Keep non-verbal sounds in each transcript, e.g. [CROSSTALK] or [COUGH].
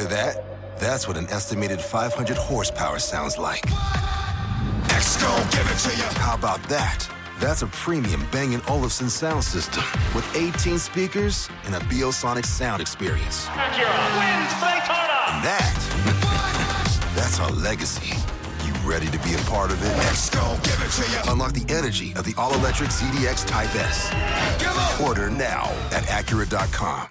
Hear that? That's what an estimated 500 horsepower sounds like. give it to you. How about that? That's a premium Bang & Olufsen sound system with 18 speakers and a Biosonic sound experience. Acura wins Daytona. And that, [LAUGHS] that's our legacy. You ready to be a part of it? Let's go, give it to you. Unlock the energy of the all-electric ZDX Type S. Order now at Acura.com.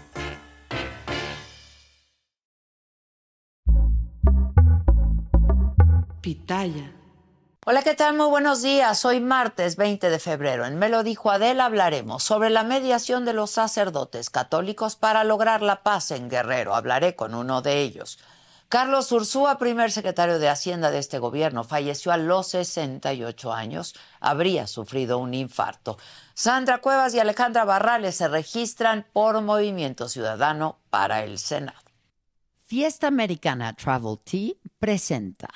Pitaya. Hola, ¿qué tal? Muy buenos días. Hoy martes 20 de febrero. En Me lo dijo Adela hablaremos sobre la mediación de los sacerdotes católicos para lograr la paz en Guerrero. Hablaré con uno de ellos. Carlos Ursúa, primer secretario de Hacienda de este gobierno, falleció a los 68 años. Habría sufrido un infarto. Sandra Cuevas y Alejandra Barrales se registran por Movimiento Ciudadano para el Senado. Fiesta Americana Travel Tea presenta.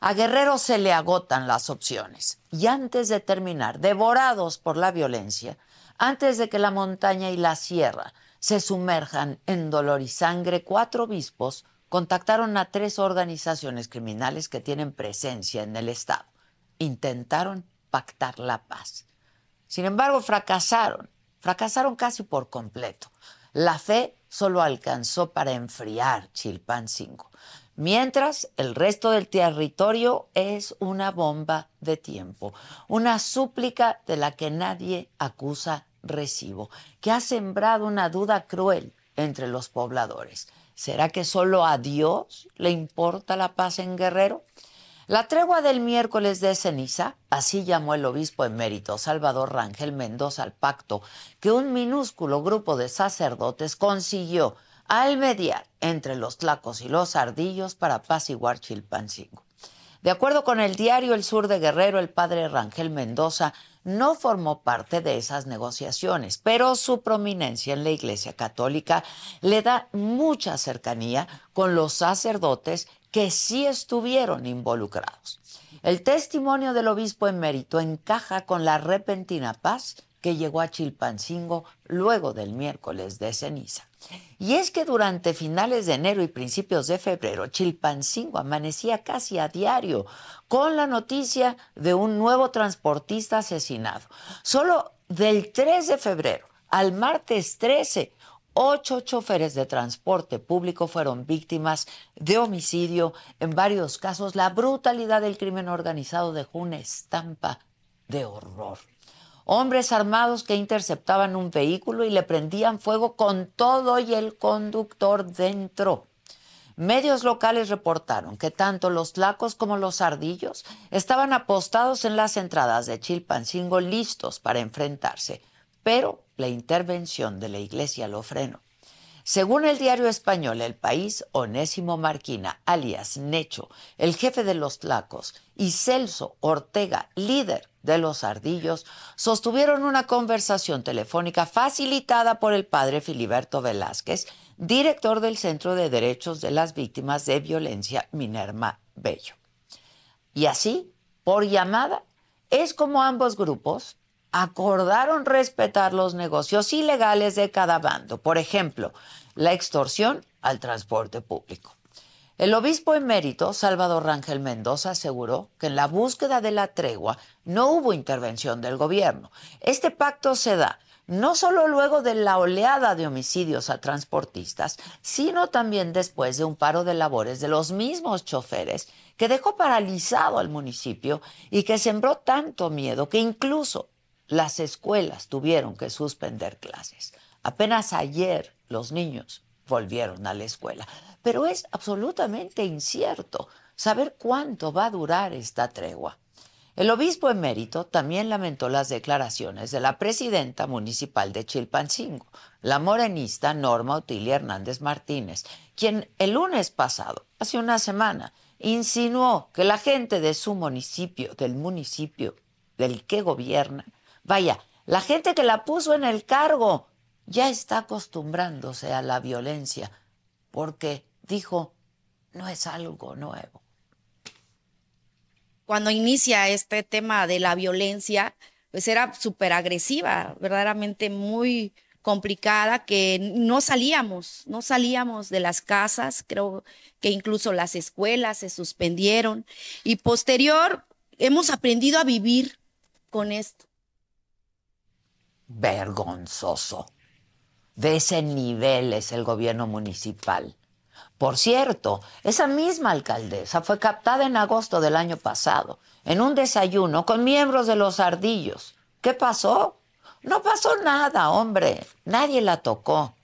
A Guerrero se le agotan las opciones y antes de terminar, devorados por la violencia, antes de que la montaña y la sierra se sumerjan en dolor y sangre, cuatro obispos contactaron a tres organizaciones criminales que tienen presencia en el Estado. Intentaron pactar la paz. Sin embargo, fracasaron, fracasaron casi por completo. La fe solo alcanzó para enfriar Chilpancingo mientras el resto del territorio es una bomba de tiempo, una súplica de la que nadie acusa recibo, que ha sembrado una duda cruel entre los pobladores. ¿Será que solo a Dios le importa la paz en Guerrero? La tregua del miércoles de ceniza, así llamó el obispo emérito Salvador Rangel Mendoza al pacto que un minúsculo grupo de sacerdotes consiguió al mediar entre los tlacos y los ardillos para apaciguar Chilpancingo. De acuerdo con el diario El Sur de Guerrero, el padre Rangel Mendoza no formó parte de esas negociaciones, pero su prominencia en la Iglesia Católica le da mucha cercanía con los sacerdotes que sí estuvieron involucrados. El testimonio del obispo emérito encaja con la repentina paz que llegó a Chilpancingo luego del miércoles de ceniza. Y es que durante finales de enero y principios de febrero, Chilpancingo amanecía casi a diario con la noticia de un nuevo transportista asesinado. Solo del 3 de febrero al martes 13, ocho choferes de transporte público fueron víctimas de homicidio. En varios casos, la brutalidad del crimen organizado dejó una estampa de horror hombres armados que interceptaban un vehículo y le prendían fuego con todo y el conductor dentro. Medios locales reportaron que tanto los lacos como los ardillos estaban apostados en las entradas de Chilpancingo listos para enfrentarse, pero la intervención de la iglesia lo frenó. Según el diario español El País, Onésimo Marquina, alias Necho, el jefe de los Tlacos, y Celso Ortega, líder de los Ardillos, sostuvieron una conversación telefónica facilitada por el padre Filiberto Velázquez, director del Centro de Derechos de las Víctimas de Violencia Minerma Bello. Y así, por llamada, es como ambos grupos acordaron respetar los negocios ilegales de cada bando, por ejemplo, la extorsión al transporte público. El obispo emérito Salvador Rangel Mendoza aseguró que en la búsqueda de la tregua no hubo intervención del gobierno. Este pacto se da no solo luego de la oleada de homicidios a transportistas, sino también después de un paro de labores de los mismos choferes que dejó paralizado al municipio y que sembró tanto miedo que incluso las escuelas tuvieron que suspender clases. Apenas ayer los niños volvieron a la escuela. Pero es absolutamente incierto saber cuánto va a durar esta tregua. El obispo emérito también lamentó las declaraciones de la presidenta municipal de Chilpancingo, la morenista Norma Otilia Hernández Martínez, quien el lunes pasado, hace una semana, insinuó que la gente de su municipio, del municipio del que gobierna, vaya, la gente que la puso en el cargo, ya está acostumbrándose a la violencia, porque, dijo, no es algo nuevo cuando inicia este tema de la violencia, pues era súper agresiva, verdaderamente muy complicada, que no salíamos, no salíamos de las casas, creo que incluso las escuelas se suspendieron y posterior hemos aprendido a vivir con esto. Vergonzoso. De ese nivel es el gobierno municipal. Por cierto, esa misma alcaldesa fue captada en agosto del año pasado en un desayuno con miembros de los ardillos. ¿Qué pasó? No pasó nada, hombre. Nadie la tocó.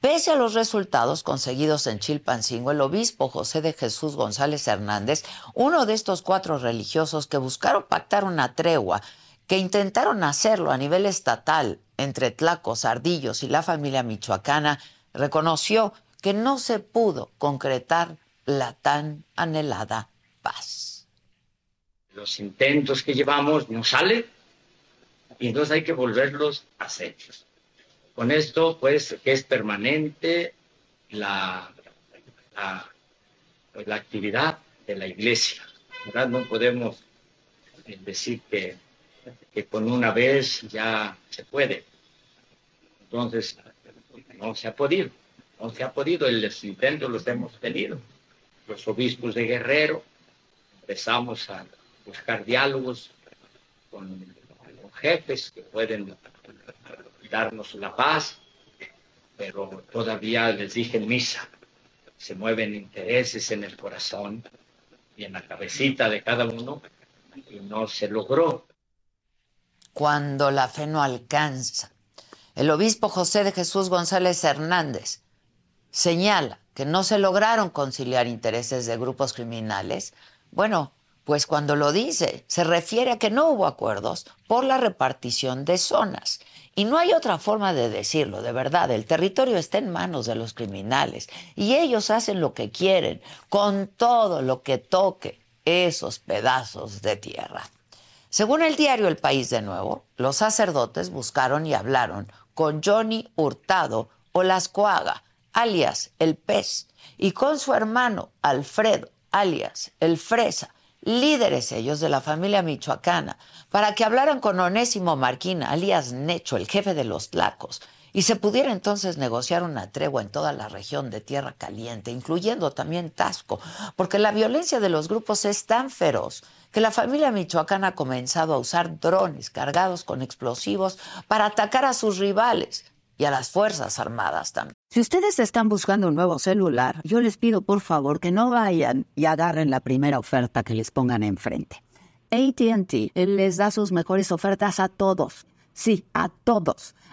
Pese a los resultados conseguidos en Chilpancingo, el obispo José de Jesús González Hernández, uno de estos cuatro religiosos que buscaron pactar una tregua, que intentaron hacerlo a nivel estatal entre Tlacos, Ardillos y la familia michoacana, reconoció que no se pudo concretar la tan anhelada paz. Los intentos que llevamos no salen y entonces hay que volverlos a hacer. Con esto, pues, que es permanente la, la, actividad de la iglesia. ¿verdad? No podemos eh, decir que, que con una vez ya se puede. Entonces, no se ha podido no se ha podido, los intentos los hemos tenido. Los obispos de Guerrero empezamos a buscar diálogos con, jefes que pueden darnos la paz, pero todavía les dije misa, se mueven intereses en el corazón y en la cabecita de cada uno y no se logró. Cuando la fe no alcanza, el obispo José de Jesús González Hernández señala que no se lograron conciliar intereses de grupos criminales, bueno, pues cuando lo dice, se refiere a que no hubo acuerdos por la repartición de zonas. Y no hay otra forma de decirlo, de verdad, el territorio está en manos de los criminales y ellos hacen lo que quieren con todo lo que toque esos pedazos de tierra. Según el diario El País de nuevo, los sacerdotes buscaron y hablaron con Johnny Hurtado o Las Coaga, alias el pez, y con su hermano Alfredo, alias el fresa, líderes ellos de la familia michoacana, para que hablaran con Onésimo Marquina, alias Necho, el jefe de los tlacos, y se pudiera entonces negociar una tregua en toda la región de Tierra Caliente, incluyendo también Tasco, porque la violencia de los grupos es tan feroz que la familia michoacana ha comenzado a usar drones cargados con explosivos para atacar a sus rivales, y a las Fuerzas Armadas también. Si ustedes están buscando un nuevo celular, yo les pido por favor que no vayan y agarren la primera oferta que les pongan enfrente. ATT les da sus mejores ofertas a todos. Sí, a todos.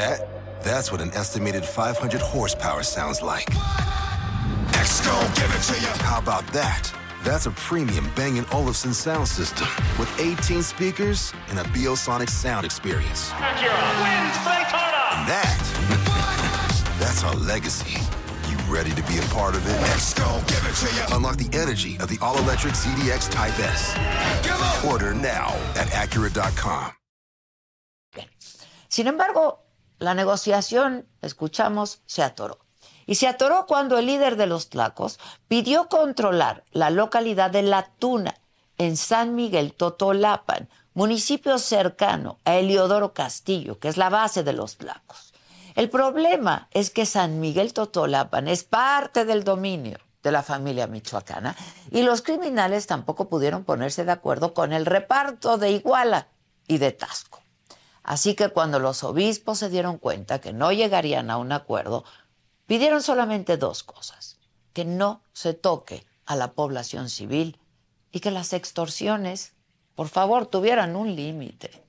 That? That's what an estimated 500 horsepower sounds like. X-Gon, give it to you. How about that? That's a premium Bang & Olufsen sound system with 18 speakers and a Biosonic sound experience. Acura wins Daytona. And that, [LAUGHS] that's our legacy. You ready to be a part of it? X-Gon, give it to you. Unlock the energy of the all-electric ZDX Type S. Order now at Acura.com. Sin embargo, la negociación, escuchamos, se atoró. y se atoró cuando el líder de los tlacos pidió controlar la localidad de La Tuna, en San Miguel Totolapan, municipio cercano a Eliodoro Castillo, que es la base de los tlacos. El problema es que San Miguel Totolapan es parte del dominio de la familia michoacana y los criminales tampoco pudieron ponerse de acuerdo con el reparto de Iguala y de Tasco. Así que cuando los obispos se dieron cuenta que no llegarían a un acuerdo, pidieron solamente dos cosas, que no se toque a la población civil y que las extorsiones, por favor, tuvieran un límite.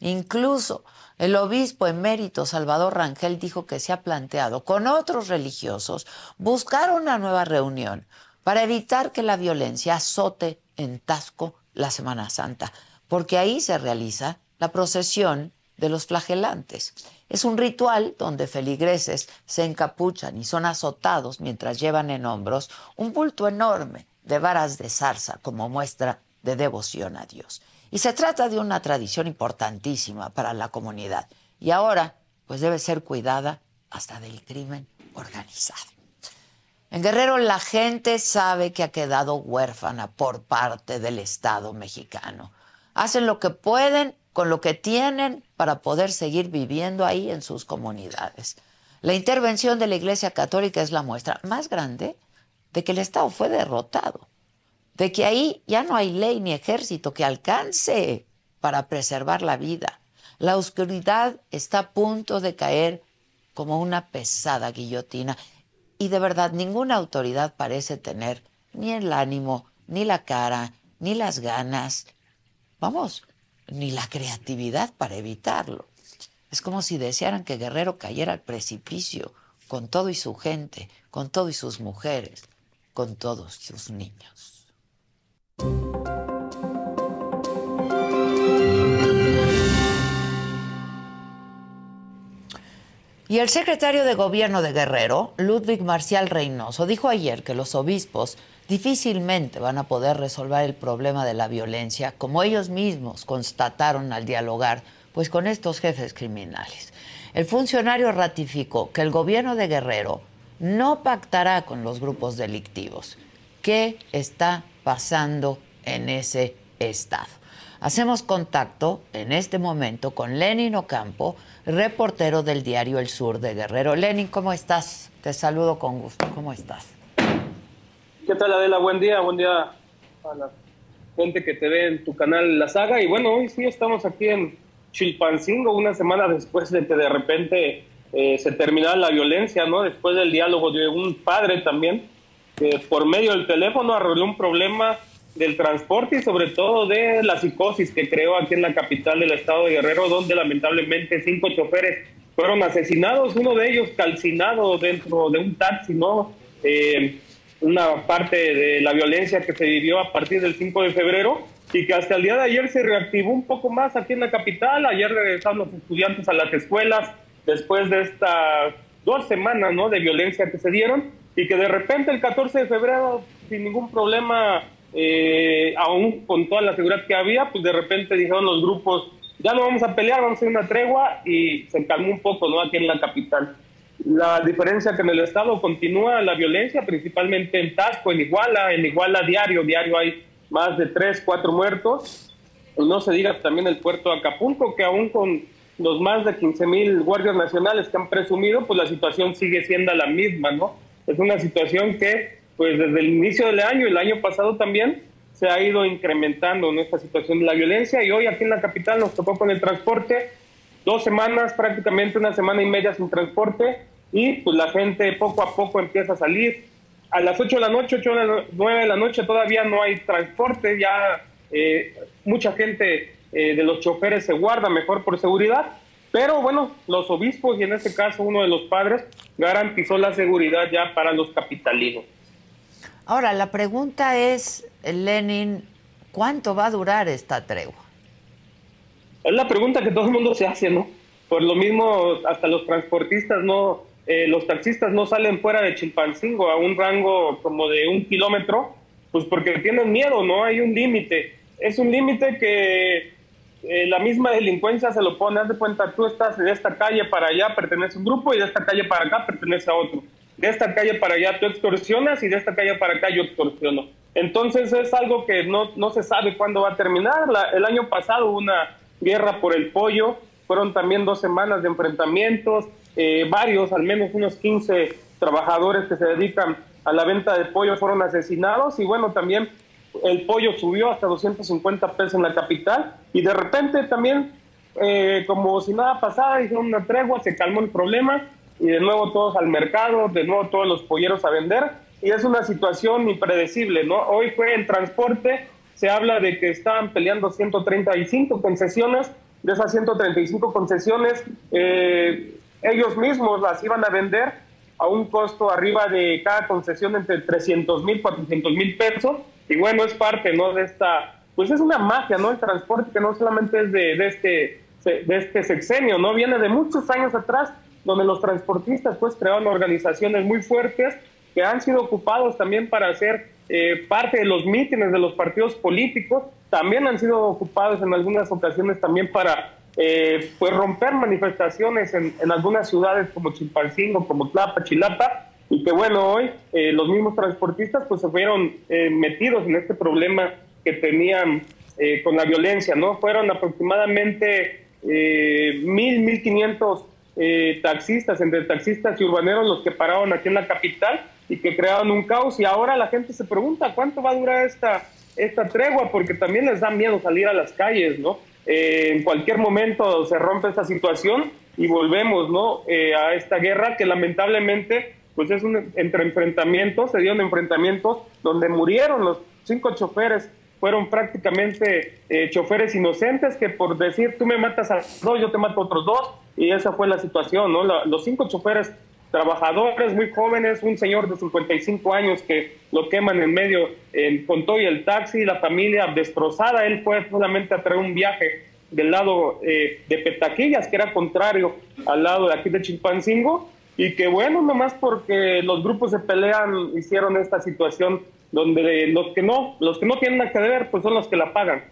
Incluso el obispo emérito Salvador Rangel dijo que se ha planteado con otros religiosos buscar una nueva reunión para evitar que la violencia azote en Tasco la Semana Santa, porque ahí se realiza la procesión de los flagelantes. Es un ritual donde feligreses se encapuchan y son azotados mientras llevan en hombros un bulto enorme de varas de zarza como muestra de devoción a Dios. Y se trata de una tradición importantísima para la comunidad. Y ahora, pues debe ser cuidada hasta del crimen organizado. En Guerrero la gente sabe que ha quedado huérfana por parte del Estado mexicano. Hacen lo que pueden con lo que tienen para poder seguir viviendo ahí en sus comunidades. La intervención de la Iglesia Católica es la muestra más grande de que el Estado fue derrotado de que ahí ya no hay ley ni ejército que alcance para preservar la vida. La oscuridad está a punto de caer como una pesada guillotina y de verdad ninguna autoridad parece tener ni el ánimo, ni la cara, ni las ganas, vamos, ni la creatividad para evitarlo. Es como si desearan que Guerrero cayera al precipicio con todo y su gente, con todo y sus mujeres, con todos sus niños. Y el secretario de Gobierno de Guerrero, Ludwig Marcial Reynoso, dijo ayer que los obispos difícilmente van a poder resolver el problema de la violencia como ellos mismos constataron al dialogar pues con estos jefes criminales. El funcionario ratificó que el gobierno de Guerrero no pactará con los grupos delictivos. ¿Qué está pasando en ese estado. Hacemos contacto en este momento con Lenin Ocampo, reportero del diario El Sur de Guerrero. Lenin, ¿cómo estás? Te saludo con gusto. ¿Cómo estás? ¿Qué tal, Adela? Buen día, buen día a la gente que te ve en tu canal La Saga. Y bueno, hoy sí estamos aquí en Chilpancingo, una semana después de que de repente eh, se terminara la violencia, ¿no? Después del diálogo de un padre también, que por medio del teléfono arregló un problema del transporte y sobre todo de la psicosis que creó aquí en la capital del estado de Guerrero, donde lamentablemente cinco choferes fueron asesinados, uno de ellos calcinado dentro de un taxi, ¿no? Eh, una parte de la violencia que se vivió a partir del 5 de febrero y que hasta el día de ayer se reactivó un poco más aquí en la capital. Ayer regresaron los estudiantes a las escuelas después de estas dos semanas ¿no? de violencia que se dieron y que de repente el 14 de febrero sin ningún problema eh, aún con toda la seguridad que había, pues de repente dijeron los grupos, ya no vamos a pelear, vamos a hacer una tregua y se calmó un poco, ¿no? Aquí en la capital. La diferencia que en el estado continúa la violencia, principalmente en Tasco, en Iguala, en Iguala diario, diario hay más de tres, cuatro muertos. No se diga también el puerto de Acapulco, que aún con los más de 15 mil guardias nacionales que han presumido, pues la situación sigue siendo la misma, ¿no? Es una situación que pues desde el inicio del año, el año pasado también, se ha ido incrementando en esta situación de la violencia y hoy aquí en la capital nos tocó con el transporte, dos semanas, prácticamente una semana y media sin transporte y pues la gente poco a poco empieza a salir. A las 8 de la noche, 8 de 9 de la noche todavía no hay transporte, ya eh, mucha gente eh, de los choferes se guarda mejor por seguridad, pero bueno, los obispos y en este caso uno de los padres garantizó la seguridad ya para los capitalinos. Ahora, la pregunta es, Lenin, ¿cuánto va a durar esta tregua? Es la pregunta que todo el mundo se hace, ¿no? Por lo mismo, hasta los transportistas no, eh, los taxistas no salen fuera de Chilpancingo a un rango como de un kilómetro, pues porque tienen miedo, ¿no? Hay un límite. Es un límite que eh, la misma delincuencia se lo pone, haz de cuenta, tú estás de esta calle para allá, pertenece a un grupo, y de esta calle para acá pertenece a otro. De esta calle para allá tú extorsionas y de esta calle para acá yo extorsiono. Entonces es algo que no, no se sabe cuándo va a terminar. el año pasado una guerra por el pollo, fueron también dos semanas de enfrentamientos, eh, varios, al menos unos 15 trabajadores que se dedican a la venta de pollo fueron asesinados y bueno, también el pollo subió hasta 250 pesos en la capital y de repente también, eh, como si nada pasara, hicieron una tregua, se calmó el problema y de nuevo todos al mercado, de nuevo todos los polleros a vender y es una situación impredecible, ¿no? Hoy fue en transporte, se habla de que estaban peleando 135 concesiones, de esas 135 concesiones, eh, ellos mismos las iban a vender a un costo arriba de cada concesión entre 300 mil, 400 mil pesos, y bueno, es parte, ¿no? De esta, pues es una magia, ¿no? El transporte que no solamente es de, de este, de este sexenio, ¿no? Viene de muchos años atrás, donde los transportistas pues crearon organizaciones muy fuertes que han sido ocupados también para hacer eh, parte de los mítines de los partidos políticos, también han sido ocupados en algunas ocasiones también para eh, pues romper manifestaciones en, en, algunas ciudades como Chilpancingo, como Tlapa, Chilapa, y que bueno, hoy eh, los mismos transportistas pues se fueron metidos en este problema que tenían con la violencia, ¿no? Fueron aproximadamente mil, mil quinientos taxistas, entre taxistas y urbaneros los que pararon aquí en la capital y que crearon un caos y ahora la gente se pregunta cuánto va a durar esta, esta tregua porque también les da miedo salir a las calles, ¿no? Eh, en cualquier momento se rompe esta situación y volvemos, ¿no? Eh, a esta guerra que lamentablemente pues es un entre enfrentamientos, se dieron enfrentamientos donde murieron los cinco choferes fueron prácticamente eh, choferes inocentes que por decir tú me matas a dos, yo te mato a otros dos, y esa fue la situación, ¿no? los cinco choferes trabajadores muy jóvenes, un señor de 55 años que lo queman en medio con todo y el taxi, la familia destrozada, él fue solamente a traer un viaje del lado eh, de Petaquillas, que era contrario al lado de aquí de Chilpancingo, y que bueno, nomás porque los grupos se pelean, hicieron esta situación donde los que no, los que no tienen nada que ver, pues son los que la pagan.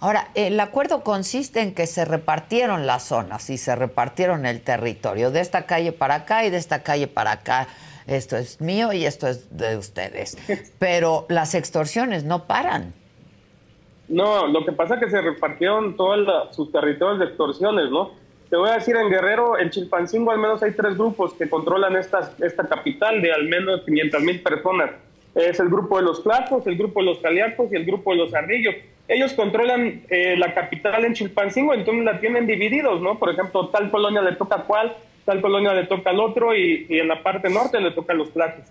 Ahora, el acuerdo consiste en que se repartieron las zonas y se repartieron el territorio, de esta calle para acá y de esta calle para acá. Esto es mío y esto es de ustedes. [LAUGHS] Pero las extorsiones no paran. No, lo que pasa es que se repartieron todos sus territorios de extorsiones, ¿no? Te voy a decir, en Guerrero, en Chilpancingo al menos hay tres grupos que controlan esta, esta capital de al menos 500 mil personas. Es el grupo de los Clacos, el grupo de los Caliacos y el grupo de los Ardillos ellos controlan eh, la capital en Chilpancingo, entonces la tienen divididos, ¿no? Por ejemplo, tal colonia le toca a cual, tal colonia le toca al otro y, en la parte norte le toca los platos.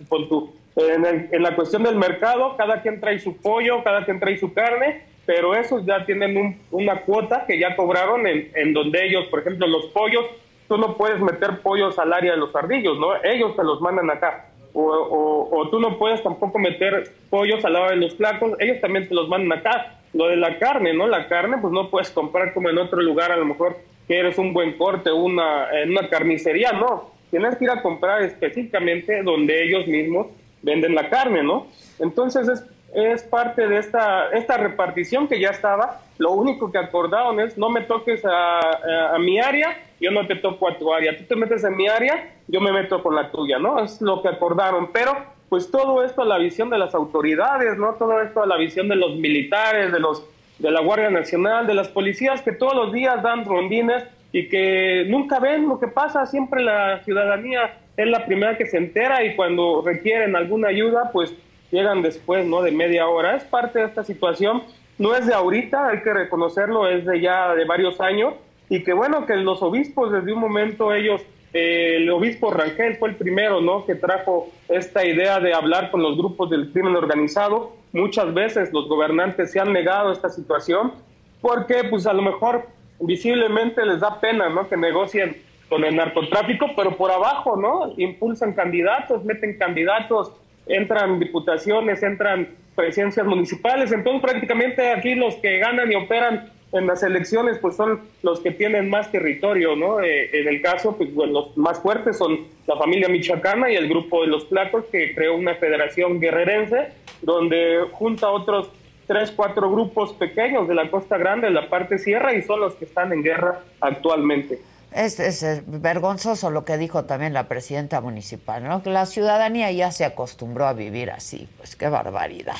En, la cuestión del mercado, cada quien trae su pollo, cada quien trae su carne, pero esos ya tienen una cuota que ya cobraron en donde ellos, por ejemplo, los pollos, tú no puedes meter pollos al área de los ardillos, ¿no? Ellos te los mandan acá. O, tú no puedes tampoco meter pollos al lado de los placos, ellos también te los mandan acá lo de la carne, ¿no? La carne, pues no puedes comprar como en otro lugar, a lo mejor que eres un buen corte, una, en una carnicería, no. Tienes que ir a comprar específicamente donde ellos mismos venden la carne, ¿no? Entonces es, es parte de esta, esta repartición que ya estaba. Lo único que acordaron es no me toques a, a, mi área, yo no te toco a tu área. Tú te metes en mi área, yo me meto con la tuya, ¿no? Es lo que acordaron. Pero pues todo esto a la visión de las autoridades, ¿no? Todo esto a la visión de los militares, de los de la Guardia Nacional, de las policías que todos los días dan rondines y que nunca ven lo que pasa, siempre la ciudadanía es la primera que se entera y cuando requieren alguna ayuda, pues llegan después, ¿no? De media hora. Es parte de esta situación, no es de ahorita, hay que reconocerlo, es de ya de varios años y que bueno, que los obispos desde un momento ellos el obispo Rangel fue el primero, ¿no? Que trajo esta idea de hablar con los grupos del crimen organizado. Muchas veces los gobernantes se han negado a esta situación porque, pues, a lo mejor visiblemente les da pena, ¿no? Que negocien con el narcotráfico, pero por abajo, ¿no? Impulsan candidatos, meten candidatos, entran diputaciones, entran presidencias municipales. Entonces, prácticamente aquí los que ganan y operan en las elecciones pues son los que tienen más territorio, ¿no? Eh, en el caso, pues los más fuertes son la familia michoacana y el grupo de los platos que creó una federación guerrerense donde junta otros tres, cuatro grupos pequeños de la Costa Grande, de la parte sierra, y son los que están en guerra actualmente. Es, es, vergonzoso lo que dijo también la presidenta municipal, ¿no? Que la ciudadanía ya se acostumbró a vivir así. Pues qué barbaridad.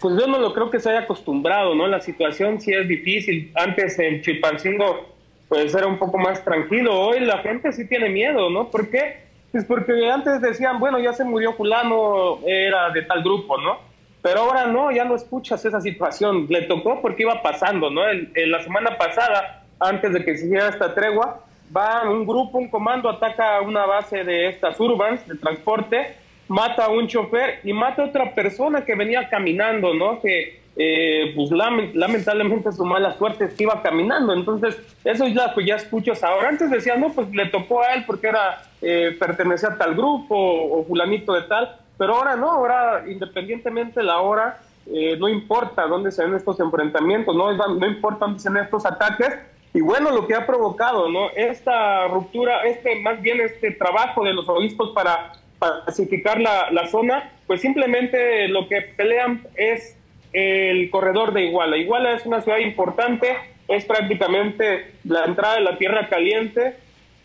Pues yo no lo creo que se haya acostumbrado, ¿no? La situación sí es difícil. Antes en Chilpancingo, pues era un poco más tranquilo. Hoy la gente sí tiene miedo, ¿no? ¿Por qué? Pues porque antes decían, bueno, ya se murió fulano, era de tal grupo, ¿no? Pero ahora no, ya no escuchas esa situación. Le tocó porque iba pasando, ¿no? En, la semana pasada, antes de que se hiciera esta tregua, va un grupo, un comando, ataca una base de estas urbans de transporte, mata a un chofer y mata a otra persona que venía caminando, ¿no? Que eh, pues lamentablemente su mala suerte es que iba caminando. Entonces, eso es lo que ya escuchas ahora. Antes decían, no, pues le tocó a él porque era eh, pertenecía a tal grupo o, fulanito de tal, pero ahora no, ahora independientemente de la hora, eh, no importa dónde se ven estos enfrentamientos, no, no importa dónde se ven estos ataques, y bueno, lo que ha provocado, ¿no? Esta ruptura, este, más bien este trabajo de los obispos para pacificar la, la zona, pues simplemente lo que pelean es el corredor de Iguala. Iguala es una ciudad importante, es prácticamente la entrada de la Tierra Caliente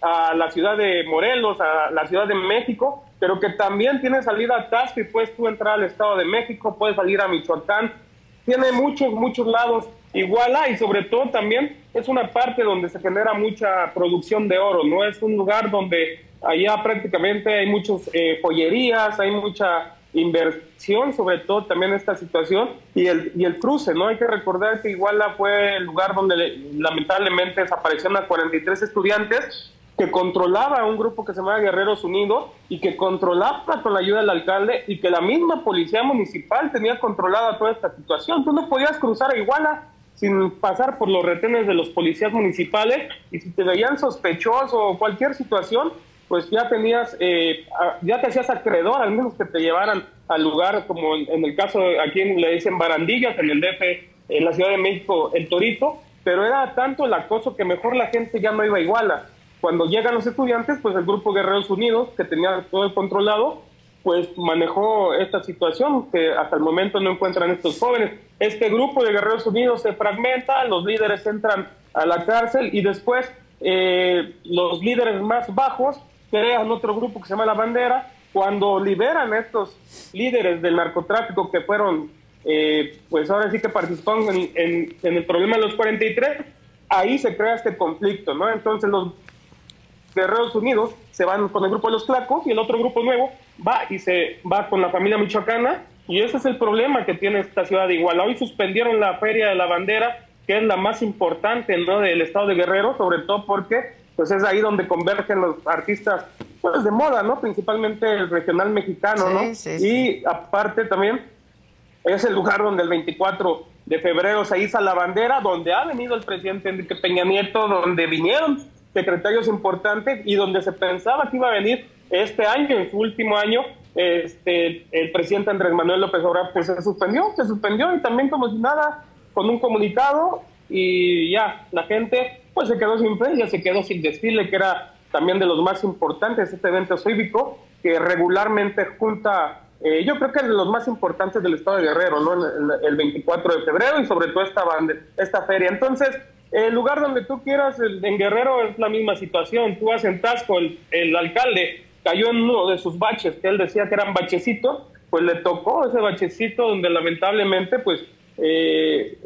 a la ciudad de Morelos, a la ciudad de México, pero que también tiene salida a Tasco y puedes tú entrar al Estado de México, puedes salir a Michoacán, tiene muchos, muchos lados. Iguala y sobre todo también es una parte donde se genera mucha producción de oro, ¿no? Es un lugar donde allá prácticamente hay muchas eh, joyerías, hay mucha inversión, sobre todo también esta situación, y el, y el cruce, ¿no? Hay que recordar que Iguala fue el lugar donde lamentablemente desaparecieron a 43 estudiantes que controlaba un grupo que se llama Guerreros Unidos y que controlaba con la ayuda del alcalde y que la misma policía municipal tenía controlada toda esta situación. Tú no podías cruzar a Iguala sin pasar por los retenes de los policías municipales y si te veían sospechoso o cualquier situación, pues ya tenías, eh, ya te hacías acreedor, al menos que te llevaran al lugar, como en el caso, aquí le dicen barandillas, en el DF, en la Ciudad de México, el Torito, pero era tanto el acoso que mejor la gente ya no iba a Iguala. Cuando llegan los estudiantes, pues el grupo Guerreros Unidos, que tenía todo controlado, pues manejó esta situación que hasta el momento no encuentran estos jóvenes. Este grupo de Guerreros Unidos se fragmenta, los líderes entran a la cárcel y después eh, los líderes más bajos crean otro grupo que se llama La Bandera. Cuando liberan a estos líderes del narcotráfico que fueron, eh, pues ahora sí que participaron en, en, en el problema de los 43, ahí se crea este conflicto, ¿no? Entonces los Guerreros Unidos se van con el grupo de los Clacos y el otro grupo nuevo va y se va con la familia michoacana y ese es el problema que tiene esta ciudad de Iguala. Hoy suspendieron la Feria de la Bandera, que es la más importante ¿no? del estado de Guerrero, sobre todo porque pues es ahí donde convergen los artistas pues, de moda, ¿no? Principalmente el regional mexicano, ¿no? Y aparte también es el lugar donde el 24 de febrero se hizo la bandera, donde ha venido el presidente Enrique Peña Nieto, donde vinieron secretarios importantes y donde se pensaba que iba a venir este año, en su último año, este, el presidente Andrés Manuel López Obrador pues se suspendió, se suspendió y también como si nada, con un comunicado y ya, la gente pues se quedó sin fe, ya se quedó sin desfile, que era también de los más importantes, este evento cívico, que regularmente junta, eh, yo creo que es de los más importantes del estado de Guerrero, ¿no? El, el 24 de febrero y sobre todo esta, esta feria. Entonces, el lugar donde tú quieras, en Guerrero es la misma situación. Tú vas en Tasco, el, alcalde cayó en uno de sus baches, que él decía que eran bachecitos, pues le tocó ese bachecito donde lamentablemente, pues, eh,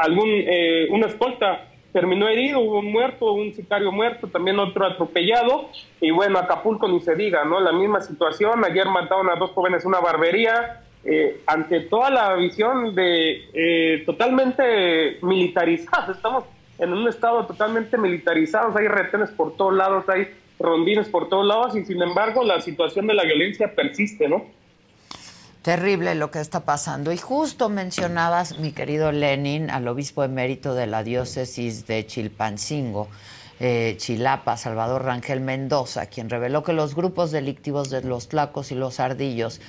algún, eh, una escolta terminó herido, hubo un muerto, un sicario muerto, también otro atropellado, y bueno, Acapulco ni se diga, ¿no? La misma situación, ayer mataron a dos jóvenes en una barbería, eh, ante toda la visión de eh, totalmente militarizada, [LAUGHS] estamos en un estado totalmente militarizado, hay retenes por todos lados, hay rondines por todos lados y sin embargo la situación de la violencia persiste, ¿no? Terrible lo que está pasando. Y justo mencionabas, mi querido Lenin, al obispo emérito de la diócesis de Chilpancingo, eh, Chilapa, Salvador Rangel Mendoza, quien reveló que los grupos delictivos de los Tlacos y los Ardillos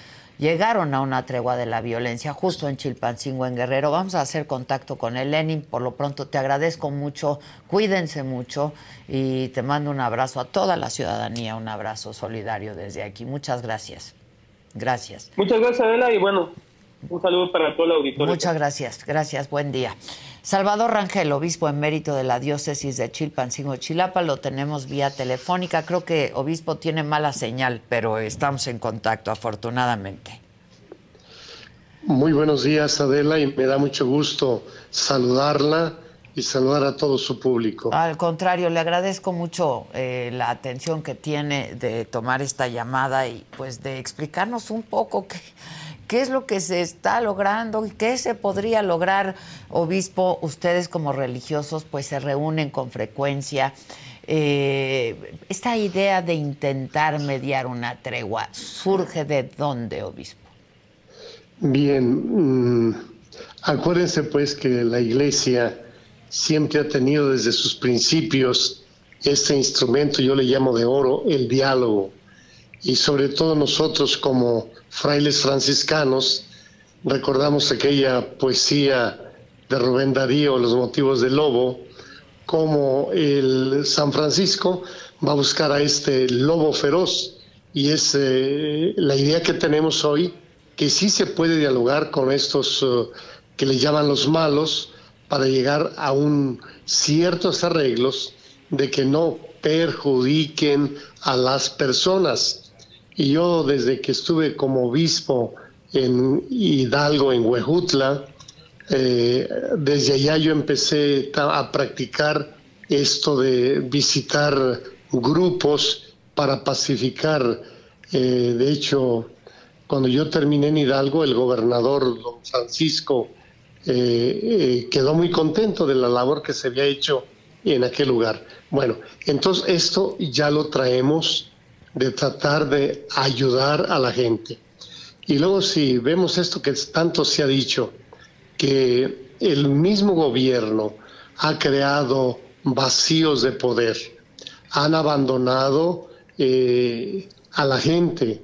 llegaron a una tregua de la violencia justo en Chilpancingo, en Guerrero. Vamos a hacer contacto con el Lenin. Por lo pronto te agradezco mucho, cuídense mucho y te mando un abrazo a toda la ciudadanía, un abrazo solidario desde aquí. Muchas gracias. Gracias. Muchas gracias, Adela, y bueno, Un saludo para todo el auditorio. Muchas gracias, gracias, buen día. Salvador Rangel, obispo emérito de la diócesis de Chilpancingo, Chilapa, lo tenemos vía telefónica. Creo que obispo tiene mala señal, pero estamos en contacto, afortunadamente. Muy buenos días, Adela, y me da mucho gusto saludarla y saludar a todo su público. Al contrario, le agradezco mucho eh, la atención que tiene de tomar esta llamada y pues de explicarnos un poco qué, qué es lo que se está logrando y qué se podría lograr. Obispo, ustedes como religiosos pues se reúnen con frecuencia. Eh, esta idea de intentar mediar una tregua surge de dónde, obispo? Bien, mm, acuérdense pues que la iglesia siempre ha tenido desde sus principios este instrumento, yo le llamo de oro, el diálogo. Y sobre todo nosotros como frailes franciscanos recordamos aquella poesía de Rubén Darío, Los motivos del lobo, como el San Francisco va a buscar a este lobo feroz. Y es eh, la idea que tenemos hoy, que sí se puede dialogar con estos eh, que le llaman los malos, para llegar a un ciertos arreglos de que no perjudiquen a las personas. Y yo desde que estuve como obispo en Hidalgo, en Huejutla, eh, desde allá yo empecé a practicar esto de visitar grupos para pacificar. Eh, de hecho, cuando yo terminé en Hidalgo, el gobernador don Francisco eh, quedó muy contento de la labor que se había hecho en aquel lugar. Bueno, entonces esto ya lo traemos de tratar de ayudar a la gente. Y luego si vemos esto que tanto se ha dicho, que el mismo gobierno ha creado vacíos de poder, han abandonado eh, a la gente.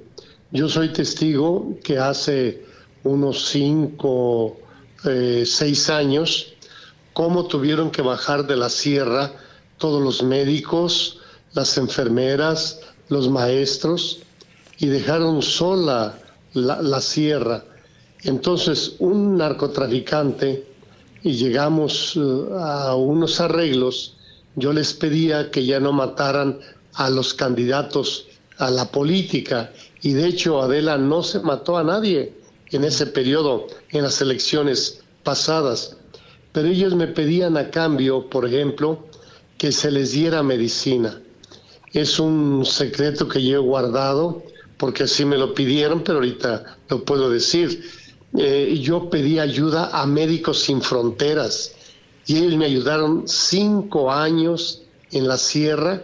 Yo soy testigo que hace unos cinco eh, seis años, cómo tuvieron que bajar de la sierra todos los médicos, las enfermeras, los maestros, y dejaron sola la, sierra. Entonces, un narcotraficante, y llegamos eh, a unos arreglos, yo les pedía que ya no mataran a los candidatos a la política, y de hecho Adela no se mató a nadie en ese periodo, en las elecciones pasadas. Pero ellos me pedían a cambio, por ejemplo, que se les diera medicina. Es un secreto que yo he guardado porque así me lo pidieron, pero ahorita lo puedo decir. Eh, yo pedí ayuda a Médicos Sin Fronteras y ellos me ayudaron cinco años en la sierra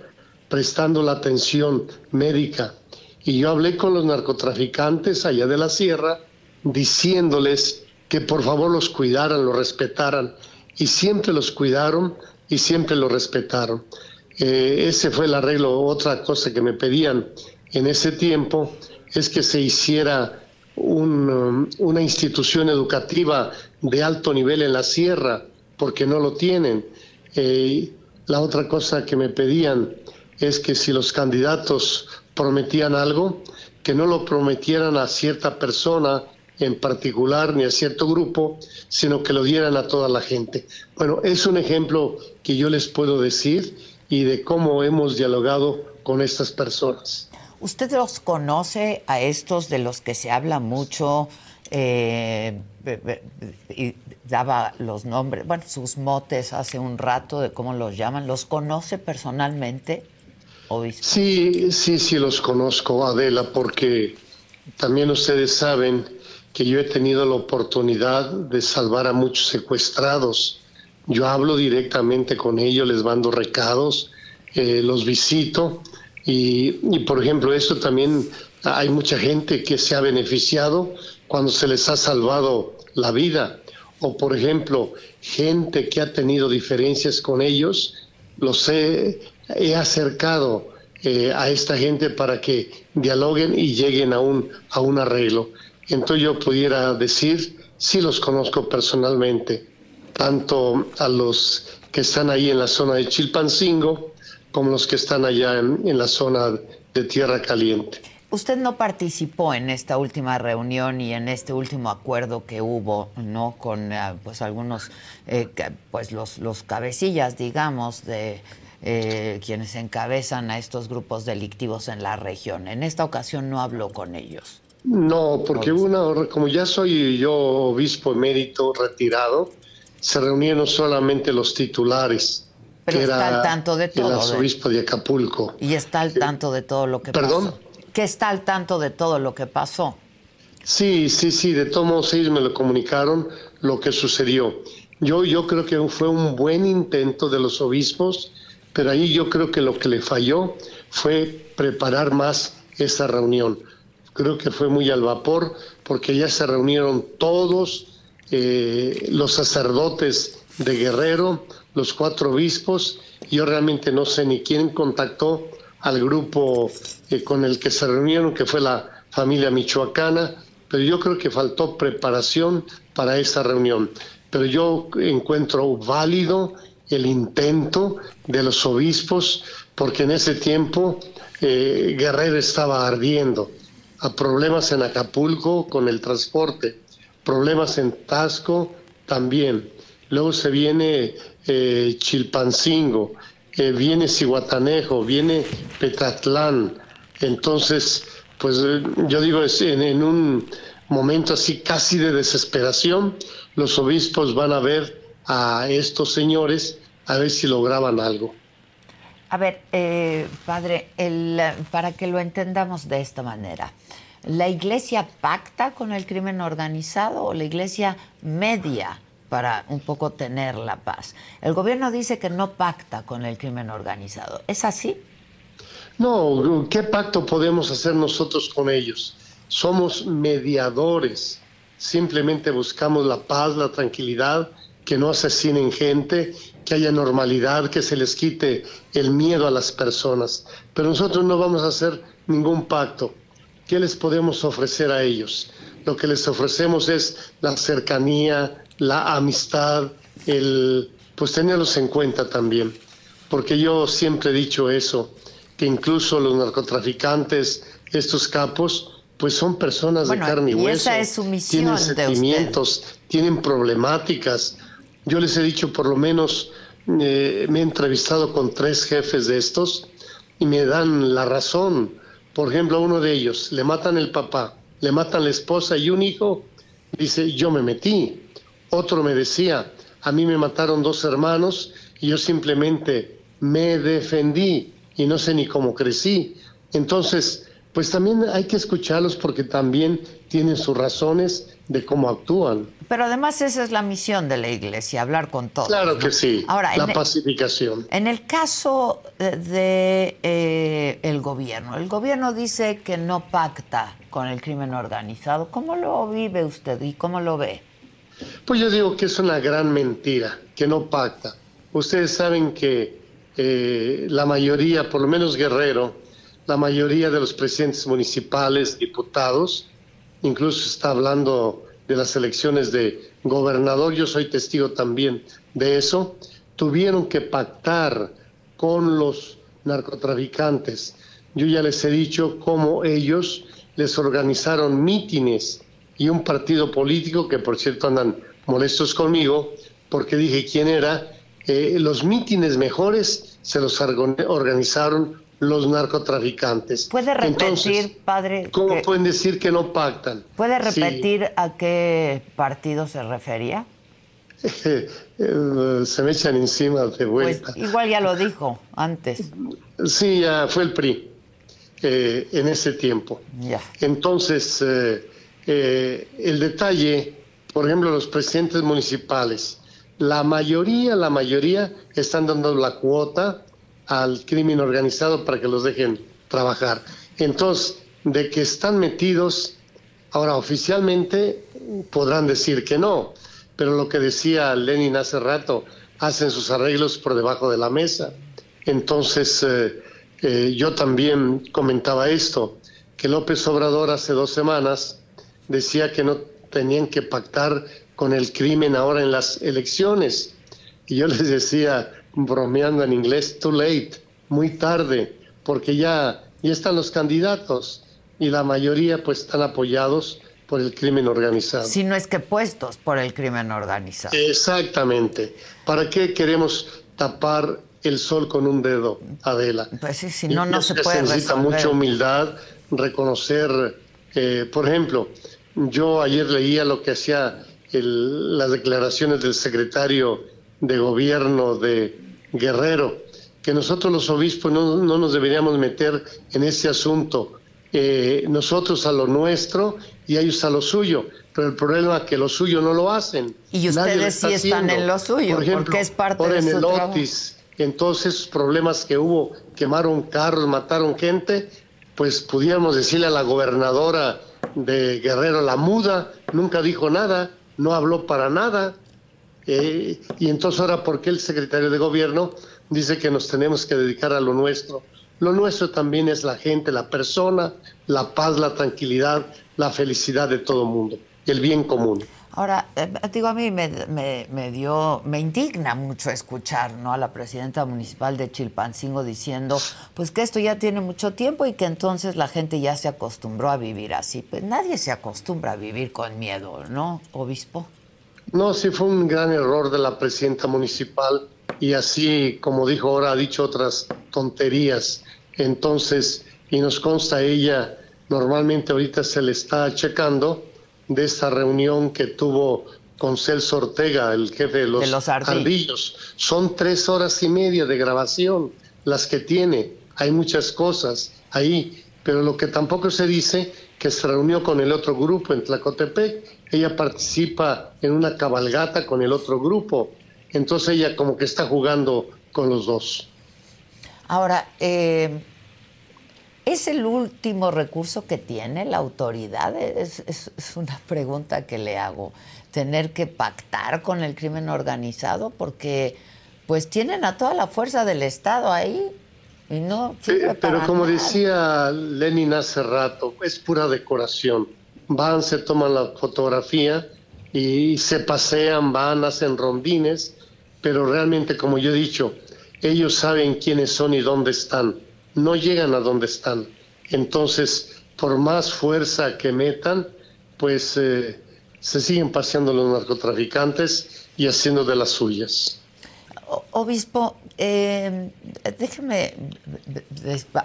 prestando la atención médica. Y yo hablé con los narcotraficantes allá de la sierra diciéndoles que por favor los cuidaran, los respetaran, y siempre los cuidaron y siempre los respetaron. Eh, ese fue el arreglo. Otra cosa que me pedían en ese tiempo es que se hiciera um, una institución educativa de alto nivel en la sierra, porque no lo tienen. Eh, la otra cosa que me pedían es que si los candidatos prometían algo, que no lo prometieran a cierta persona en particular ni a cierto grupo, sino que lo dieran a toda la gente. Bueno, es un ejemplo que yo les puedo decir y de cómo hemos dialogado con estas personas. ¿Usted los conoce a estos de los que se habla mucho? Eh, y daba los nombres, bueno, sus motes hace un rato de cómo los llaman. ¿Los conoce personalmente? Sí, sí, sí los conozco, Adela, porque también ustedes saben que yo he tenido la oportunidad de salvar a muchos secuestrados. Yo hablo directamente con ellos, les mando recados, eh, los visito y, por ejemplo, esto también hay mucha gente que se ha beneficiado cuando se les ha salvado la vida. O por ejemplo, gente que ha tenido diferencias con ellos, los he, acercado eh, a esta gente para que dialoguen y lleguen a un arreglo. Entonces yo pudiera decir, sí los conozco personalmente, tanto a los que están ahí en la zona de Chilpancingo como los que están allá en, la zona de Tierra Caliente. Usted no participó en esta última reunión y en este último acuerdo que hubo, ¿no? Con eh, pues algunos, eh, pues los, los cabecillas, digamos, de eh, quienes encabezan a estos grupos delictivos en la región. En esta ocasión no habló con ellos. No, porque una, como ya soy yo obispo emérito retirado, se reunieron solamente los titulares. Pero que está era al tanto de todo. El arzobispo de Acapulco. Y está al tanto de todo lo que ¿Perdón? pasó. Que está al tanto de todo lo que pasó. Sí, sí, sí, de todos modos ellos me lo comunicaron lo que sucedió. Yo, yo creo que fue un buen intento de los obispos, pero ahí yo creo que lo que le falló fue preparar más esa reunión. Creo que fue muy al vapor porque ya se reunieron todos eh, los sacerdotes de Guerrero, los cuatro obispos. Yo realmente no sé ni quién contactó al grupo eh, con el que se reunieron, que fue la familia michoacana, pero yo creo que faltó preparación para esa reunión. Pero yo encuentro válido el intento de los obispos, porque en ese tiempo eh, Guerrero estaba ardiendo, a problemas en Acapulco con el transporte, problemas en Tasco también. Luego se viene eh, Chilpancingo, eh, viene Cihuatanejo, viene Petatlán. Entonces, pues eh, yo digo, es en, en, un momento así casi de desesperación, los obispos van a ver a estos señores a ver si lograban algo. A ver, eh, padre, el, para que lo entendamos de esta manera, ¿la iglesia pacta con el crimen organizado o la iglesia media para un poco tener la paz? El gobierno dice que no pacta con el crimen organizado. ¿Es así? No, ¿qué pacto podemos hacer nosotros con ellos? Somos mediadores, simplemente buscamos la paz, la tranquilidad, que no asesinen gente, que haya normalidad, que se les quite el miedo a las personas. Pero nosotros no vamos a hacer ningún pacto. ¿Qué les podemos ofrecer a ellos? Lo que les ofrecemos es la cercanía, la amistad, el pues tenerlos en cuenta también. Porque yo siempre he dicho eso, que incluso los narcotraficantes, estos capos, pues son personas bueno, de carne y, y hueso. Esa es su misión tienen sentimientos, tienen problemáticas. Yo les he dicho, por lo menos, eh, me he entrevistado con tres jefes de estos y me dan la razón. Por ejemplo, a uno de ellos le matan el papá, le matan la esposa y un hijo, dice, yo me metí. Otro me decía, a mí me mataron dos hermanos y yo simplemente me defendí y no sé ni cómo crecí. Entonces, pues también hay que escucharlos porque también tienen sus razones de cómo actúan. Pero además esa es la misión de la iglesia, hablar con todos. Claro ¿no? que sí, Ahora, la en, pacificación. En el caso de, de eh, el gobierno, el gobierno dice que no pacta con el crimen organizado. ¿Cómo lo vive usted y cómo lo ve? Pues yo digo que es una gran mentira, que no pacta. Ustedes saben que eh, la mayoría, por lo menos Guerrero, la mayoría de los presidentes municipales, diputados, incluso está hablando de las elecciones de gobernador, yo soy testigo también de eso, tuvieron que pactar con los narcotraficantes. Yo ya les he dicho cómo ellos les organizaron mítines y un partido político que por cierto andan molestos conmigo porque dije quién era. Eh, los mítines mejores se los organizaron los narcotraficantes. ¿Puede repetir, Entonces, padre? ¿Cómo que, pueden decir que no pactan? ¿Puede repetir sí. a qué partido se refería? [LAUGHS] se me echan encima de vuelta. Pues igual ya lo dijo antes. Sí, ya fue el PRI eh, en ese tiempo. Ya. Entonces, eh, eh, el detalle, por ejemplo, los presidentes municipales, la mayoría, la mayoría están dando la cuota al crimen organizado para que los dejen trabajar. Entonces, de que están metidos, ahora oficialmente podrán decir que no, pero lo que decía Lenin hace rato, hacen sus arreglos por debajo de la mesa. Entonces, eh, eh, yo también comentaba esto, que López Obrador hace dos semanas decía que no tenían que pactar con el crimen ahora en las elecciones. Y yo les decía, bromeando en inglés, too late, muy tarde, porque ya, ya están los candidatos. y la mayoría pues están apoyados por el crimen organizado. Si no es que puestos por el crimen organizado. Exactamente. ¿Para qué queremos tapar el sol con un dedo, Adela? Pues sí, si no, no se puede Se necesita mucha humildad, reconocer, eh, por ejemplo, yo ayer leía lo que hacía el, las declaraciones del secretario de gobierno de Guerrero, que nosotros los obispos no, no nos deberíamos meter en ese asunto. Eh, nosotros a lo nuestro y ellos a lo suyo, pero el problema es que lo suyo no lo hacen. Y ustedes sí están en lo suyo, por ejemplo, porque es parte de en su el trabajo. Otis, en todos esos problemas que hubo, quemaron carros, mataron gente, pues pudiéramos decirle a la gobernadora de Guerrero, la muda, nunca dijo nada, no habló para nada. Eh, y entonces ahora, ¿por qué el secretario de gobierno dice que nos tenemos que dedicar a lo nuestro? Lo nuestro también es la gente, la persona, la paz, la tranquilidad, la felicidad de todo el mundo, el bien común. Ahora, eh, digo, a mí me, me- dio, me indigna mucho escuchar ¿no? a la presidenta municipal de Chilpancingo diciendo pues que esto ya tiene mucho tiempo y que entonces la gente ya se acostumbró a vivir así. Pues nadie se acostumbra a vivir con miedo, ¿no, obispo? No, sí fue un gran error de la presidenta municipal y así, como dijo ahora, ha dicho otras tonterías. Entonces, y nos consta ella, normalmente ahorita se le está checando de esta reunión que tuvo con Celso Ortega, el jefe de los, De los ardillos. ardillos. Son tres horas y media de grabación las que tiene. Hay muchas cosas ahí, pero lo que tampoco se dice que se reunió con el otro grupo en Tlacotepec. Ella participa en una cabalgata con el otro grupo. Entonces ella como que está jugando con los dos. Ahora, eh, ¿es el último recurso que tiene la autoridad? Es, es- es una pregunta que le hago. Tener que pactar con el crimen organizado porque pues tienen a toda la fuerza del Estado ahí y no Pero como nada. decía Lenin hace rato, es pura decoración. Van, se toman la fotografía y se pasean, van, hacen rondines, pero realmente, como yo he dicho, ellos saben quiénes son y dónde están. No llegan a donde están. Entonces, por más fuerza que metan, pues eh, se siguen paseando los narcotraficantes y haciendo de las suyas. Obispo, eh, déjeme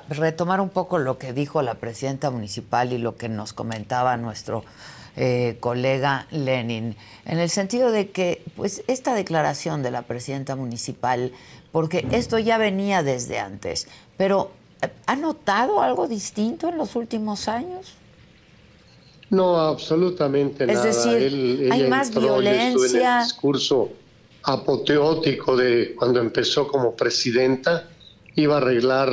retomar un poco lo que dijo la presidenta municipal y lo que nos comentaba nuestro eh, colega Lenin, en el sentido de que, pues, esta declaración de la presidenta municipal, porque esto ya venía desde antes, pero ¿ha notado algo distinto en los últimos años? No, absolutamente Es nada. decir, Él- hay más en violencia. el discurso apoteótico de cuando empezó como presidenta, iba a arreglar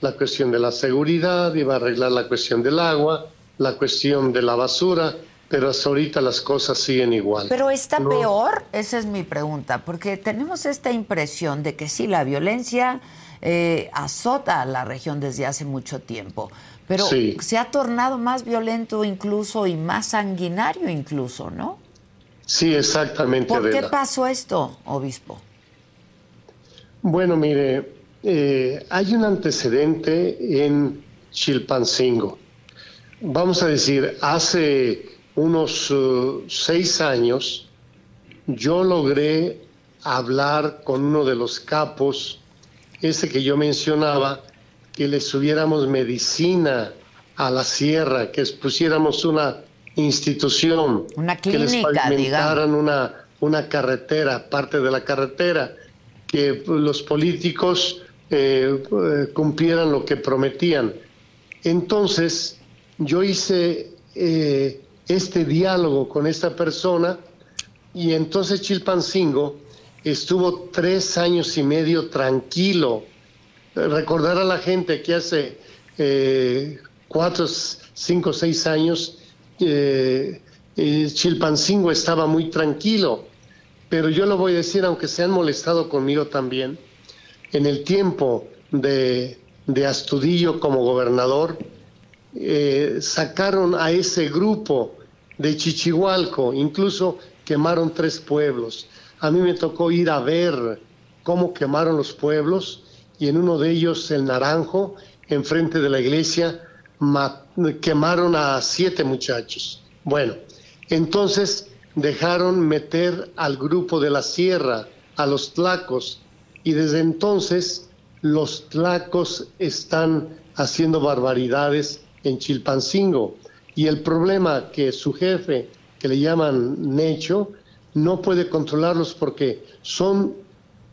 la cuestión de la seguridad, iba a arreglar la cuestión del agua, la cuestión de la basura, pero hasta ahorita las cosas siguen igual. Pero está No. peor, esa es mi pregunta, porque tenemos esta impresión de que sí, la violencia eh, azota a la región desde hace mucho tiempo, pero Sí. se ha tornado más violento incluso y más sanguinario incluso, ¿no? Sí, exactamente. ¿Por qué pasó esto, obispo? Bueno, mire, eh, hay un antecedente en Chilpancingo. Vamos a decir, hace unos eh, seis años yo logré hablar con uno de los capos, ese que yo mencionaba, que le subiéramos medicina a la sierra, que pusiéramos una institución, Una que les clínica, pavimentaran una, una carretera, parte de la carretera, que los políticos eh, eh, cumplieran lo que prometían. Entonces, yo hice eh, este diálogo con esta persona y entonces Chilpancingo estuvo tres años y medio tranquilo. Recordar a la gente que hace eh, cuatro, cinco, seis años eh, eh, Chilpancingo estaba muy tranquilo. Pero yo lo voy a decir, aunque se han molestado conmigo también, en el tiempo de, Astudillo como gobernador, eh, sacaron a ese grupo de Chichihualco, incluso quemaron tres pueblos. A mí me tocó ir a ver cómo quemaron los pueblos y en uno de ellos, el Naranjo, enfrente de la iglesia, quemaron a siete muchachos. Bueno, entonces dejaron meter al grupo de la sierra, a los tlacos, y desde entonces los tlacos están haciendo barbaridades en Chilpancingo. Y el problema que su jefe, que le llaman Necho, no puede controlarlos porque son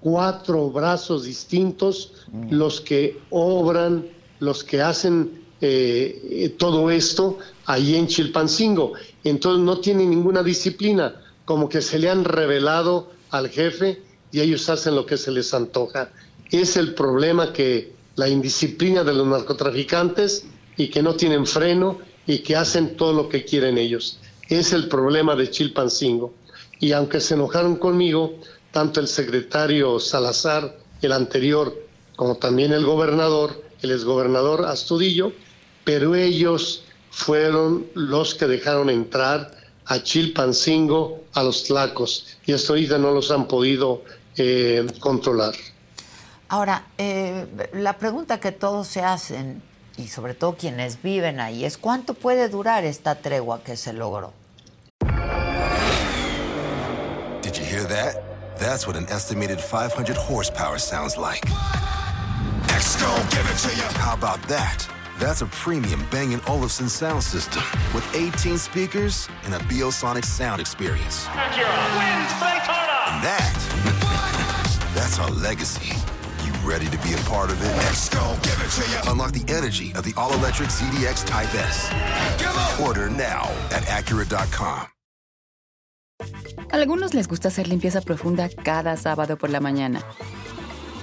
cuatro brazos distintos los que obran, los que hacen eh, todo esto ahí en Chilpancingo. Entonces no tienen ninguna disciplina, como que se le han revelado al jefe y ellos hacen lo que se les antoja. Es el problema que la indisciplina de los narcotraficantes y que no tienen freno y que hacen todo lo que quieren ellos. Es el problema de Chilpancingo. Y aunque se enojaron conmigo, tanto el secretario Salazar, el anterior, como también el gobernador, el exgobernador Astudillo, pero ellos fueron los que dejaron entrar a Chilpancingo a los tlacos y hasta ahorita no los han podido eh, controlar. Ahora, eh, la pregunta que todos se hacen, y sobre todo quienes viven ahí, es cuánto puede durar esta tregua que se logró. Did you hear that? That's what an estimated 500 horsepower sounds like. give it to you. How about that? That's a premium Bang & Olufsen sound system with 18 speakers and a Biosonic sound experience. Acura wins Daytona. And that, [LAUGHS] that's our legacy. You ready to be a part of it? Let's go, give it to you. Unlock the energy of the all-electric ZDX Type S. Order now at Acura.com. Algunos les gusta hacer limpieza profunda cada sábado por la mañana.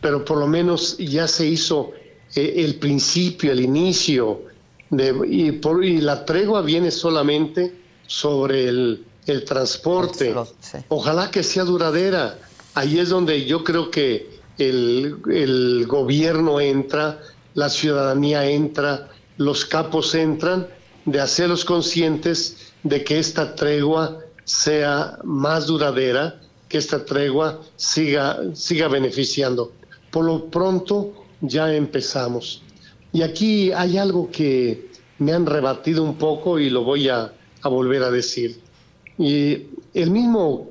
pero por lo menos ya se hizo eh, el principio, el inicio, de, y, por, y, la tregua viene solamente sobre el, el transporte. Ojalá que sea duradera. Ahí es donde yo creo que el, el gobierno entra, la ciudadanía entra, los capos entran, de hacerlos conscientes de que esta tregua sea más duradera, que esta tregua siga, siga beneficiando. Por lo pronto ya empezamos. Y aquí hay algo que me han rebatido un poco y lo voy a, volver a decir. Y el mismo,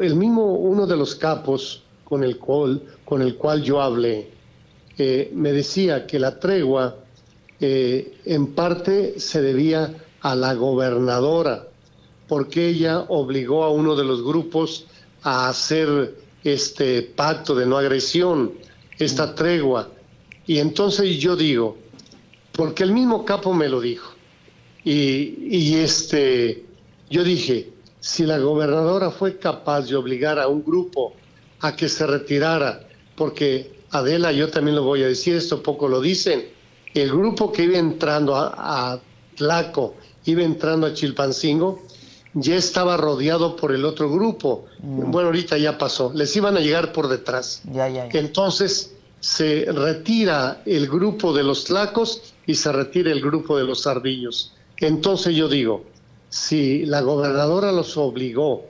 el mismo, uno de los capos con el cual, con el cual yo hablé, eh, me decía que la tregua eh, en parte se debía a la gobernadora, porque ella obligó a uno de los grupos a hacer este pacto de no agresión esta tregua. Y entonces yo digo, porque el mismo capo me lo dijo, y, este, yo dije, si la gobernadora fue capaz de obligar a un grupo a que se retirara, porque Adela, yo también lo voy a decir, esto poco lo dicen, el grupo que iba entrando a, a Tlaco, iba entrando a Chilpancingo, ya estaba rodeado por el otro grupo. Mm. Bueno, ahorita ya pasó, les iban a llegar por detrás. Ya, ya, Entonces se retira el grupo de los tlacos y se retira el grupo de los ardillos. Entonces yo digo, si la gobernadora los obligó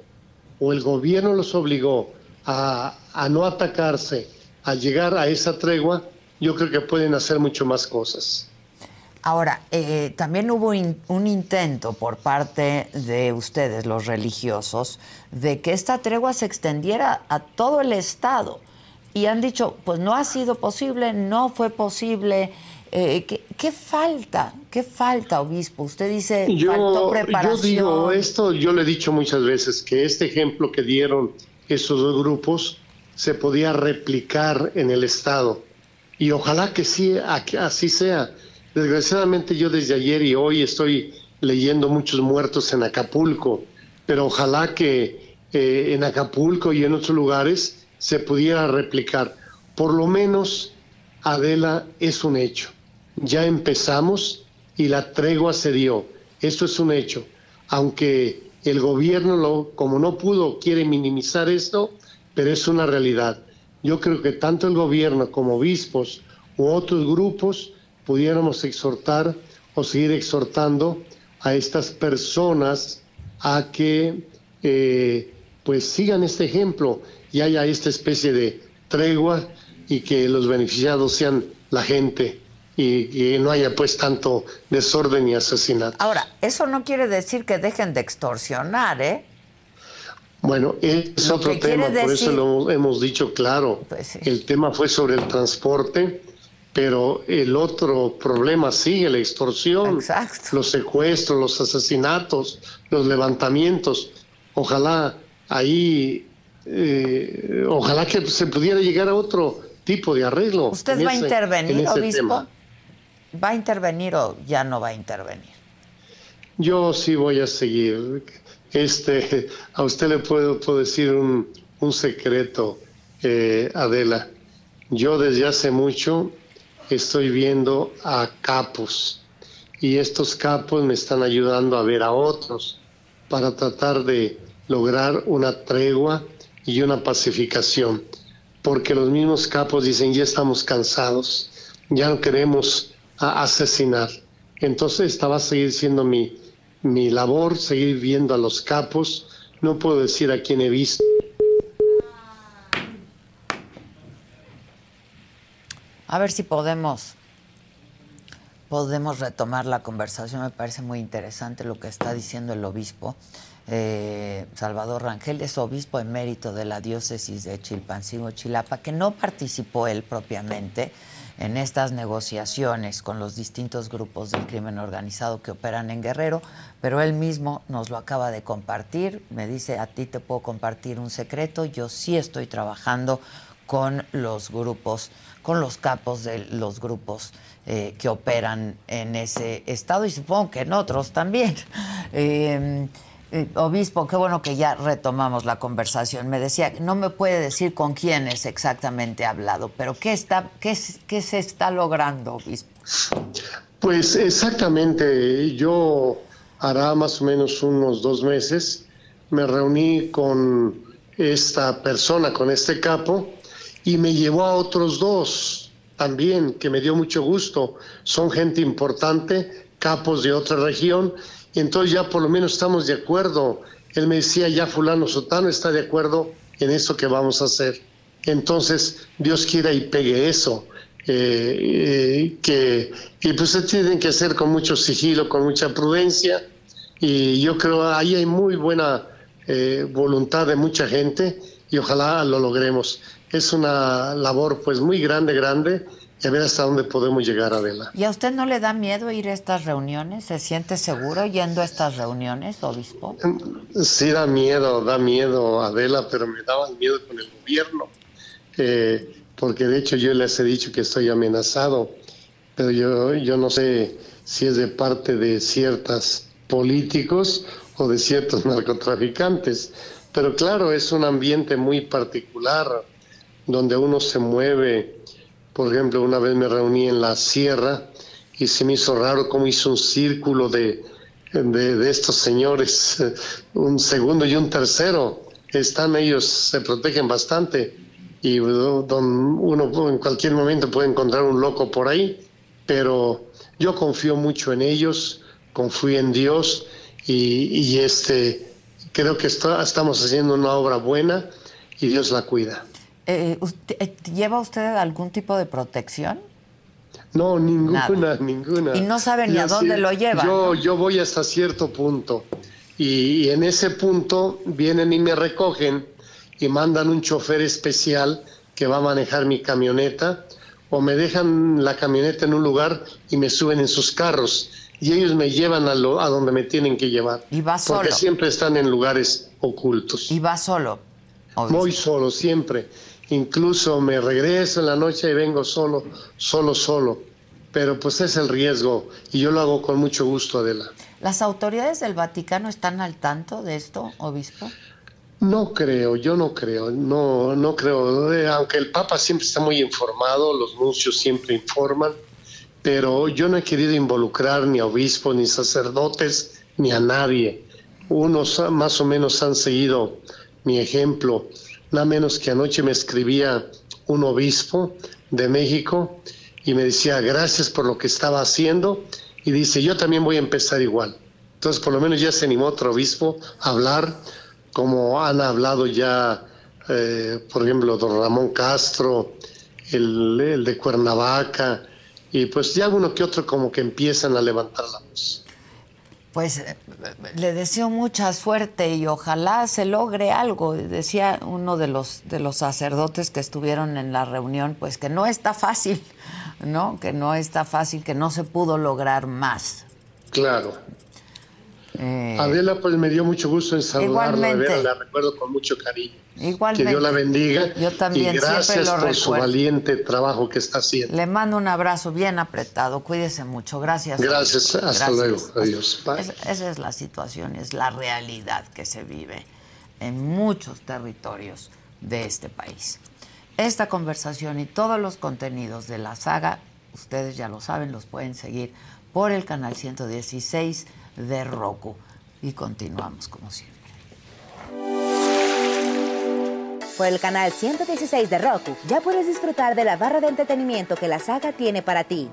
o el gobierno los obligó a, a no atacarse, a llegar a esa tregua, yo creo que pueden hacer mucho más cosas. Ahora, eh, también hubo un intento por parte de ustedes, los religiosos, de que esta tregua se extendiera a todo el Estado. Y han dicho, pues no ha sido posible, no fue posible. Eh, ¿qué, falta? ¿Qué falta, obispo? Usted dice, yo, faltó preparación. Yo digo, esto yo le he dicho muchas veces, que este ejemplo que dieron esos dos grupos se podía replicar en el Estado. Y ojalá que sí, así sea Desgraciadamente yo desde ayer y hoy estoy leyendo muchos muertos en Acapulco, pero ojalá que eh, en Acapulco y en otros lugares se pudiera replicar. Por lo menos, Adela, es un hecho. Ya empezamos y la tregua se dio. Esto es un hecho. Aunque el gobierno, lo, como no pudo, quiere minimizar esto, pero es una realidad. Yo creo que tanto el gobierno como obispos u otros grupos pudiéramos exhortar o seguir exhortando a estas personas a que eh, pues sigan este ejemplo y haya esta especie de tregua y que los beneficiados sean la gente y que no haya pues tanto desorden y asesinato. Ahora, eso no quiere decir que dejen de extorsionar, ¿eh? Bueno, es otro tema, por eso lo hemos dicho claro. Pues el tema fue sobre el transporte, pero el otro problema sigue, la extorsión, los secuestros, los asesinatos, los levantamientos. Ojalá ahí, eh, ojalá que se pudiera llegar a otro tipo de arreglo. ¿Usted va a intervenir, obispo? ¿Va a intervenir o ya no va a intervenir? Yo sí voy a seguir. Este, a usted le puedo, decir un, secreto, eh, Adela. Yo desde hace mucho estoy viendo a capos y estos capos me están ayudando a ver a otros para tratar de lograr una tregua y una pacificación, porque los mismos capos dicen ya estamos cansados, ya no queremos asesinar. Entonces esta va a seguir siendo mi, mi labor, seguir viendo a los capos. No puedo decir a quién he visto. A ver si podemos podemos retomar la conversación. Me parece muy interesante lo que está diciendo el obispo. Eh, Salvador Rangel es obispo emérito de la diócesis de Chilpancingo, Chilapa, que no participó él propiamente en estas negociaciones con los distintos grupos del crimen organizado que operan en Guerrero, pero él mismo nos lo acaba de compartir. Me dice, a ti te puedo compartir un secreto, yo sí estoy trabajando con los grupos, con los capos de los grupos eh, que operan en ese estado y supongo que en otros también. [LAUGHS] Eh, eh, obispo, qué bueno que ya retomamos la conversación. Me decía, no me puede decir con quiénes exactamente ha hablado, pero ¿qué, está, qué, qué se está logrando, obispo? Pues exactamente, yo hará más o menos unos dos meses me reuní con esta persona, con este capo, y me llevó a otros dos también, que me dio mucho gusto. Son gente importante, capos de otra región, y entonces ya por lo menos estamos de acuerdo. Él me decía, ya fulano sotano está de acuerdo en eso que vamos a hacer. Entonces, Dios quiera y pegue eso. Eh, eh, que, y pues se tienen que hacer con mucho sigilo, con mucha prudencia. Y yo creo ahí hay muy buena eh, voluntad de mucha gente y ojalá lo logremos. Es una labor pues muy grande, grande y a ver hasta dónde podemos llegar, Adela. ¿Y a usted no le da miedo ir a estas reuniones? ¿Se siente seguro yendo a estas reuniones, obispo? Sí, da miedo, da miedo, Adela, pero me daba miedo con el gobierno, eh, porque de hecho yo les he dicho que estoy amenazado, pero yo, yo no sé si es de parte de ciertos políticos o de ciertos [LAUGHS] narcotraficantes, pero claro, es un ambiente muy particular donde uno se mueve por ejemplo, una vez me reuní en la sierra y se me hizo raro cómo hizo un círculo de, de, estos señores, [LAUGHS] un segundo y un tercero. Están ellos, se protegen bastante y uno en cualquier momento puede encontrar un loco por ahí, pero yo confío mucho en ellos, confío en Dios y, este creo que estamos haciendo una obra buena y Dios la cuida. Eh, eh, ¿Lleva usted algún tipo de protección? No, ninguna, [LAUGHS] ninguna. Y no sabe ni a dónde lo lleva. Yo, yo voy hasta cierto punto. Y, en ese punto vienen y me recogen y mandan un chofer especial que va a manejar mi camioneta o me dejan la camioneta en un lugar y me suben en sus carros y ellos me llevan a, lo, a donde me tienen que llevar. Y va solo. Porque siempre están en lugares ocultos. Y va solo. Voy solo, siempre incluso me regreso en la noche y vengo solo, solo, solo. Pero pues es el riesgo y yo lo hago con mucho gusto, Adela. ¿Las autoridades del Vaticano están al tanto de esto, obispo? No creo, yo no creo, no, no creo. Eh, aunque el Papa siempre está muy informado, los nuncios siempre informan, pero yo no he querido involucrar ni a obispos, ni sacerdotes, ni a nadie. Unos más o menos han seguido mi ejemplo, nada menos que anoche me escribía un obispo de México y me decía gracias por lo que estaba haciendo y dice yo también voy a empezar igual. Entonces por lo menos ya se animó otro obispo a hablar como han hablado ya, eh, por ejemplo, don Ramón Castro, el, el de Cuernavaca, y pues ya uno que otro como que empiezan a levantar la voz. Pues eh, le deseo mucha suerte y ojalá se logre algo. Decía uno de los de los sacerdotes que estuvieron en la reunión, pues que no está fácil, ¿no? Que no está fácil, que no se pudo lograr más. Claro. Eh, Adela, pues me dio mucho gusto en saludarla, la recuerdo con mucho cariño. Igualmente. Que Dios la bendiga. Yo también. Y gracias por su valiente trabajo que está haciendo. Le mando un abrazo bien apretado. Cuídese mucho. Gracias. Gracias. Hasta luego. Adiós. esa es la situación, es la realidad que se vive en muchos territorios de este país. Esta conversación y todos los contenidos de la saga, ustedes ya lo saben, los pueden seguir por el canal 116 de Roku. Y continuamos como siempre. Por el canal 116 de Roku ya puedes disfrutar de la barra de entretenimiento que la saga tiene para ti.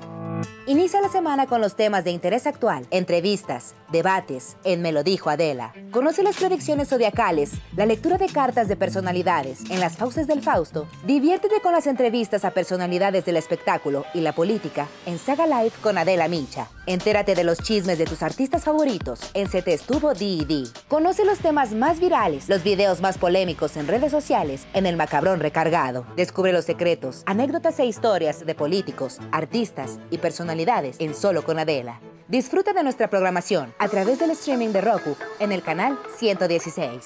Inicia la semana con los temas de interés actual, entrevistas, debates, en Me lo dijo Adela. Conoce las predicciones zodiacales, la lectura de cartas de personalidades en las fauces del Fausto. Diviértete con las entrevistas a personalidades del espectáculo y la política en Saga Live con Adela Micha. Entérate de los chismes de tus artistas favoritos en Se Te Estuvo D&D. Conoce los temas más virales, los videos más polémicos en redes sociales en El Macabrón Recargado. Descubre los secretos, anécdotas e historias de políticos, artistas y personalidades en Solo con Adela. Disfruta de nuestra programación a través del streaming de Roku en el canal 116.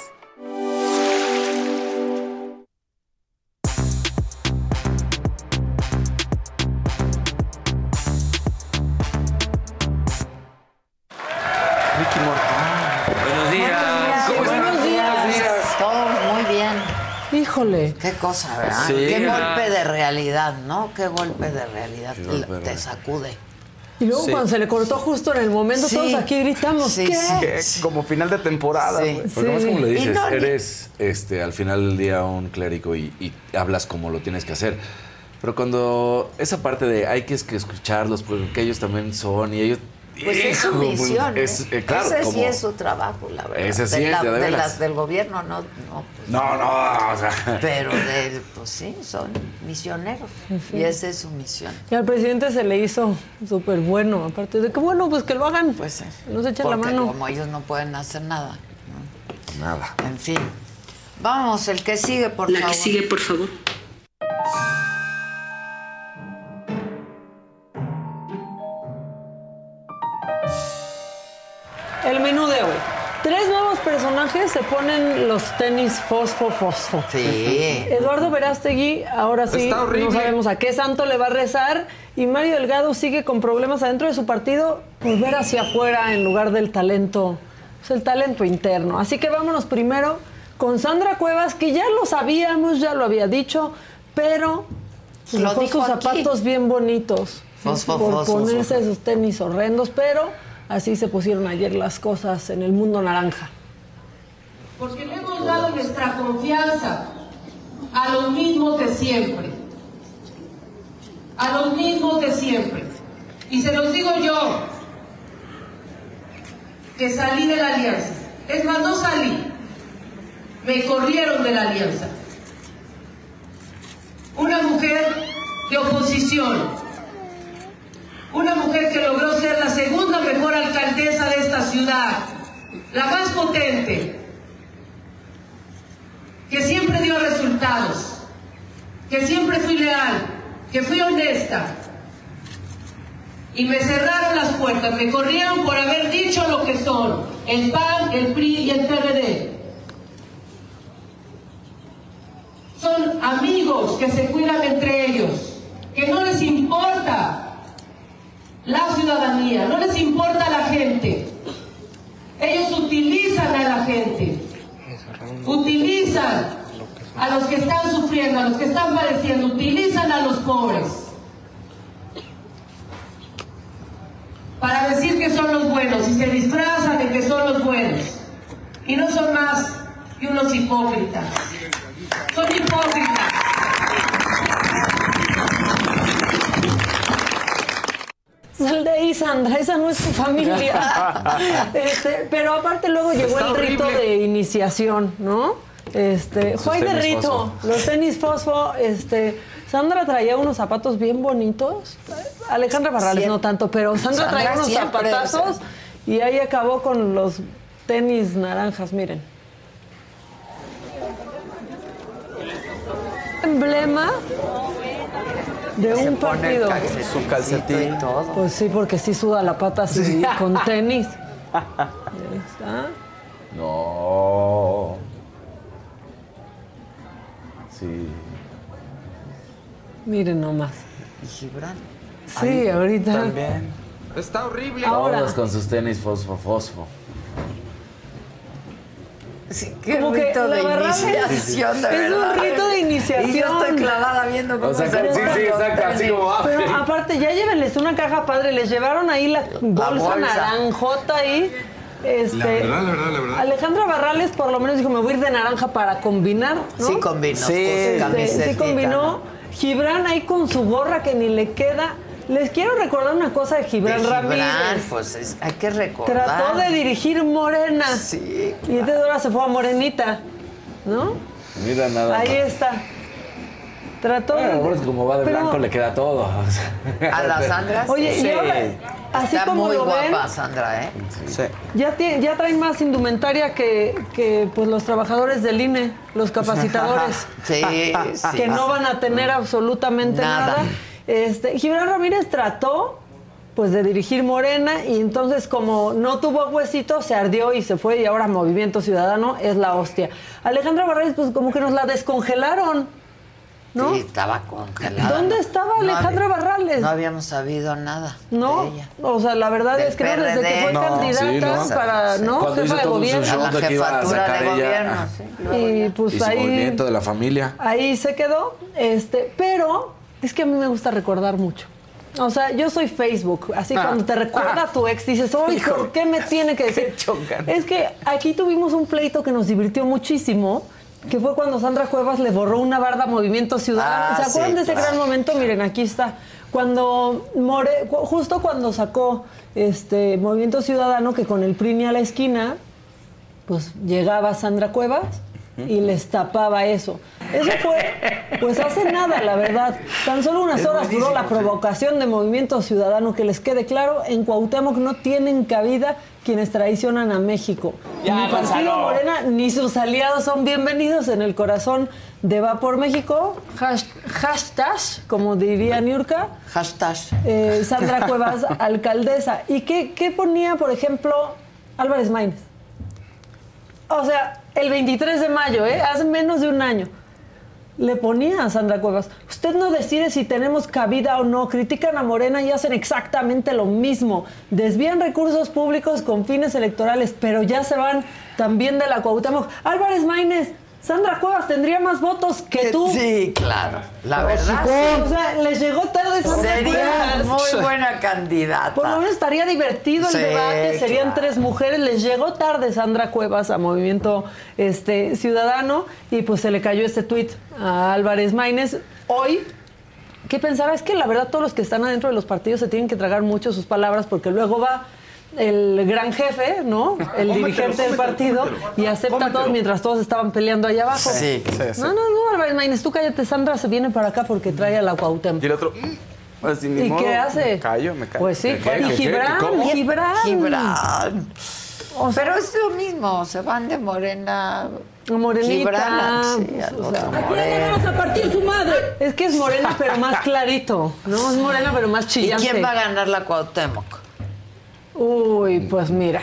Híjole. Qué cosa, ¿verdad? Qué golpe de realidad, ¿no? Qué golpe de realidad. Te sacude. Y luego cuando se le cortó justo en el momento, todos aquí gritamos, ¿qué? Como final de temporada. Porque más como le dices, eres este, al final del día un clérigo y, y, hablas como lo tienes que hacer. Pero cuando esa parte de hay que escucharlos porque ellos también son y ellos pues es su misión. Es, ¿eh? claro, ese sí es su trabajo, la verdad. Ese sí de es, de las del gobierno, no. No, pues, no, no, o sea. Pero, de, pues sí, son misioneros. Y esa es su misión. Y al presidente se le hizo súper bueno, aparte de que, bueno, pues que lo hagan. Pues nos echen la mano. como ellos no pueden hacer nada. Nada. En fin. Vamos, el que sigue, por favor. La que sigue, por favor. Se ponen los tenis fosfo fosfo. Sí. Eduardo Verástegui, ahora sí, no sabemos a qué santo le va a rezar. Y Mario Delgado sigue con problemas adentro de su partido por ver hacia afuera en lugar del talento, pues el talento interno. Así que vámonos primero con Sandra Cuevas, que ya lo sabíamos, ya lo había dicho, pero lo dejó sus zapatos bien bonitos. Fosfo, por fosfo, ponerse fosfo. sus tenis horrendos, pero Así se pusieron ayer las cosas en el mundo naranja. Porque le hemos dado nuestra confianza a los mismos de siempre. A los mismos de siempre. Y se los digo yo, que salí de la alianza. Es más, no salí. Me corrieron de la alianza. Una mujer de oposición, una mujer que logró ser la segunda mejor alcaldesa de esta ciudad, la más potente, que siempre dio resultados, que siempre fui leal, que fui honesta. Y me cerraron las puertas, me corrieron por haber dicho lo que son el PAN, el PRI y el PRD. Son amigos que se cuidan entre ellos, que no les importa la ciudadanía, no les importa la gente. Ellos utilizan a la gente, utilizan a los que están sufriendo, a los que están padeciendo, utilizan a los pobres para decir que son los buenos y se disfrazan de que son los buenos y no son más que unos hipócritas. Son hipócritas. Sal de ahí, Sandra, esa no es tu familia. [LAUGHS] Este, pero aparte luego llegó el rito de iniciación, ¿no? Este, fue de rito, los tenis fosfo, este, Sandra traía unos zapatos bien bonitos. Alejandra Barrales no tanto, pero Sandra, traía unos zapatazos y ahí acabó con los tenis naranjas, miren. Emblema de un partido. Su calcetín. Pues sí, porque sí suda la pata así [LAUGHS] con tenis. Está. No. Sí. Miren nomás. ¿Y Gibran? Sí, ahorita. También. Está horrible. Ahora. Todos con sus tenis fosfo, fosfo. Sí, qué Como que rito la de iniciación, de es un rito de iniciación. Y yo estoy clavada viendo cómo O sea, se sí, sí, exacto, así como, ah, Pero aparte, ya llévenles una caja padre. Les llevaron ahí la bolsa, bolsa. naranjota ahí. Este, La verdad, la verdad, la verdad. Alejandra Barrales por lo menos dijo, me voy a ir de naranja para combinar, ¿no? Sí combinó. Sí. Este, sí combinó. Gibran ahí con su gorra que ni le queda. Les quiero recordar una cosa de De Gibran Gibran, Ramírez. pues es- hay que recordar. Trató de dirigir Morena. Sí, Y entonces ahora se fue a Morenita, ¿no? Mira nada. Ahí más. está. Trató Bueno, de- como va de Pero- blanco le queda todo. A la [LAUGHS] Sandra. Oye, sí. y ahora, así Está como muy lo ven, guapa, Sandra, ¿eh? Sí. Ya, tie- ya traen más indumentaria que, que, pues, los trabajadores del INE, los capacitadores. Sí, [LAUGHS] sí. que no van a tener absolutamente Nada. nada. Este, Gibran Ramírez trató pues de dirigir Morena y entonces como no tuvo huesito se ardió y se fue y ahora Movimiento Ciudadano es la hostia. Alejandra Barrales pues como que nos la descongelaron, ¿no? Sí, estaba congelada. ¿Dónde estaba No Alejandra había- Barrales? No habíamos sabido nada No, de ella. o sea, la verdad Del es que no, desde PRD. que fue No, candidata sí, ¿no? para, hizo Jefa de gobierno. la que iba a jefatura sacar de ella. gobierno, sí. Y pues y su ahí, movimiento de la familia. ahí se quedó, este, pero es que a mí me gusta recordar mucho. O sea, yo soy Facebook, así Ah. cuando te recuerda a tu ex dices, oye, ¿por qué me tiene que decir? chocan. Es que aquí tuvimos un pleito que nos divirtió muchísimo, que fue cuando Sandra Cuevas le borró una barda a Movimiento Ciudadano. Ah, ¿Se acuerdan sí, de ese claro. gran momento? Miren, aquí está. Cuando More, justo cuando sacó este Movimiento Ciudadano, que con el PRI ni a la esquina, pues llegaba Sandra Cuevas y les tapaba eso. Eso fue, pues hace nada, la verdad. Tan solo unas horas duró la provocación de Movimiento Ciudadano. Que les quede claro, en Cuauhtémoc no tienen cabida quienes traicionan a México. Ya, ni Partido Gonzalo. Morena ni sus aliados son bienvenidos en el corazón de Va por México. Hash- hashtag, como diría Niurka. Hashtag. Eh, Sandra Cuevas, [LAUGHS] alcaldesa. ¿Y qué, qué ponía, por ejemplo, Álvarez Maínez? O sea, el 23 de mayo, ¿eh? hace menos de un año, le ponía a Sandra Cuevas, usted no decide si tenemos cabida o no, critican a Morena y hacen exactamente lo mismo, desvían recursos públicos con fines electorales, pero ya se van también de la Cuauhtémoc. Álvarez Maínez, Sandra Cuevas tendría más votos que tú. Sí, claro. La verdad, O sí. sea, les llegó tarde Sandra Sería Cuevas. muy buena candidata. Por lo menos estaría divertido el Sí, debate, serían claro. tres mujeres. Les llegó tarde Sandra Cuevas a Movimiento este, Ciudadano y pues se le cayó este tuit a Álvarez Maínez. Hoy, ¿qué pensará? Es que la verdad todos los que están adentro de los partidos se tienen que tragar mucho sus palabras porque luego va el gran jefe, ¿no? El Cómetelo, dirigente del partido cómetelo. y acepta a todos Cómetelo. mientras todos estaban peleando allá abajo. Sí. Sí, sí. No, no, no, Álvarez Maínez, tú cállate, Sandra se viene para acá porque trae a la Cuauhtémoc. Y el otro. pues, ¿Y modo, qué hace? Me callo, me callo. Pues sí, ¿Qué, qué, y? Gibran, ¿Cómo? Gibran. Gibran. O sea, Pero es lo mismo, se van de Morena. Morenita. Gibran, sí, al o sea, Morena. a partir su madre! es que es morena, pero más clarito. No, es morena, pero más ¿Y chillante. quién va a ganar la Cuauhtémoc? Uy, pues mira,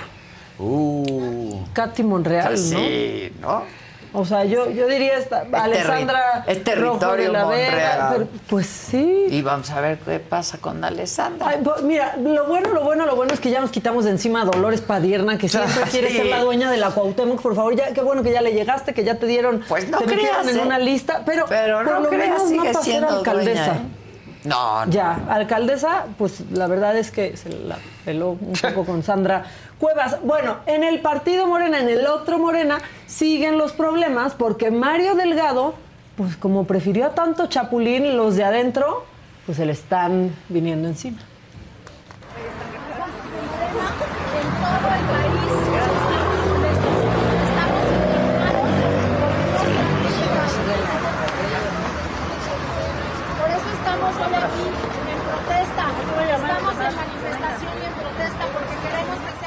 Uh. Katy Monreal, Pues ¿no? sí, ¿no? O sea, yo, yo diría esta, Alessandra terri- es territorio Rojo de la Vega, Monreal. pero, pues sí. Y vamos a ver qué pasa con Alessandra. Ay, pues, mira, lo bueno, lo bueno, lo bueno es que ya nos quitamos de encima a Dolores Padierna, que siempre quiere Sí. ser la dueña de la Cuauhtémoc. Por favor, ya, qué bueno que ya le llegaste, que ya te dieron, Pues no te creas, en ¿eh? una lista, pero, Pero por no lo creas, menos no sigue ser siendo alcaldesa. dueña, ¿eh? No, no. Ya, alcaldesa, pues la verdad es que se la peló un poco con Sandra Cuevas. Bueno, en el partido Morena, en el otro Morena, siguen los problemas porque Mario Delgado, pues como prefirió a tanto Chapulín, los de adentro, pues se le están viniendo encima.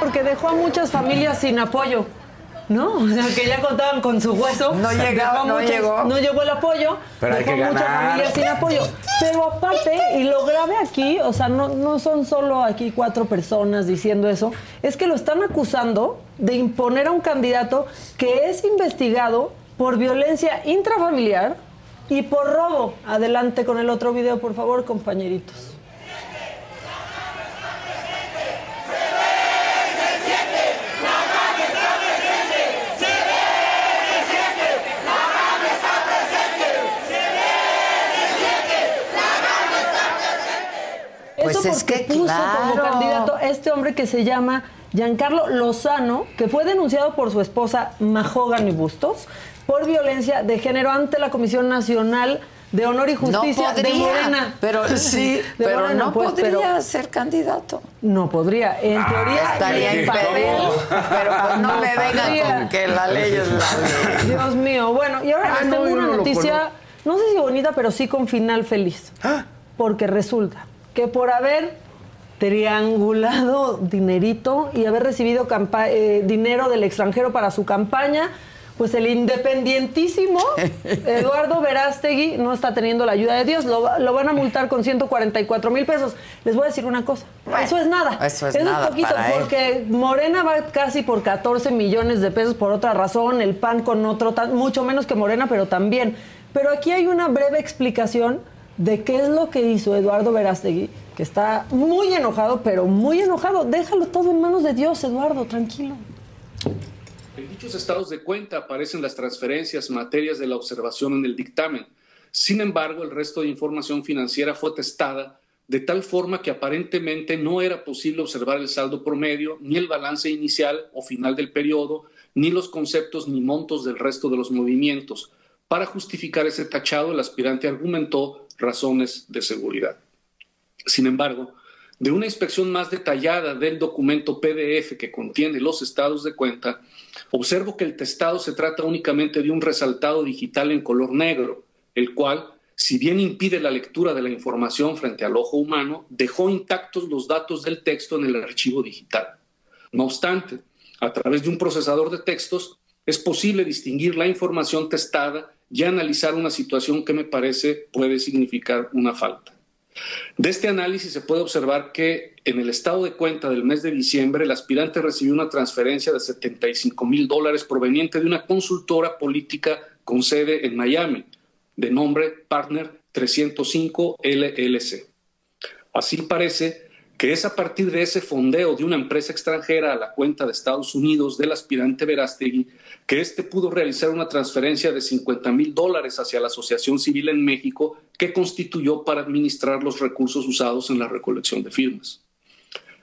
Porque dejó a muchas familias sin apoyo. ¿No? O sea, que ya contaban con su hueso. No llegaba, no muchas- llegó. No llegó el apoyo. Pero hay dejó que a muchas familias sin apoyo. Pero aparte, y lo grave aquí, o sea, no, no son solo aquí cuatro personas diciendo eso, es que lo están acusando de imponer a un candidato que es investigado por violencia intrafamiliar y por robo. Adelante con el otro video, por favor, compañeritos. Pues Eso es porque que puso claro. como candidato a este hombre que se llama Giancarlo Lozano, que fue denunciado por su esposa Mahogany Bustos por violencia de género ante la Comisión Nacional de Honor y Justicia no podría, de Morena. Pero [LAUGHS] sí, de pero Morena, no pues, podría pero ser candidato. no podría. En teoría Estaría en papel, impedido. Pero pues no, me vengan podría. con que la ley es la ley. Dios mío. Bueno, y ahora Ah, les no, tengo una no noticia, no sé si bonita, pero sí con final feliz. Porque resulta que por haber triangulado dinerito y haber recibido eh, dinero del extranjero para su campaña, pues el independientísimo [LAUGHS] Eduardo Verástegui no está teniendo la ayuda de Dios. Lo, va- lo van a multar con 144 mil pesos. Les voy a decir una cosa. eso es nada. eso es nada poquito para él. porque Morena va casi por 14 millones de pesos por otra razón, el PAN con otro, tan- mucho menos que Morena, pero también. Pero aquí hay una breve explicación de qué es lo que hizo Eduardo Verástegui, que está muy enojado, pero muy enojado. Déjalo todo en manos de Dios, Eduardo, tranquilo. En dichos estados de cuenta aparecen las transferencias materias de la observación en el dictamen. Sin embargo, el resto de información financiera fue testada de tal forma que aparentemente no era posible observar el saldo promedio, ni el balance inicial o final del periodo, ni los conceptos ni montos del resto de los movimientos. Para justificar ese tachado, el aspirante argumentó razones de seguridad. Sin embargo, de una inspección más detallada del documento PDF que contiene los estados de cuenta, observo que el testado se trata únicamente de un resaltado digital en color negro, el cual, si bien impide la lectura de la información frente al ojo humano, dejó intactos los datos del texto en el archivo digital. No obstante, a través de un procesador de textos, es posible distinguir la información testada y analizar una situación que me parece puede significar una falta. De este análisis se puede observar que en el estado de cuenta del mes de diciembre el aspirante recibió una transferencia de 75 mil dólares proveniente de una consultora política con sede en Miami, de nombre Partner 305 LLC. Así parece que es a partir de ese fondeo de una empresa extranjera a la cuenta de Estados Unidos del aspirante Verástegui que éste pudo realizar una transferencia de 50 mil dólares hacia la Asociación Civil en México que constituyó para administrar los recursos usados en la recolección de firmas.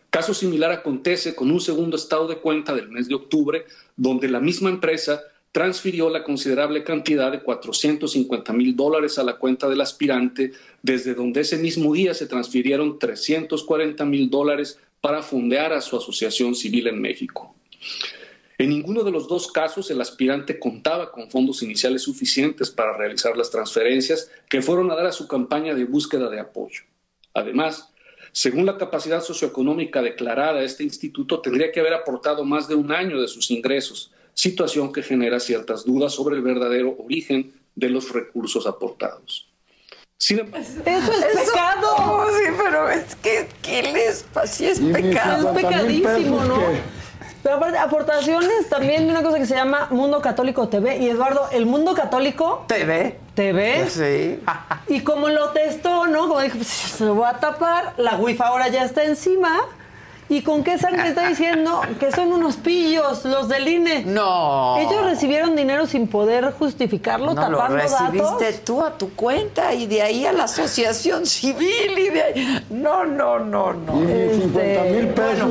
Caso similar acontece con un segundo estado de cuenta del mes de octubre, donde la misma empresa transfirió la considerable cantidad de 450 mil dólares a la cuenta del aspirante, desde donde ese mismo día se transfirieron 340 mil dólares para fondear a su asociación civil en México. En ninguno de los dos casos el aspirante contaba con fondos iniciales suficientes para realizar las transferencias que fueron a dar a su campaña de búsqueda de apoyo. Además, según la capacidad socioeconómica declarada, este instituto tendría que haber aportado más de un año de sus ingresos, situación que genera ciertas dudas sobre el verdadero origen de los recursos aportados. Sin embargo, Eso es pecado. Oh, sí, pero es que, ¿qué les pasa? Sí es pecado. Es pecadísimo, ¿no? Pero aparte, aportaciones también de una cosa que se llama Mundo Católico TV. Y Eduardo, el Mundo Católico TV. TV. Sí. Y como lo testó, ¿no? Como dijo, pues se lo voy a tapar, la wifi ahora ya está encima. ¿Y con qué sangre está diciendo que son unos pillos los del INE? No. Ellos recibieron dinero sin poder justificarlo, No tapando lo recibiste datos. tú a tu cuenta y de ahí a la asociación civil y de ahí. No, no, no, no. Este, bueno,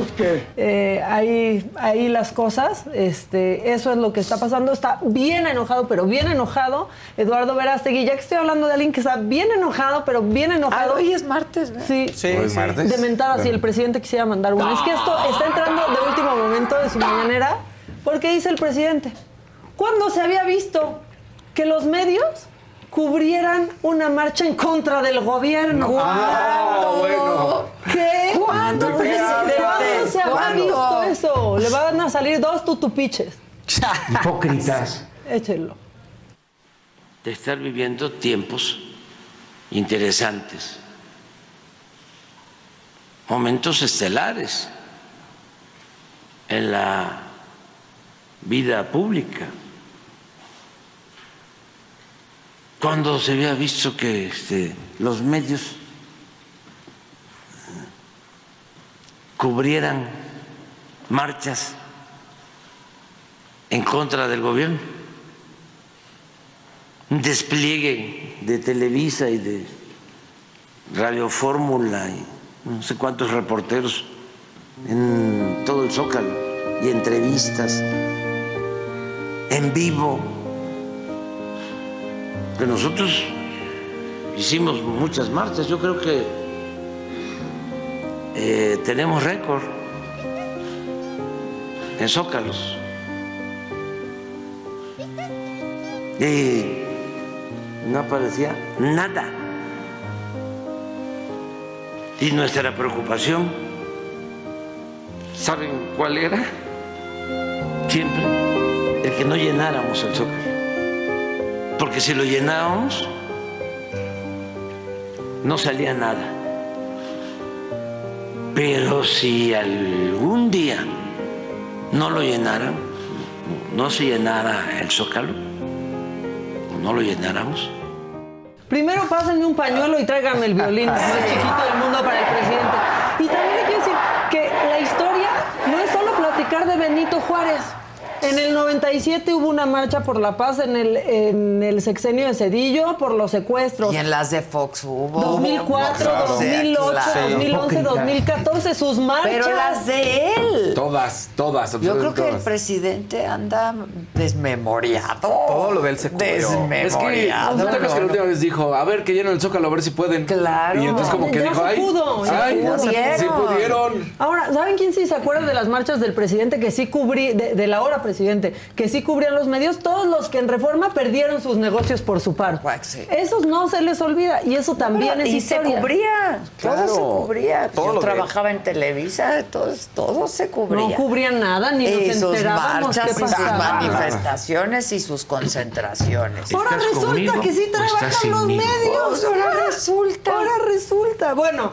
eh, ahí, ahí las cosas, este, eso es lo que está pasando. Está bien enojado, pero bien enojado. Eduardo Verástegui, ya que estoy hablando de alguien que está bien enojado, pero bien enojado. Ah, hoy es martes, ¿no? Sí, Sí, Hoy es martes. De mentada, si el presidente quisiera mandar Es que esto está entrando de último momento de su mañanera, porque dice el presidente, ¿cuándo se había visto que los medios cubrieran una marcha en contra del gobierno? Ah, bueno. ¿Qué? ¿Cuándo, ¿Cuándo presidente? se había ¿Cuándo? visto eso? Le van a salir dos tutupiches. Hipócritas. Échenlo. de estar viviendo tiempos interesantes, momentos estelares en la vida pública. Cuando se había visto que este, los medios cubrieran marchas en contra del gobierno despliegue de Televisa y de Radio Fórmula y no sé cuántos reporteros en todo el Zócalo y entrevistas en vivo. Que nosotros hicimos muchas marchas, yo creo que eh, tenemos récord en Zócalos. Y no aparecía nada. Y nuestra preocupación, ¿saben cuál era? Siempre el que no llenáramos el zócalo. Porque si lo llenábamos, no salía nada. Pero si algún día no lo llenaran, no se llenara el zócalo, no lo llenáramos, Primero pásenme un pañuelo y tráiganme el violín más chiquito del mundo para el presidente. Y también hay que decir que la historia no es solo platicar de Benito Juárez. En el 97 hubo una marcha por la paz en el, en el sexenio de Cedillo por los secuestros. Y en las de Fox hubo. 2004, Claro. 2008, Claro. 2011, 2014, sus marchas. Pero las de él. Todas, todas, Yo creo que el presidente anda desmemoriado. Todo lo de él se cubrió. Es que, Desmemoriado. ¿no te acuerdas que la última vez dijo, a ver, que llenen el zócalo, a ver si pueden? Claro. Y entonces como que Ya dijo, se ay, pudo, ya ay, sí pudieron. Ahora, ¿saben quién sí se acuerda de las marchas del presidente que sí cubrí, de, del ahora presidente, que sí cubrían los medios? Todos los que en reforma perdieron sus negocios por su paro. Esos no se les olvida y eso también es y se historia. cubría, Claro. todo se cubría. Todo Yo que- trabajaba en Televisa, todo, todo se cubría. No cubrían nada, ni nos y sus enterábamos marchas, qué sus manifestaciones y sus concentraciones. Ahora resulta que sí trabajan los medios. Pues ahora resulta. Ahora resulta. Bueno,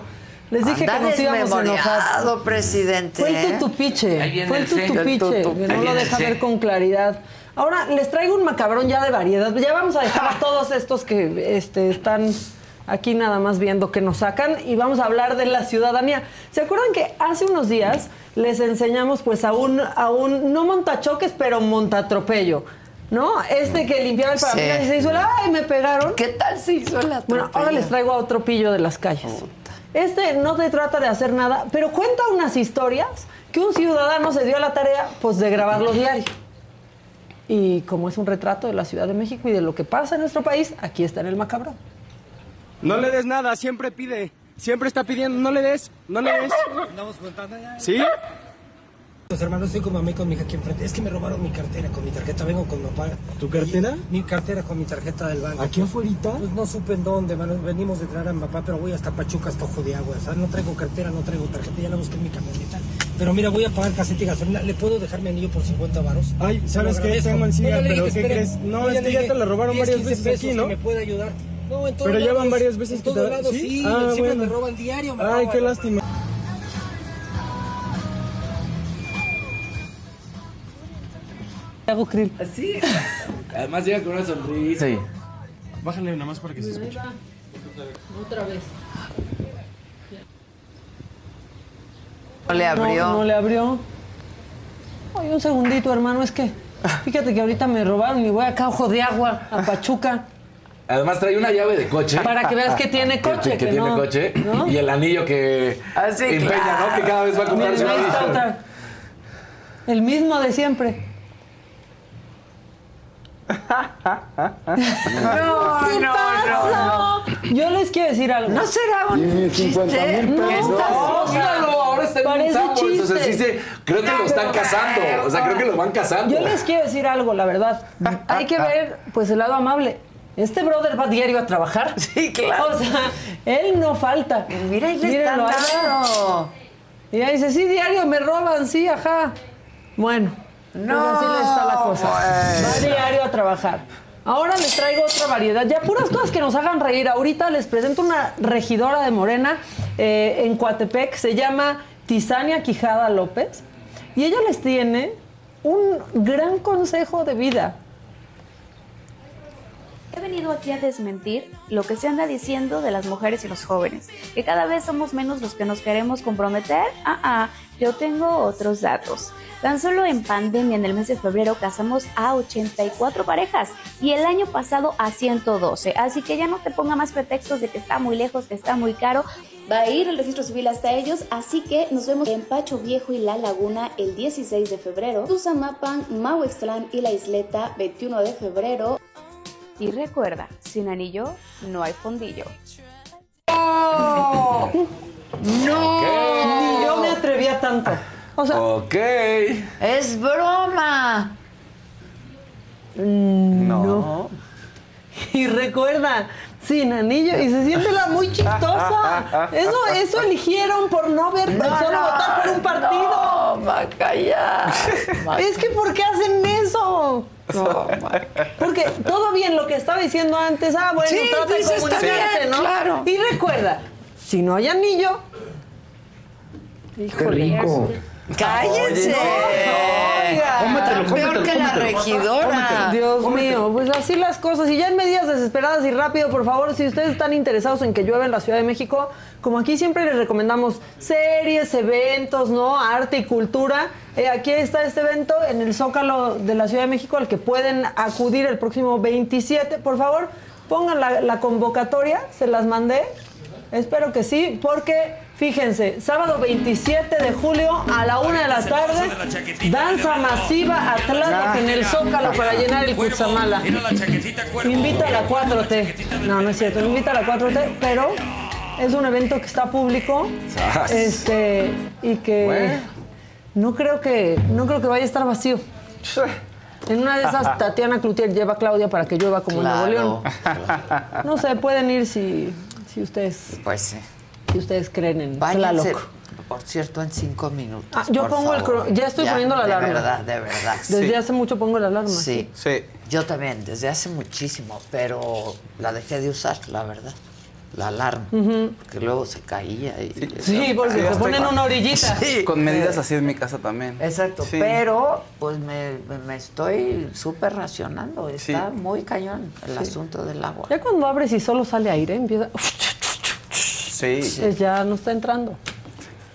les dije que nos íbamos a enojar. presidente. Fue el ¿eh? tutupiche. Fue el tutupiche. Que no lo deja ver con claridad. Ahora, les traigo un macabrón ya de variedad. Ya vamos a dejar a todos estos que este, están aquí nada más viendo que nos sacan y vamos a hablar de la ciudadanía. ¿Se acuerdan que hace unos días les enseñamos pues a un, a un no montachoques, pero montatropello? ¿No? Este que limpiaba el Sí. parabrisas y se hizo el ¡ay, me pegaron! ¿Qué tal se hizo el Bueno, ahora les traigo a otro pillo de las calles. Este no te trata de hacer nada, pero cuenta unas historias que un ciudadano se dio a la tarea pues de grabarlo diario. Y como es un retrato de la Ciudad de México y de lo que pasa en nuestro país, aquí está en el macabrón. No le des nada, siempre pide. Siempre está pidiendo, no le des, no le des. Andamos contando ya. ¿Sí? Los hermanos, estoy con mamá y con mi hija aquí enfrente. Es que me robaron mi cartera con mi tarjeta. Vengo con papá. ¿Tu cartera? Mi cartera con mi tarjeta del banco. ¿Aquí afuerita? Pues no supe en dónde, mano. Venimos de traer a mi papá, pero voy hasta Pachuca, hasta Ojo de Agua. ¿sabes? No traigo cartera, no traigo tarjeta. Ya la busqué en mi camioneta. Pero mira, voy a pagar caseta y gasolina. ¿Le puedo dejar mi anillo por 50 varos? Ay, ¿sabes qué? Tengo encima, No, pero ¿qué crees? No, es que ya te la robaron 10, varias 15 veces aquí, ¿no? me puede ayudar. No, en todos Pero ya van lados, varias veces en que todos te- lados, ¿sí? sí. Ah, siempre bueno. me roban diario. Me Ay, roban. qué lástima. Hago krill. Así. Además llega con una sonrisa y... Bájale nada más para que se escuche. Otra vez. ¿No le abrió? No, no le abrió. Oye, un segundito, hermano, es que fíjate que ahorita me robaron y voy acá ojo de agua a Pachuca. Además trae una llave de coche. Para que veas que tiene [LAUGHS] coche. Que, que tiene no, coche. ¿no? Y el anillo que Ah, sí, empeña, claro. ¿no? Que cada vez va a otra. El mismo de siempre. No, ¿Qué no, pasa? Yo les quiero decir algo. ¿No será un chiste? No, ¿Qué estás no? No, ahora está en un Parece Sanborns, O sea, chiste. sí se, creo que lo están cazando. O sea, creo que lo van cazando. Yo les quiero decir algo, la verdad. [LAUGHS] Hay que ver, pues, el lado amable. Este brother va diario a trabajar. [LAUGHS] Sí, claro. O sea, él no falta. Mira, ahí le están dando. Y ahí dice, sí, diario me roban, sí, ajá. Bueno, No, pues así le está la cosa. bueno. Va diario a trabajar. Ahora les traigo otra variedad, ya puras cosas que nos hagan reír. Ahorita les presento una regidora de Morena eh, en Coatepec, se llama Tizania Quijada López, y ella les tiene un gran consejo de vida. He venido aquí a desmentir lo que se anda diciendo de las mujeres y los jóvenes, que cada vez somos menos los que nos queremos comprometer. Ah, ah, yo tengo otros datos. Tan solo en pandemia, en el mes de febrero, casamos a 84 parejas y el año pasado a 112. Así que ya no te ponga más pretextos de que está muy lejos, que está muy caro. Va a ir el registro civil hasta ellos, así que nos vemos en Pacho Viejo y La Laguna el 16 de febrero, Tuzamapan, Mahuextlán y La Isleta 21 de febrero. Y recuerda, sin anillo no hay fondillo. ¡No! Ni yo me atrevía tanto. O sea, Ok. ¡Es broma! no. Y recuerda, sin anillo, y se siente la muy chistosa. [LAUGHS] Eso, eso eligieron por no ver, por No, solo no, votar por un partido. No, Macaya. Es que ¿por qué hacen eso? No, Porque todo bien lo que estaba diciendo antes, ah, bueno, Sí, trata de comunicarse, bien, ¿no? claro. Y recuerda, si no hay anillo, híjole. rico. ¡Cállense! Cómetelo, Peor que la regidora. Dios mío, pues así las cosas. Y ya en medidas desesperadas y rápido, por favor, si ustedes están interesados en que llueva en la Ciudad de México, como aquí siempre les recomendamos series, eventos, ¿no? Arte y cultura. eh, aquí está este evento en el Zócalo de la Ciudad de México al que pueden acudir el próximo 27. Por favor, pongan la, la convocatoria, se las mandé. Espero que sí, porque fíjense, sábado 27 de julio a la una de la tarde, danza masiva Atlántida en el Zócalo para llenar el Cutzamala. Invita a la 4T. No, no es cierto, no invita a la 4T, pero es un evento que está público este, y que no creo que no creo que vaya a estar vacío. En una de esas, [LAUGHS] Tatiana Cloutier lleva a Claudia para que llueva como Claro, en Nuevo León. [LAUGHS] No sé, pueden ir si, si ustedes Pues sí. Si ustedes creen en Váyanse, Tlaloc. por cierto, en cinco minutos. Ah, yo por pongo el favor. cro- ya estoy poniendo la alarma. De verdad, de verdad. Desde hace mucho pongo la alarma. Sí. Sí. Yo también, desde hace muchísimo, pero la dejé de usar, la verdad. La alarma. Que luego se caía. Y Sí, porque se ponen con- una orillita. Sí. Con medidas así en mi casa también. Exacto, Sí. pero pues me, me- estoy súper racionando. Está Sí. muy cañón el asunto del agua. Ya cuando abres y solo sale aire, empieza. Sí. pues ya no está entrando.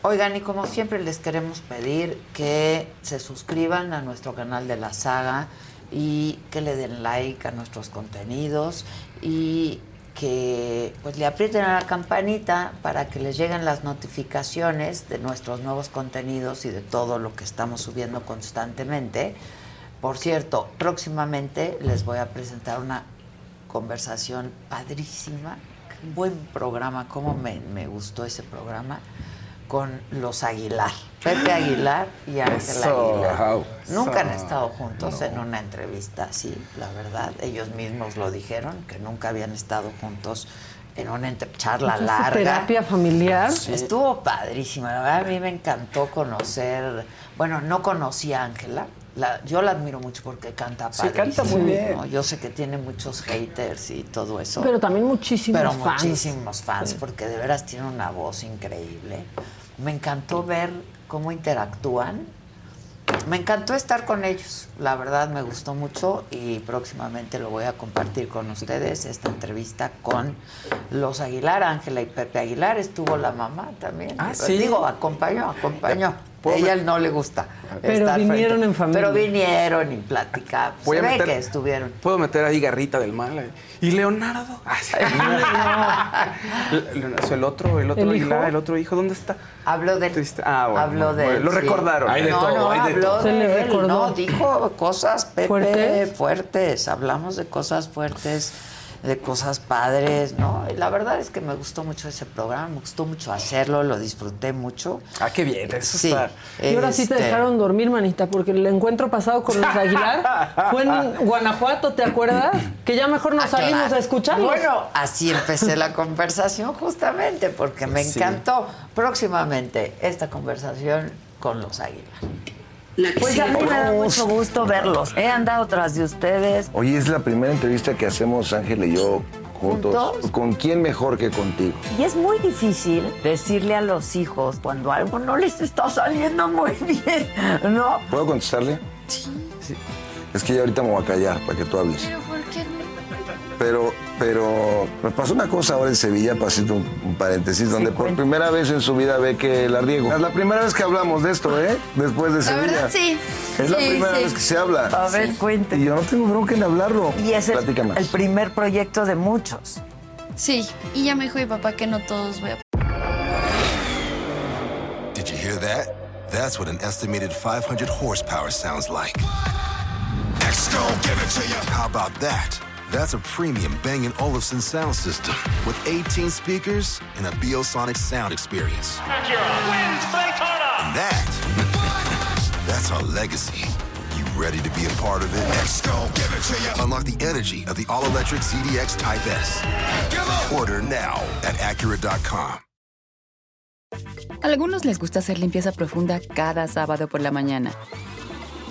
Oigan, y como siempre les queremos pedir que se suscriban a nuestro canal de la saga y que le den like a nuestros contenidos y que pues le aprieten a la campanita para que les lleguen las notificaciones de nuestros nuevos contenidos y de todo lo que estamos subiendo constantemente. Por cierto, próximamente les voy a presentar una conversación padrísima, buen programa, cómo me, me gustó ese programa con los Aguilar, Pepe [LAUGHS] Aguilar y Ángel Aguilar. wow. Nunca han estado juntos en una entrevista así, la verdad. Ellos mismos lo dijeron, que nunca habían estado juntos en una charla larga. terapia familiar. Estuvo padrísima, la verdad a mí me encantó conocer, bueno, no conocí a Ángela, la- yo la admiro mucho porque canta Sí, padrísimo. canta muy bien. ¿no? Yo sé que tiene muchos haters y todo eso. Pero también muchísimos Pero fans. muchísimos fans, porque de veras tiene una voz increíble. Me encantó ver cómo interactúan me encantó estar con ellos. La verdad me gustó mucho y próximamente lo voy a compartir con ustedes esta entrevista con los Aguilar, Ángela y Pepe Aguilar. Estuvo la mamá también. Ah, sí. Digo, acompañó, acompañó. A ella no le gusta. Pero estar vinieron frente. en familia. Pero vinieron y platicamos. Voy Se a ve meter- que estuvieron. Puedo meter ahí Garrita del Mal. eh. ¿Y Leonardo? [LAUGHS] Sí. [LAUGHS] Le- El otro, el otro ¿El Aguilar, hijo? el otro hijo, ¿dónde está? Habló de Triste. Ah, bueno, habló de bueno, él, lo sí. recordaron. Hay de no, todo, no, hay de habló todo. Se le de él, recordó. no, dijo cosas, Pepe, ¿Fuertes? fuertes. Hablamos de cosas fuertes, de cosas padres, ¿no? Y la verdad es que me gustó mucho ese programa, me gustó mucho hacerlo, lo disfruté mucho. Ah, qué bien, eso Sí. está. Y ahora sí te Este, dejaron dormir, manita, porque el encuentro pasado con los Aguilar [LAUGHS] fue en Guanajuato, ¿te acuerdas? Que ya mejor nos Ah, salimos claro. a escucharlos. Bueno, así empecé la conversación justamente porque me Sí. encantó. Próximamente esta conversación con los Pues a mí me da mucho gusto verlos. He andado tras de ustedes. Oye, es la primera entrevista que hacemos Ángel y yo juntos. ¿Juntos? ¿Con quién mejor que contigo? Y es muy difícil decirle a los hijos cuando algo no les está saliendo muy [LAUGHS] bien, ¿no? ¿Puedo contestarle? Sí. Es que ya ahorita me voy a callar para que tú hables. Pero ¿por qué no? Pero, pero me pasó una cosa ahora en Sevilla, para hacer un, un paréntesis, donde por primera vez en su vida ve que la riego. Es la primera vez que hablamos de esto, ¿eh? Después de La Sevilla. verdad, sí. Es la primera sí. vez que se habla. A ver, cuente. Y yo no tengo bronca en hablarlo. Y es el, el primer proyecto de muchos. Sí, y ya me dijo mi papá que no todos voy a Did you hear that? That's what an estimated 500 horsepower sounds like. Exco, give it to you. How about that? That's a premium Bang & Olufsen sound system with 18 speakers and a Biosonic sound experience. Acura wins Daytona. And that, [LAUGHS] that's our legacy. You ready to be a part of it? Exco, give it to you. Unlock the energy of the all-electric ZDX Type S. Order now at Acura.com. Algunos les gusta hacer limpieza profunda cada sábado por la mañana.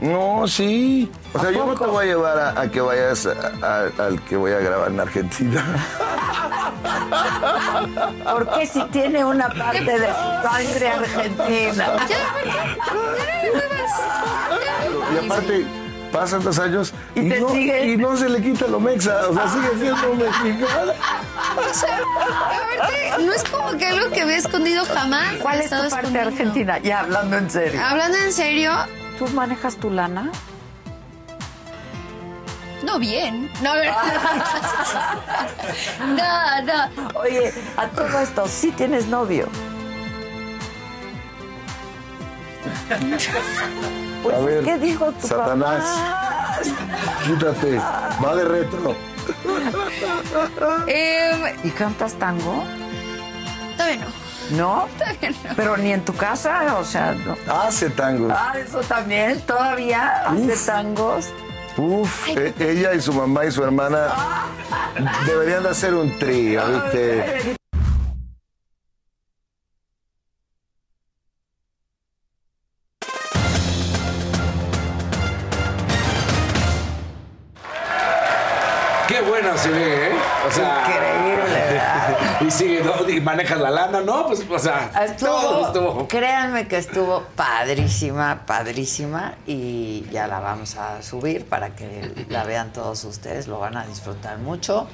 No, sí. O sea, yo no te voy a llevar a, a que vayas a- a- al que voy a grabar en Argentina. [LAUGHS] Porque si tiene una parte de su sangre argentina. Y aparte, pasan los años y, no, y no se le quita lo mexa. O sea, sigue siendo mexicano. O sea, aparte, no es como que algo que había escondido jamás. ¿Cuál es tu parte argentina? Ya hablando en serio. Hablando en serio, ¿Tú manejas tu lana? no bien. No, a ver. [LAUGHS] no, no. Oye, a todo esto, ¿sí tienes novio? Pues, A ver, ¿qué dijo tu Satanás. papá? Quítate. Va de retro. Em, ¿Y cantas tango? todavía no. ¿No? Pero ni en tu casa, o sea, no. Hace tango. Ah, eso también, todavía hace tangos. Uf, e- ella y su mamá y su hermana [LAUGHS] deberían de hacer un trío, ¿viste? Qué bueno se ve, ¿eh? O sea. [LAUGHS] Y sigue, ¿no? Y manejas la lana, ¿no? Pues, o sea. todo estuvo. créanme que estuvo padrísima, padrísima y ya la vamos a subir para que la vean todos ustedes, lo van a disfrutar mucho.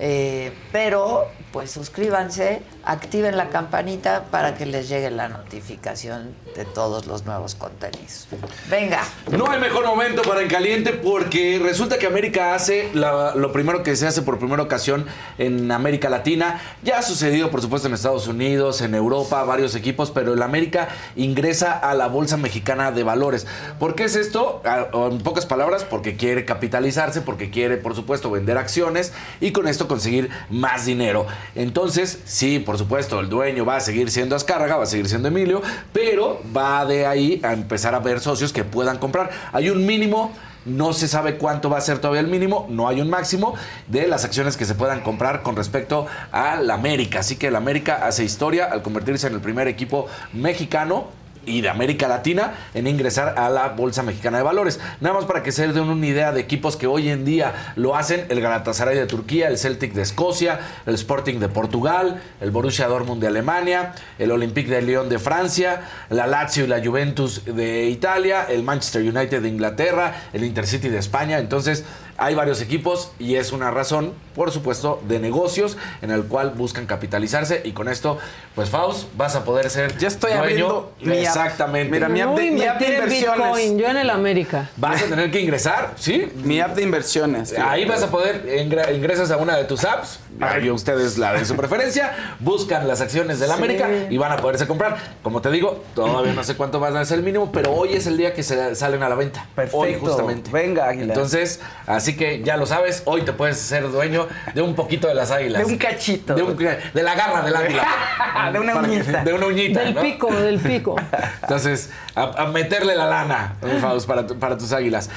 Eh, pero, pues suscríbanse, activen la campanita para que les llegue la notificación de todos los nuevos contenidos. Venga. No hay mejor momento para En Caliente porque resulta que América hace lo primero que se hace por primera ocasión en América Latina. Ya ha sucedido, por supuesto, en Estados Unidos, en Europa, varios equipos, pero el América ingresa a la Bolsa Mexicana de Valores. ¿Por qué es esto? A- o En pocas palabras, porque quiere capitalizarse, porque quiere, por supuesto, vender acciones y con esto conseguir más dinero. Entonces, sí, por supuesto, el dueño va a seguir siendo Azcárraga, va a seguir siendo Emilio, pero va de ahí a empezar a ver socios que puedan comprar. Hay un mínimo No se sabe cuánto va a ser todavía el mínimo, no hay un máximo de las acciones que se puedan comprar con respecto a la América. Así que la América hace historia al convertirse en el primer equipo mexicano y de América Latina en ingresar a la Bolsa Mexicana de Valores. Nada más para que se den una idea de equipos que hoy en día lo hacen, el Galatasaray de Turquía, el Celtic de Escocia, el Sporting de Portugal, el Borussia Dortmund de Alemania, el Olympique de Lyon de Francia, la Lazio y la Juventus de Italia, el Manchester United de Inglaterra, el Intercity de España. Entonces, hay varios equipos y es una razón, por supuesto, de negocios en el cual buscan capitalizarse y con esto, pues Faust, vas a poder ser Ya estoy dueño. abriendo mi. Exactamente. Mira, mi app de- mi app de Invertir en inversiones. Bitcoin, yo en el América. Vas a tener que ingresar, ¿sí? Mi app de inversiones. Ahí vas a poder, ingresas a una de tus apps, ahí ustedes la de su preferencia, buscan las acciones de la Sí. América y van a poderse comprar. Como te digo, todavía no sé cuánto van a ser el mínimo, pero hoy es el día que se salen a la venta. Hoy Perfecto. justamente. Venga, Águila. Entonces, así que ya lo sabes, hoy te puedes ser dueño de un poquito de las águilas. De un cachito. De, un- de la garra del águila. [LAUGHS] De una uñita. de una uñita. Del ¿no? pico, del pico. [LAUGHS] Entonces, a, a meterle la lana, Faust, para, tu- para tus águilas.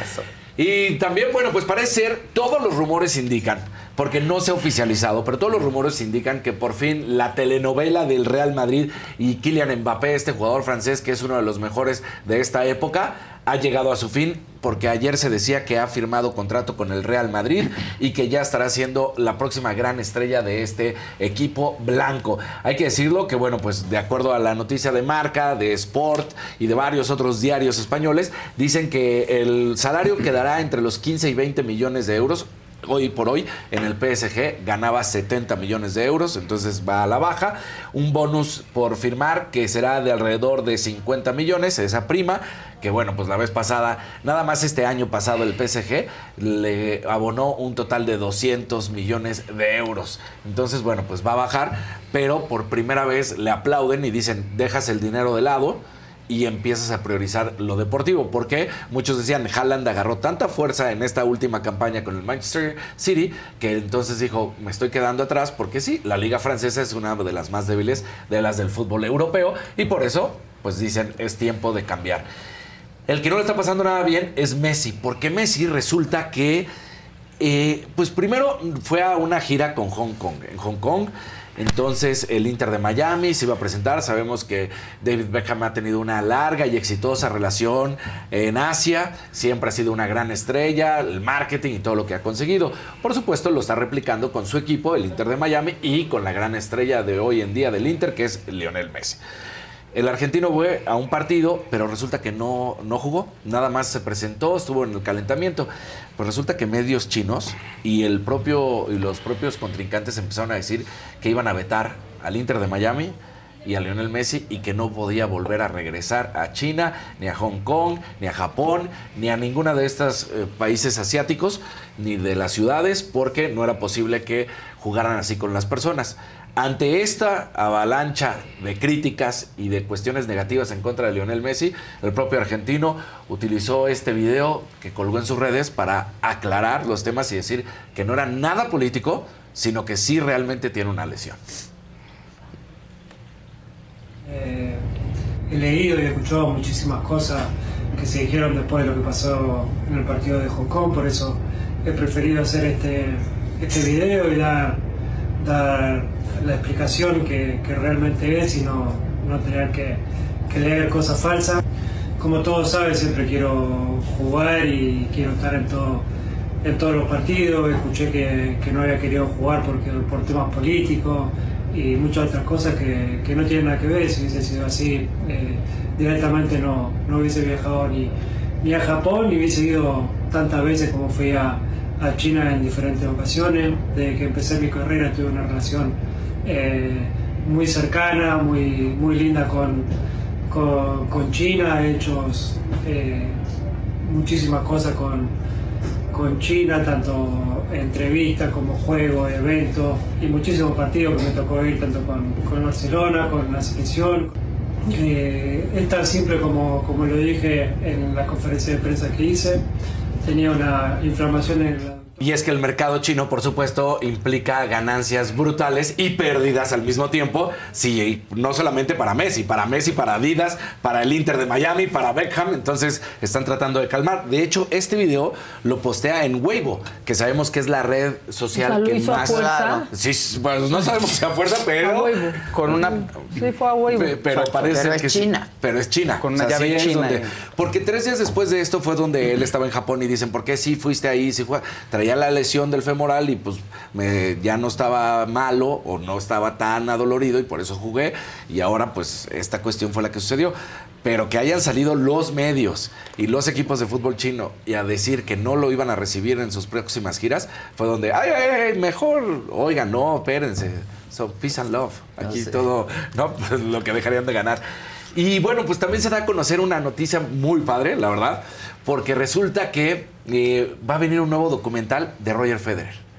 Y también, bueno, pues parece ser, todos los rumores indican, porque no se ha oficializado, pero todos los rumores indican que por fin la telenovela del Real Madrid y Kylian Mbappé, este jugador francés que es uno de los mejores de esta época, ha llegado a su fin porque ayer se decía que ha firmado contrato con el Real Madrid y que ya estará siendo la próxima gran estrella de este equipo blanco. Hay que decirlo que, bueno, pues de acuerdo a la noticia de Marca, de Sport y de varios otros diarios españoles, dicen que el salario quedará entre los 15 y 20 millones de euros hoy por hoy en el PSG ganaba 70 millones de euros, entonces va a la baja. Un bonus por firmar que será de alrededor de 50 millones, esa prima, que bueno, pues la vez pasada, nada más este año pasado el PSG le abonó un total de 200 millones de euros. Entonces, bueno, pues va a bajar, pero por primera vez le aplauden y dicen, dejas el dinero de lado y empiezas a priorizar lo deportivo. Porque muchos decían, Haaland agarró tanta fuerza en esta última campaña con el Manchester City que entonces dijo, me estoy quedando atrás porque sí, la liga francesa es una de las más débiles de las del fútbol europeo y por eso, pues dicen, es tiempo de cambiar. El que no le está pasando nada bien es Messi, porque Messi resulta que, eh, pues primero fue a una gira con Hong Kong. En Hong Kong, entonces el Inter de Miami se iba a presentar. Sabemos que David Beckham ha tenido una larga y exitosa relación en Asia. Siempre ha sido una gran estrella, el marketing y todo lo que ha conseguido. Por supuesto, lo está replicando con su equipo, el Inter de Miami, y con la gran estrella de hoy en día del Inter, que es Lionel Messi. El argentino fue a un partido, pero resulta que no, no jugó. Nada más se presentó, estuvo en el calentamiento. Pues resulta que medios chinos y el propio y los propios contrincantes empezaron a decir que iban a vetar al Inter de Miami y a Lionel Messi y que no podía volver a regresar a China, ni a Hong Kong, ni a Japón, ni a ninguna de estos eh, países asiáticos, ni de las ciudades, porque no era posible que jugaran así con las personas. Ante esta avalancha de críticas y de cuestiones negativas en contra de Lionel Messi, el propio argentino utilizó este video que colgó en sus redes para aclarar los temas y decir que no era nada político, sino que sí realmente tiene una lesión. Eh, he leído y escuchado muchísimas cosas que se dijeron después de lo que pasó en el partido de Hong Kong, por eso he preferido hacer este, este video y dar, dar la explicación que, que realmente es y no, no tener que, que leer cosas falsas. Como todos saben, siempre quiero jugar y quiero estar en, todo, en todos los partidos. Escuché que, que no había querido jugar porque, por temas políticos y muchas otras cosas que, que no tienen nada que ver. Si hubiese sido así, eh, directamente no, no hubiese viajado ni, ni a Japón ni hubiese ido tantas veces como fui a, a China en diferentes ocasiones. Desde que empecé mi carrera tuve una relación eh, muy cercana, muy, muy linda con, con, China. He hecho eh, muchísimas cosas con, con China, tanto entrevistas como juegos, eventos y muchísimos partidos que me tocó ir tanto con, con Barcelona, con la selección. Eh, es tan simple como, como lo dije en la conferencia de prensa que hice. Tenía una inflamación en el Y es que el mercado chino, por supuesto, implica ganancias brutales y pérdidas al mismo tiempo. Sí, no solamente para Messi, para Messi, para Adidas, para el Inter de Miami, para Beckham. Entonces están tratando de calmar. De hecho, este video lo postea en Weibo, que sabemos que es la red social que más. A Sí, pues no sabemos si a fuerza, pero con una. Sí, fue a Weibo. Pero parece Pero es que. China. Pero es China. Con una O sea, llave sí es china. donde- porque tres días después de esto fue donde él estaba en Japón y dicen, ¿por qué sí fuiste ahí? Sí fue? Traía la lesión del femoral y pues me- ya no estaba malo o no estaba tan adolorido y por eso jugué. Y ahora pues esta cuestión fue la que sucedió. Pero que hayan salido los medios y los equipos de fútbol chino y a decir que no lo iban a recibir en sus próximas giras, fue donde, ay, ay, ay, mejor, oigan, no, espérense. So, peace and love. Aquí sé. todo, no, pues lo que dejarían de ganar. Y bueno, pues también se da a conocer una noticia muy padre, la verdad, porque resulta que eh, va a venir un nuevo documental de Roger Federer.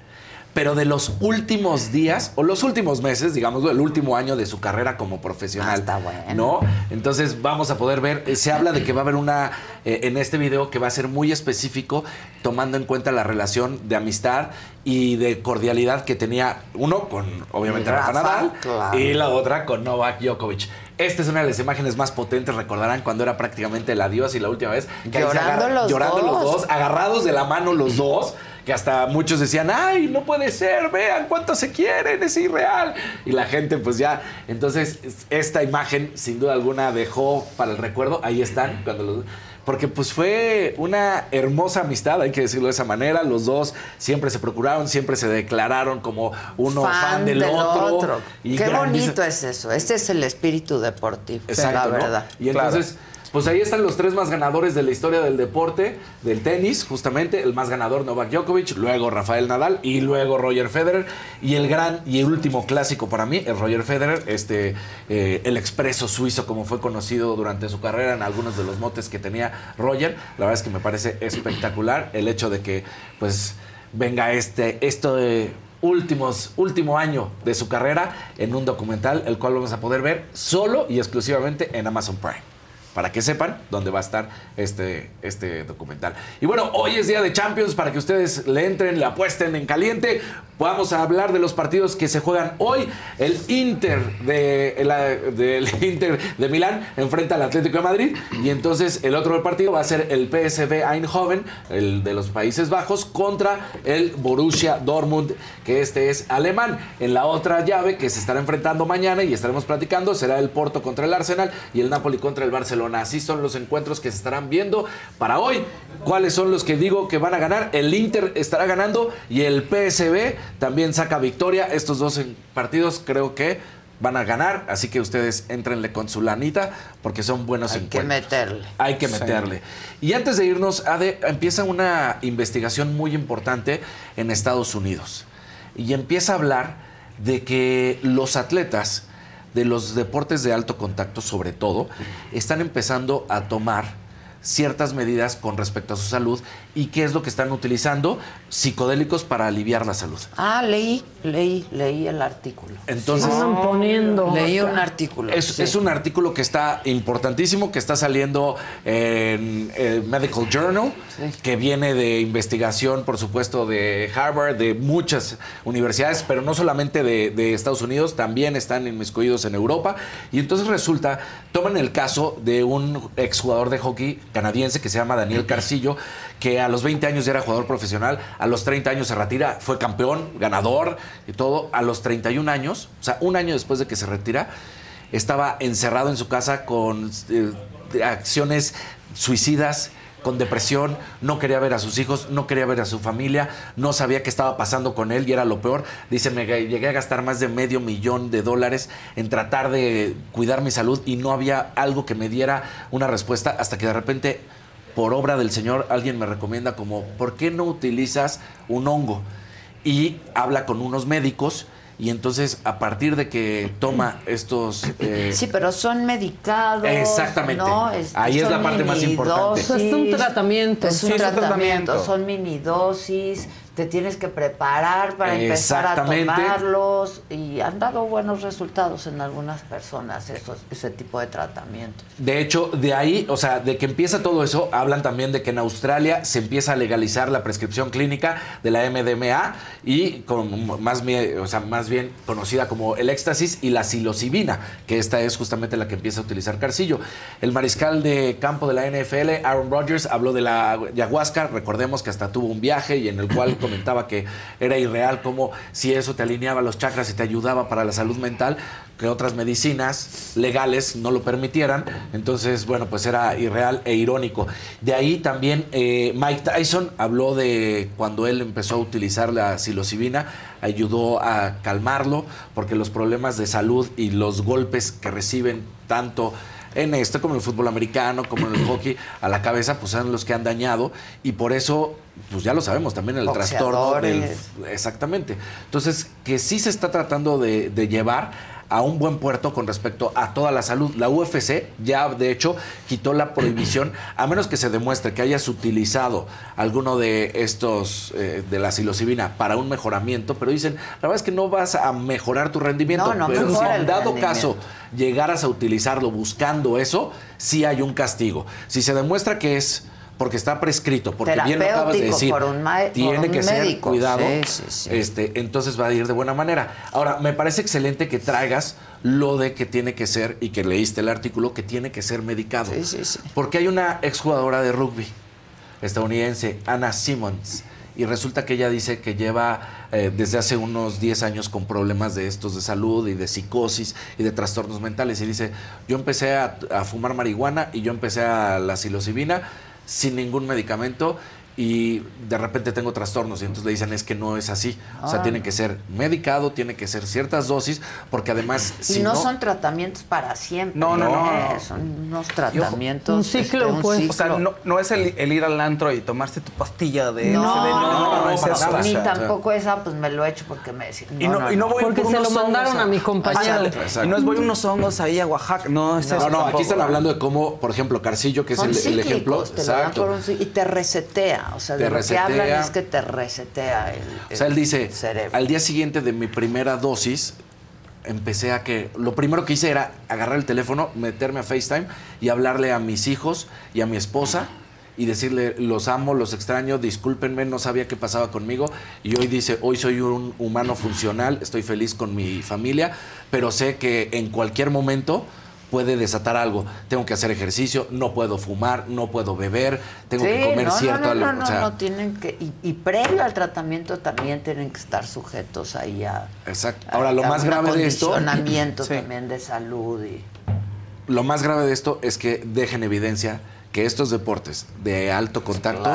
Pero de los últimos días, o los últimos meses, digamos, el último año de su carrera como profesional. está bueno. ¿No? Entonces vamos a poder ver, eh, se habla de que va a haber una, eh, en este video, que va a ser muy específico, tomando en cuenta la relación de amistad y de cordialidad que tenía uno con, obviamente, Rafa, Rafa Nadal, claro. y la otra con Novak Djokovic. Esta es una de las imágenes más potentes, recordarán cuando era prácticamente el adiós y la última vez. que Llorando los llorando los dos, agarrados de la mano los dos, que hasta muchos decían, ay, no puede ser, vean cuánto se quieren, es irreal. Y la gente pues ya, entonces es- esta imagen sin duda alguna dejó para el recuerdo, ahí están, cuando los... Porque pues fue una hermosa amistad, hay que decirlo de esa manera. Los dos siempre se procuraron, siempre se declararon como uno fan, del, otro. Y Qué bonito es eso. Este es el espíritu deportivo, Exacto, la ¿no? verdad. Y entonces, pues ahí están los tres más ganadores de la historia del deporte, del tenis, justamente. El más ganador, Novak Djokovic, luego Rafael Nadal y luego Roger Federer. Y el gran y el último clásico para mí es Roger Federer, este, eh, el expreso suizo, como fue conocido durante su carrera en algunos de los motes que tenía Roger. La verdad es que me parece espectacular el hecho de que, pues, venga este, esto de últimos, último año de su carrera en un documental, el cual vamos a poder ver solo y exclusivamente en Amazon Prime. Para que sepan dónde va a estar este, este documental. Y bueno, hoy es día de Champions para que ustedes le entren, le apuesten en caliente. Vamos a hablar de los partidos que se juegan hoy. El Inter de, del [LAUGHS] Inter de Milán enfrenta al Atlético de Madrid. Y entonces el otro partido va a ser el PSV Eindhoven, el de los Países Bajos, contra el Borussia Dortmund, que este es alemán. En la otra llave que se estará enfrentando mañana y estaremos platicando será el Porto contra el Arsenal y el Napoli contra el Barcelona. Así son los encuentros que se estarán viendo para hoy. ¿Cuáles son los que digo que van a ganar? El Inter estará ganando y el PSV también saca victoria. Estos dos partidos creo que van a ganar, así que ustedes entrenle con su lanita porque son buenos Hay que encuentros. meterle. Hay que Sí. meterle. Y antes de irnos, Ade, empieza una investigación muy importante en Estados Unidos. Y empieza a hablar de que los atletas de los deportes de alto contacto, sobre todo, están empezando a tomar ciertas medidas con respecto a su salud y qué es lo que están utilizando psicodélicos para aliviar la salud. Ah, leí, leí, leí el artículo. Entonces, Están poniendo. Leí un artículo. Es, sí. es un artículo que está importantísimo, que está saliendo en el Medical Journal, que viene de investigación, por supuesto, de Harvard, de muchas universidades, pero no solamente de, de Estados Unidos, también están inmiscuidos en Europa. Y entonces resulta, toman el caso de un exjugador de hockey canadiense que se llama Daniel Carcillo, que a los 20 años ya era jugador profesional, a los 30 años se retira, fue campeón, ganador y todo, a los 31 años, o sea, un año después de que se retira, estaba encerrado en su casa con eh, acciones suicidas, con depresión, no quería ver a sus hijos, no quería ver a su familia, no sabía qué estaba pasando con él y era lo peor. Dice, me llegué a gastar más de medio millón de dólares en tratar de cuidar mi salud y no había algo que me diera una respuesta hasta que de repente, por obra del Señor, alguien me recomienda como, ¿por qué no utilizas un hongo? Y habla con unos médicos y entonces a partir de que toma estos... eh, Sí, pero son medicados. Exactamente. ¿no? Ahí es la parte más importante. minidosis. Es un tratamiento. Es un Sí, es un tratamiento, tratamiento. son mini dosis, te tienes que preparar para empezar a tomarlos y han dado buenos resultados en algunas personas esos, ese tipo de tratamientos. De hecho, de ahí, o sea, de que empieza todo eso, hablan también de que en Australia se empieza a legalizar la prescripción clínica de la MDMA y con más, o sea, más bien conocida como el éxtasis y la psilocibina, que esta es justamente la que empieza a utilizar Carcillo. El mariscal de campo de la NFL, Aaron Rodgers, habló de la ayahuasca, recordemos que hasta tuvo un viaje y en el cual comentaba que era irreal como si eso te alineaba los chakras y te ayudaba para la salud mental, que otras medicinas legales no lo permitieran. Entonces, bueno, pues era irreal e irónico. De ahí también eh, Mike Tyson habló de cuando él empezó a utilizar la psilocibina, ayudó a calmarlo, porque los problemas de salud y los golpes que reciben tanto en esto, como en el fútbol americano, como en el hockey, a la cabeza, pues son los que han dañado y por eso, pues ya lo sabemos, también el trastorno del... Exactamente. Entonces, que sí se está tratando de, de llevar a un buen puerto con respecto a toda la salud. La UFC ya de hecho quitó la prohibición, a menos que se demuestre que hayas utilizado alguno de estos, eh, de la psilocibina para un mejoramiento, pero dicen, la verdad es que no vas a mejorar tu rendimiento, pero si en dado caso llegaras a utilizarlo buscando eso, sí hay un castigo. Si se demuestra que es porque está prescrito, porque bien lo acabas de decir, tiene que ser cuidado, este, entonces va a ir de buena manera. Ahora, me parece excelente que traigas lo de que tiene que ser, y que leíste el artículo, que tiene que ser medicado. Porque hay una exjugadora de rugby estadounidense, Anna Simmons, y resulta que ella dice que lleva eh, desde hace unos 10 años con problemas de estos de salud y de psicosis y de trastornos mentales. Y dice, yo empecé a, a fumar marihuana y yo empecé a la psilocibina sin ningún medicamento y de repente tengo trastornos y entonces le dicen es que no es así. O sea, ah. tiene que ser medicado, tiene que ser ciertas dosis, porque además... Y no, son tratamientos para siempre. No, no, no. Son unos tratamientos... Un ciclo, este, pues. O sea, no, es el, ir al antro y tomarse tu pastilla de... No, no, no, es eso. Ni tampoco esa, pues me lo he hecho porque me decían... Y no, y no voy porque se lo mandaron a mi compañero. Y no es voy unos hongos ahí a Oaxaca. No, es eso. No, no, aquí están hablando de cómo, por ejemplo, Carcillo, que es el, ejemplo. Exacto. y te resetea. O sea, de lo que hablan es que te resetea el, O sea, él dice, al día siguiente de mi primera dosis, empecé a que... Lo primero que hice era agarrar el teléfono, meterme a FaceTime y hablarle a mis hijos y a mi esposa y decirle, los amo, los extraño, discúlpenme, no sabía qué pasaba conmigo. Y hoy dice, hoy soy un humano funcional, estoy feliz con mi familia, pero sé que en cualquier momento puede desatar algo. Tengo que hacer ejercicio, no puedo fumar, no puedo beber, tengo que comer cierto... No, no, no, no, tienen que... Y, previo al tratamiento también tienen que estar sujetos ahí a... Exacto. Ahora, lo más grave de esto... también de salud y... Lo más grave de esto es que dejen evidencia que estos deportes de alto contacto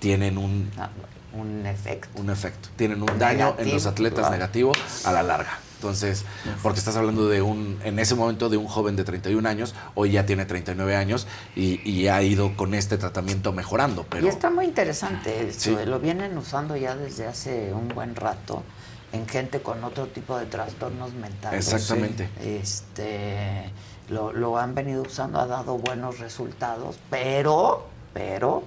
tienen un... Ah, un efecto. Un efecto. Tienen un daño en los atletas negativo a la larga. Entonces, porque estás hablando de un, en ese momento de un joven de 31 años, hoy ya tiene 39 años y, ha ido con este tratamiento mejorando. Pero... Y está muy interesante esto, lo vienen usando ya desde hace un buen rato en gente con otro tipo de trastornos mentales. Exactamente. Este, lo, lo han venido usando, ha dado buenos resultados, pero, pero,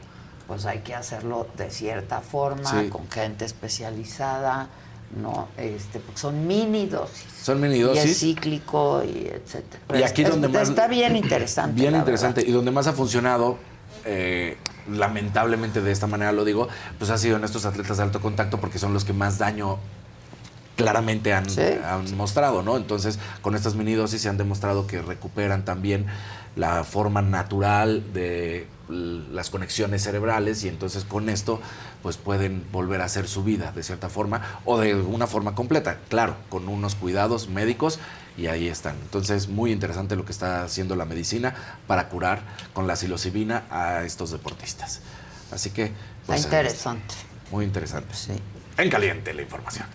pues hay que hacerlo de cierta forma, con gente especializada no este porque son mini dosis. Son mini dosis y es cíclico y etcétera. Y aquí donde más está bien interesante bien interesante. y donde más ha funcionado eh, lamentablemente de esta manera lo digo pues ha sido en estos atletas de alto contacto porque son los que más daño claramente han, han mostrado no entonces con estas mini dosis se han demostrado que recuperan también la forma natural de las conexiones cerebrales y entonces con esto pues pueden volver a hacer su vida de cierta forma o de una forma completa, claro, con unos cuidados médicos y ahí están. Entonces, muy interesante lo que está haciendo la medicina para curar con la psilocibina a estos deportistas. Así que... Pues, interesante. Muy interesante. Sí. En caliente la información.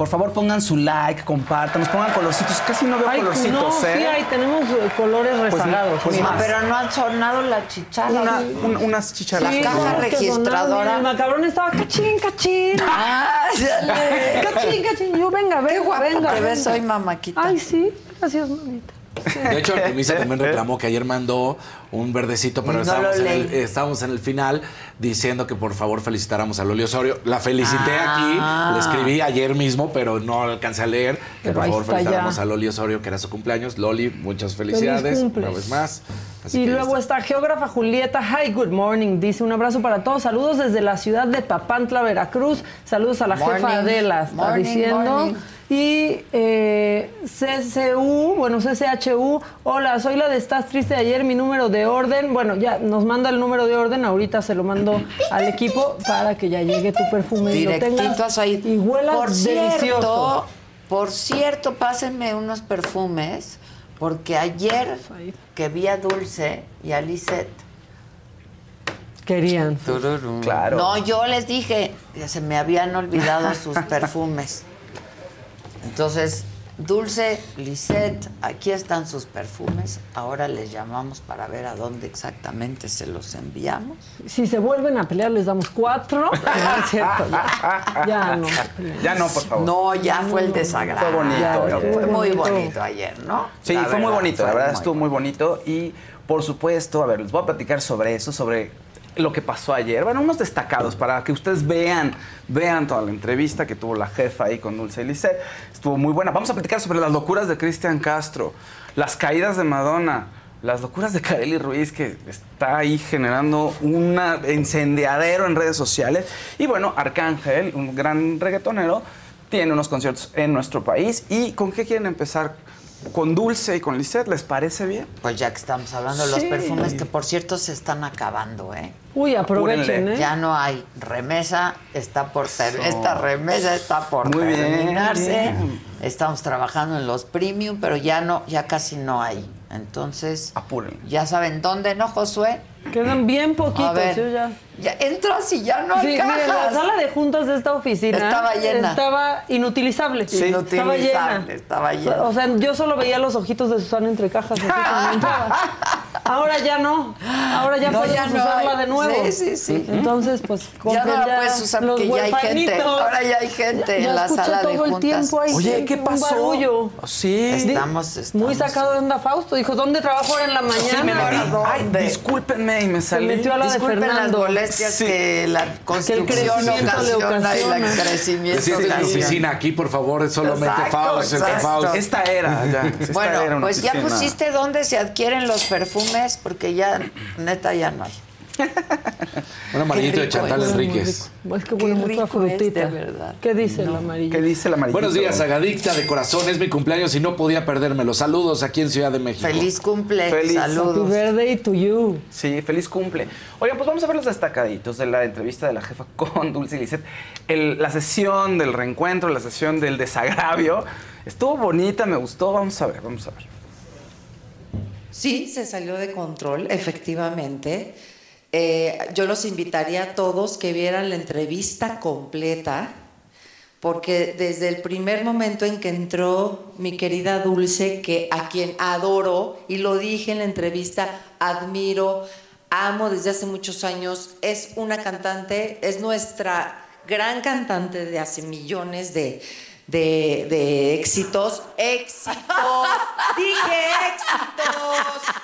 Por favor, pongan su like, compartan, nos pongan colorcitos. Casi no veo Ay, colorcitos, no, ¿eh? sí, ahí tenemos eh, colores Pues, rezagados. pues mira. más. Pero no han sonado la chicharra. Una- un- unas chicharras. La caja registradora. El macabrón estaba cachín, cachín. [LAUGHS] Ah, cachín, cachín. Yo, venga, venga, guapa venga. te ves hoy, mamáquita. Ay, sí. Gracias, mamita. De hecho, Artemisa también [LAUGHS] reclamó que ayer mandó un verdecito, pero No estábamos, en el, leí. estábamos en el final diciendo que por favor felicitáramos a Loli Osorio. La felicité Ah. aquí, le escribí ayer mismo, pero no alcancé a leer. Que por favor felicitáramos ya. a Loli Osorio, que era su cumpleaños. Loli, muchas felicidades. Una vez más. Así Y luego está geógrafa Julieta. Hi, good morning. Dice un abrazo para todos. Saludos desde la ciudad de Papantla, Veracruz. Saludos a la jefa Morning. Adela, está Morning, diciendo. morning. Y eh, CCU, bueno, CCHU. Hola, soy la de Estás Triste de ayer. Mi número de orden. Bueno, ya nos manda el número de orden. Ahorita se lo mando al equipo para que ya llegue tu perfume y lo tengas. Ahí. Y huela por delicioso. Cierto, por cierto, pásenme unos perfumes, porque ayer que vi a Dulce y a Lisette. Querían. Claro. No, yo les dije que se me habían olvidado sus [LAUGHS] perfumes. Entonces, Dulce, Lisette, aquí están sus perfumes. Ahora les llamamos para ver a dónde exactamente se los enviamos. Si se vuelven a pelear, les damos cuatro. [LAUGHS] No es cierto, ya. Ya no. Ya no, por favor. No, ya fue el desagrado. Fue bonito. Ya, ya Fue muy bonito. bonito ayer, ¿no? Sí, La fue muy bonito, la verdad muy estuvo muy bonito y por supuesto, a ver, les voy a platicar sobre eso, sobre lo que pasó ayer. Bueno, unos destacados para que ustedes vean, vean toda la entrevista que tuvo la jefa ahí con Dulce Lisset. Estuvo muy buena. Vamos a platicar sobre las locuras de Cristian Castro, las caídas de Madonna, las locuras de Kareli Ruiz, que está ahí generando un incendiadero en redes sociales. Y bueno, Arcángel, un gran reggaetonero, tiene unos conciertos en nuestro país. ¿Y con qué quieren empezar? ¿Con Dulce y con Lisette? ¿Les parece bien? Pues ya que estamos hablando de los perfumes, que por cierto se están acabando, ¿eh? Uy, aprovechen, Apúrenle. ¿eh? Ya no hay remesa, está por ter- Eso. esta remesa está por Muy terminarse. bien. Estamos trabajando en los premium, pero ya no, ya casi no hay. Entonces, Apúrenle. ya saben dónde, ¿no, Josué? Quedan bien poquitos. A ver, yo ya. ya entras y ya no hay Sí, mire, la sala de juntas de esta oficina Estaba llena. Estaba inutilizable. Sí, estaba llena. estaba llena. O sea, yo solo veía los ojitos de Susana entre cajas. así. [LAUGHS] Ahora ya no. Ahora ya No, puedes ya no usarla hay. de nuevo. Sí, sí, sí. Entonces, pues, Ya no la puedes usar los porque ya hay gente. Ahora ya hay gente Ya en la sala de el juntas. tiempo ahí. Oye, ¿qué un pasó? barullo. Sí. Estamos, Muy sacado de onda Fausto. Dijo, ¿dónde trabajo ahora en la mañana? Sí, me ¿Ahora metí. Ay, dónde? Y me salí. metió a la de Disculpen las Fernando. molestias Sí. que la construcción le ocasiona y el crecimiento en mi ocasiona. oficina aquí, por favor, es solamente Faust. Faust. Esta era, ya. Esta era Bueno, pues ya pusiste dónde se adquieren los perfumes, porque ya, neta, ya no hay. [LAUGHS] Un amarillito de Chantal es. Enríquez. Es que huele mucho a es, frutita. de verdad. ¿Qué dice el amarillo? ¿Qué dice la amarillito? Buenos días, Agadicta de corazón. Es mi cumpleaños y no podía perdérmelo. Saludos aquí en Ciudad de México. Feliz cumple, Feliz. Happy saludos. birthday to you. Sí, feliz cumple. Oigan, pues vamos a ver los destacaditos de la entrevista de la jefa [LAUGHS] con Dulce y. El- la sesión del reencuentro, la sesión del desagravio. Estuvo bonita, me gustó. Vamos a ver, vamos a ver. Sí, se salió de control, efectivamente. Eh, yo los invitaría a todos que vieran la entrevista completa, porque desde el primer momento en que entró mi querida Dulce, que a quien adoro, y lo dije en la entrevista, admiro, amo desde hace muchos años, es una cantante, es nuestra gran cantante de hace millones de, de, de éxitos. ¡Éxitos! [LAUGHS] ¡Dije éxitos!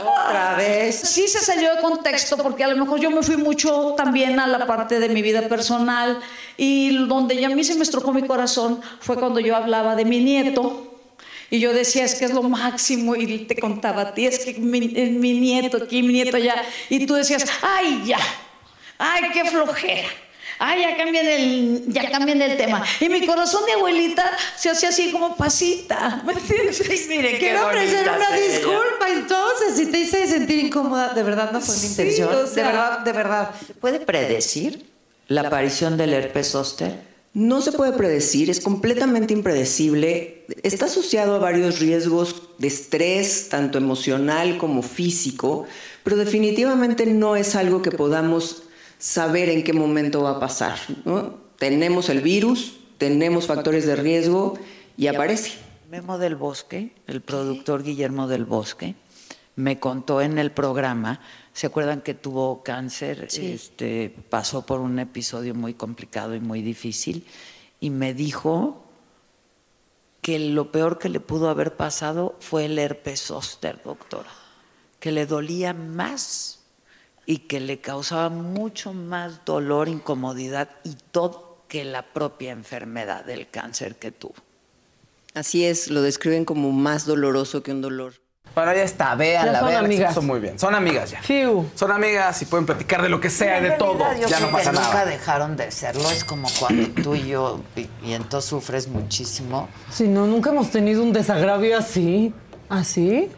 Otra vez. Sí se salió de contexto porque a lo mejor yo me fui mucho también a la parte de mi vida personal y donde ya a mí se me estrujó mi corazón fue cuando yo hablaba de mi nieto y yo decía es que es lo máximo y te contaba a ti es que mi, es mi nieto aquí, mi nieto allá y tú decías, ay ya, ay qué flojera. Ay, ya cambian el, ya cambian el tema. Y mi corazón de abuelita se hacía así como pasita. ¿Me entiendes? Miren qué Quiero ofrecer una ella. disculpa entonces si te hice sentir incómoda. De verdad no fue mi Sí, intención. o sea- de verdad, de verdad. ¿Puede predecir la aparición del herpes zóster? No se puede predecir, es completamente impredecible. Está asociado a varios riesgos de estrés, tanto emocional como físico, pero definitivamente no es algo que podamos saber en qué momento va a pasar. ¿no? Tenemos el virus, tenemos factores de riesgo y aparece. Memo del Bosque, el productor Guillermo del Bosque, me contó en el programa, ¿se acuerdan que tuvo cáncer? Este, pasó por un episodio muy complicado y muy difícil y me dijo que lo peor que le pudo haber pasado fue el herpes zóster, doctora, que le dolía más y que le causaba mucho más dolor, incomodidad y todo que la propia enfermedad del cáncer que tuvo. Así es, lo describen como más doloroso que un dolor. Bueno, ya está, véanla, Ya son véanla, amigas. Son muy bien, son amigas ya. Fiu. Son amigas y pueden platicar de lo que sea, de todo. Yo Ya no pasa que nunca nada. dejaron de serlo. Es como cuando [CLEARS THROAT] tú y yo, y, y entonces sufres muchísimo. Si no, nunca hemos tenido un desagravio así. ¿Así?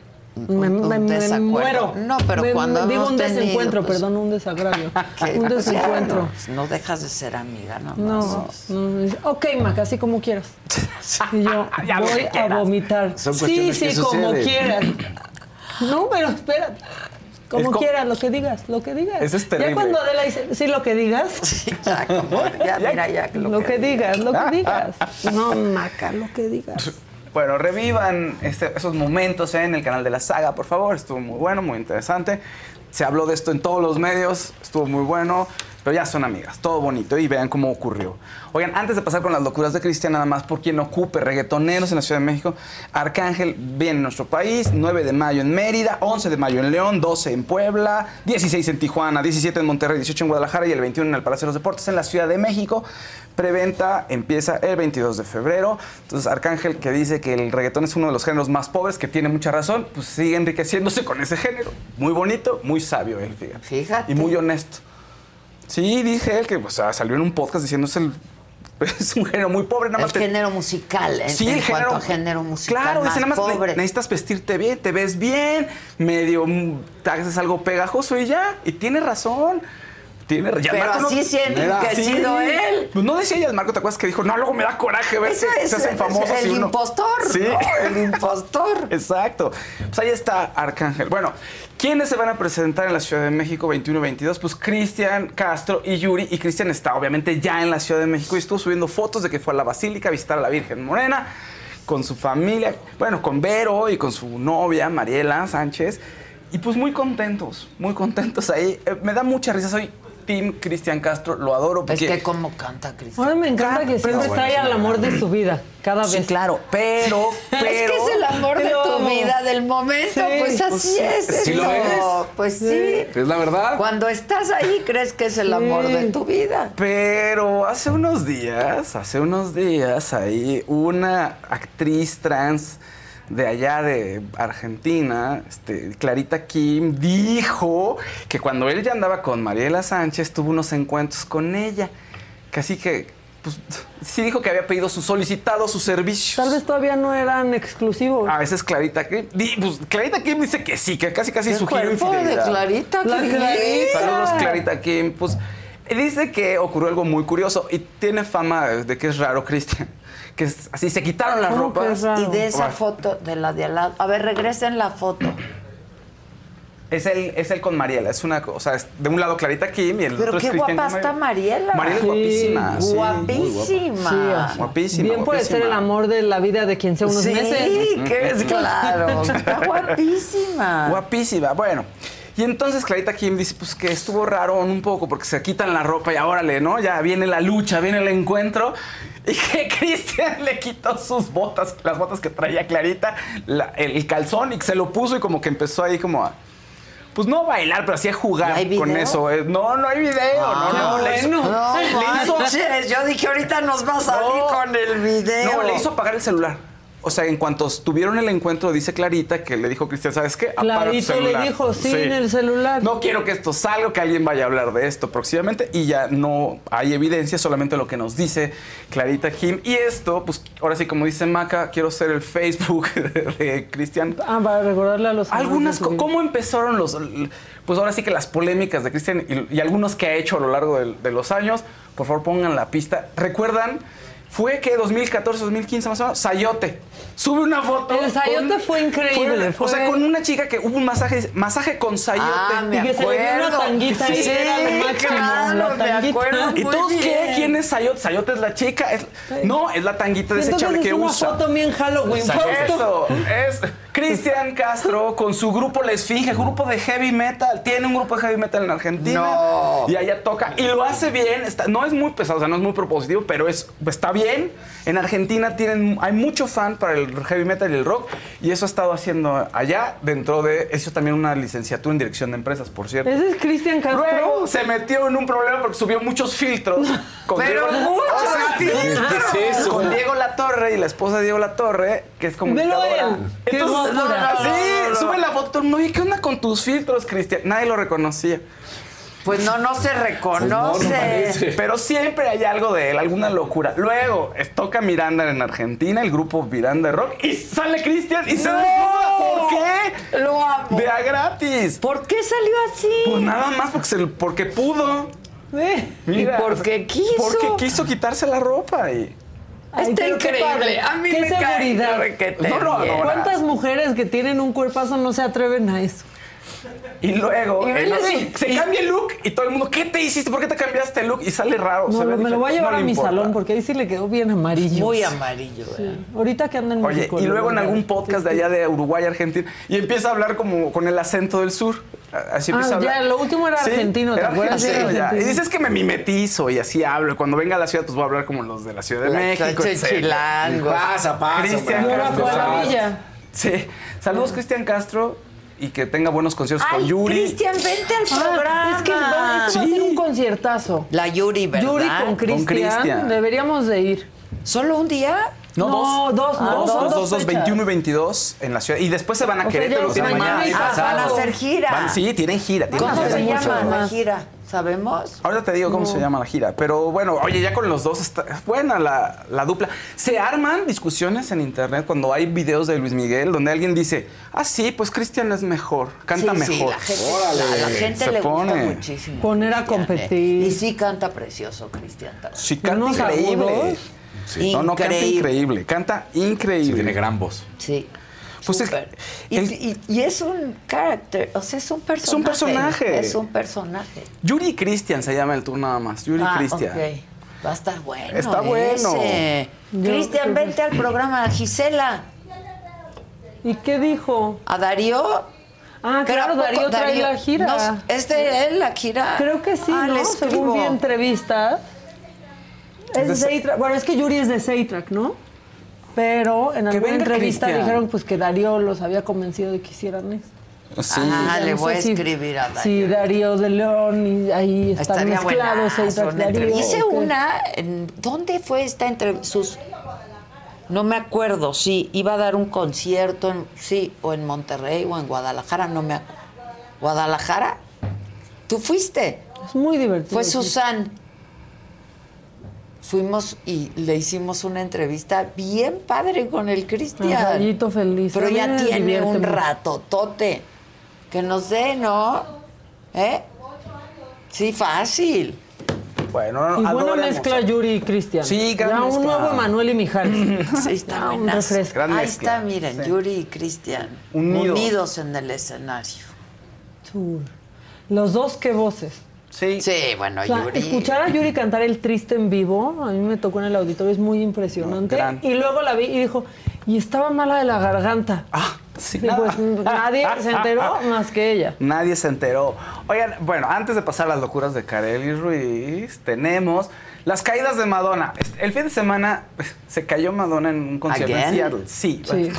Me, un me- me muero. No, pero Me- cuando Digo un tenido, desencuentro, pues- perdón, un desagravio. [LAUGHS] Que, un ya, desencuentro. no, no dejas de ser amiga, ¿no? No, no, dice, ok, Maca, así como quieras. [LAUGHS] Y yo [LAUGHS] Ya lo voy que a quieras. vomitar. Son Sí, que sí, como quieras. No, pero espera. Como co- quieras, lo que digas, lo que digas. Eso es Ya terrible. cuando Adela dice, sí, lo que digas. Ya, como, ya, mira, ya. Lo, que, digas, lo que digas. No, Maca, lo que digas. Bueno, revivan este- esos momentos en el canal de la saga, por favor. Estuvo muy bueno, muy interesante. Se habló de esto en todos los medios, estuvo muy bueno. Pero ya son amigas, todo bonito y vean cómo ocurrió. Oigan, antes de pasar con las locuras de Cristian, nada más por quien ocupe reggaetoneros en la Ciudad de México, Arcángel viene en nuestro país, 9 de mayo en Mérida, 11 de mayo en León, 12 en Puebla, 16 en Tijuana, 17 en Monterrey, 18 en Guadalajara y el 21 en el Palacio de los Deportes en la Ciudad de México. Preventa empieza el 22 de febrero. Entonces, Arcángel, que dice que el reggaetón es uno de los géneros más pobres, que tiene mucha razón, pues sigue enriqueciéndose con ese género. Muy bonito, muy sabio él, fíjate. Fíjate. Y muy honesto. Sí, dije él que o sea, salió en un podcast diciendo es, el, es un género muy pobre. Nada El más te- género musical, en, Sí, en el cuanto género. a género musical Claro, más dice nada más pobre. necesitas vestirte bien, te ves bien, medio mm, te haces algo pegajoso y ya. Y tiene razón. Tiene ya, Pero Marco así se ha enriquecido él. Pues no decía ella, Marco, ¿te acuerdas que dijo? No, luego me da coraje ver Eso que es, se hacen famosos. el y uno- impostor. Sí. ¿no? El impostor. [LAUGHS] Exacto. Pues ahí está Arcángel. Bueno, ¿quiénes se van a presentar en la Ciudad de México 21 y 22? Pues Cristian Castro y Yuri. Y Cristian está obviamente ya en la Ciudad de México y estuvo subiendo fotos de que fue a la Basílica a visitar a la Virgen Morena con su familia, bueno, con Vero y con su novia Mariela Sánchez. Y pues muy contentos, muy contentos ahí. Eh, me da mucha risa, soy Team Cristian Castro, lo adoro. Es Porque que como canta Cristian. Ahora me encanta que siempre bueno, trae al amor de su vida, cada Sí, vez. claro, pero, pero... [LAUGHS] es que es el amor de tu vida, del momento. Sí, pues así pues sí. es. Sí lo es. Pues sí. Es la verdad. Cuando estás ahí, crees que es el amor de tu vida. Pero hace unos días, hace unos días, ahí una actriz trans de allá de Argentina, este, Clarita Kim, dijo que cuando él ya andaba con Mariela Sánchez, tuvo unos encuentros con ella. Casi que, pues, sí dijo que había pedido su solicitado, sus servicios. Tal vez todavía no eran exclusivos. A veces Clarita Kim, di- pues, Clarita Kim dice que sí, que casi casi sugirió cuerpo de infidelidad. Clarita. La Kim. Clarita. Saludos, Clarita Kim. Pues dice que ocurrió algo muy curioso y tiene fama de que es raro, Cristian. Que es así, se quitaron las ¿Cómo que ropas. Y de esa Bueno. foto, de la de al lado. A ver, regresen la foto. Es él, es él con Mariela. Es una cosa, es de un lado Clarita Kim y el Pero otro qué guapa está Mariela. Mariela es Sí, guapísima. sí. Guapísima. Sí, Guapísima. Bien puede ser el amor de la vida de quien sea unos sí, meses. que es claro. [LAUGHS] Está guapísima. Guapísima. Bueno. Y entonces Clarita Kim dice pues que estuvo raro un poco porque se quitan la ropa y órale, ¿no? Ya viene la lucha, viene el encuentro. Y que [LAUGHS] Cristian le quitó sus botas, las botas que traía Clarita, la- el calzón y que se lo puso y como que empezó ahí como a... Pues no bailar, pero así a jugar ¿Y hay con eso. eh. No, no hay video. Ah, no, no, le hizo- No, le hizo- yo dije ahorita nos va a salir No. con el video. No, le hizo apagar el celular. O sea, en cuanto tuvieron el encuentro, dice Clarita que le dijo Cristian, ¿sabes qué? Clarito le celular". dijo, sí, en el celular. No quiero que esto salga, que alguien vaya a hablar de esto próximamente y ya no hay evidencia, solamente lo que nos dice Clarita Kim. Y esto, pues ahora sí, como dice Maca, quiero ser el Facebook [LAUGHS] de Cristian. Ah, para recordarle a los Algunas. ¿cómo empezaron los, pues ahora sí que las polémicas de Cristian y, y algunos que ha hecho a lo largo de, los años? Por favor, pongan la pista. ¿Recuerdan fue que 2014, 2015 más o menos, Sayote. Sube una foto. El Sayote fue increíble. O sea, con una chica que hubo un masaje, masaje con Sayote. Ah, me Y que se le dio una acuerdo. tanguita y Sí, era lo máximo, claro, la me tanguita. acuerdo ¿Y todos qué? ¿Quién es Sayote? Sayote es la chica. es- no, es la tanguita Y entonces desechable es que una usa. foto bien Halloween. Eso, es Cristian [LAUGHS] Castro con su grupo La Esfinge, grupo de heavy metal. Tiene un grupo de heavy metal en Argentina. No. Y allá toca. Y lo hace bien. está- no es muy pesado, o sea, no es muy propositivo, pero es, está bien. En Argentina tienen, hay mucho fan para el heavy metal y el rock. Y eso ha estado haciendo allá dentro de. Eso también una licenciatura en dirección de empresas, por cierto. Ese es Cristian Castro. Luego se metió en un problema porque subió muchos filtros. [LAUGHS] Con Pero Diego, muchos O sea, filtros. ¿qué es eso? Con Diego Latorre y la esposa de Diego Latorre, que es. Qué Entonces, sí, no, no. sube la foto. No, ¿y qué onda con tus filtros, Cristian? Nadie lo reconocía. Pues no, no se reconoce. Pero siempre hay algo de él, alguna locura. Luego toca Miranda en Argentina, el grupo Miranda Rock, y sale Cristian y se No. desnuda. ¿Por qué? Lo amo. De a gratis. ¿Por qué salió así? Pues nada más porque, se- porque pudo. Eh. Mira, Y porque quiso. Porque quiso quitarse la ropa y. Ay, Está increíble. A mí Qué me cae seguridad. requete No, no, bien. no. ¿Cuántas mujeres que tienen un cuerpazo no se atreven a eso? Y luego Y él vele así, su- se cambia el look y todo el mundo, ¿qué te hiciste? ¿Por qué te cambiaste el look? Y sale raro. No, se ve me lo voy a llevar No a mi importa. salón porque ahí sí le quedó bien amarillo. Muy amarillo. ¿eh? Ahorita que anda en Oye, México. y luego en algún podcast de allá de Uruguay, Argentina, y empieza a hablar como con el acento del sur. Así Ah, empieza a hablar. ya, lo último era Sí, argentino, ¿te era acuerdas? argentino, Sí, ya. Y dices que me mimetizo y así hablo. Y cuando venga a la ciudad, pues voy a hablar como los de la Ciudad de La México. chilango. Pasa, pasa. Cristian hombre. Ahora Castro. Sí. Saludos, Cristian Castro. Y que tenga buenos conciertos Ay, con Yuri. Cristian, vente al programa. Ah, es que va, va a ser un conciertazo. La Yuri, ¿verdad? Yuri con Cristian. Cristian. Deberíamos de ir. ¿Solo un día? No, No, dos. dos, Ah, no, dos, dos, dos dos, fechas. 21 y 22 en la ciudad. Y después se van a O sea, Querétaro. ya tienen mañana Ah, van a hacer gira. Van- sí, tienen gira. tienen ¿Cómo gira. se llama la gira? ¿Sabemos? Ahorita te digo cómo se llama la gira. Pero bueno, oye, ya con los dos está buena la, la dupla. Se arman discusiones en internet cuando hay videos de Luis Miguel donde alguien dice, ah, sí, pues Cristian es mejor, canta Sí, sí, mejor. la gente, Órale. la, la gente Se le gusta pone. muchísimo. Poner a ¿eh? competir. Y sí canta precioso, Cristian. Sí, canta increíble. Sí. No, no, canta Increíble. increíble. Canta Sí, increíble. tiene gran voz. Sí. Pues el- y, el- y- y es un carácter, o sea, es un personaje. un personaje. Es un personaje. Yuri Cristian se llama el tour nada más. Yuri Ah, Cristian. ok. Va a estar bueno. Está bueno. Cristian, vente al programa. Gisela. ¿Y qué dijo? ¿A Darío? Ah, Pero claro, ¿a poco Darío trae la gira. No, ¿Es de él la gira? Creo que sí, Ah, ¿no? Según vi entrevistas. Es de Seitrack. Bueno, es que Yuri es de Seitrack, ¿no? Pero en alguna entrevista Cristian. dijeron pues que Darío los había convencido de que hicieran esto. Sí. Ah, le no voy a escribir a Darío. Sí, Darío de León y ahí están mezclados. Hice una, en- ¿dónde fue esta entrevista? Sus, no me acuerdo, sí, iba a dar un concierto, en, sí, o en Monterrey o en Guadalajara, no me acuerdo. ¿Guadalajara? ¿Tú fuiste? Es muy divertido. Fue sí. Susan. Fuimos y le hicimos una entrevista bien padre con el Cristian. feliz. Pero ya me tiene un rato, tote. Que nos dé, ¿no? ¿Eh? Sí, fácil. Bueno, Y buena mezcla Yuri y Cristian. Sí, gran Ya un nuevo Manuel y Mijares. [LAUGHS] Sí, está Ya, un refresco. Ahí está, miren, Yuri y Cristian. Unidos. Unidos en el escenario. Tour. Los dos, qué voces. Sí. Sí, bueno, O sea, Yuri. escuchar a Yuri cantar el triste en vivo, a mí me tocó en el auditorio, es muy impresionante. No, gran. y luego la vi y dijo, y estaba mala de la garganta. Ah, sí. Y pues [LAUGHS] nadie se enteró [LAUGHS] más que ella. Nadie se enteró. Oigan, bueno, antes de pasar a las locuras de Kareli Ruiz, tenemos las caídas de Madonna. El fin de semana se cayó Madonna en un concierto en. Seattle. Sí. Sí.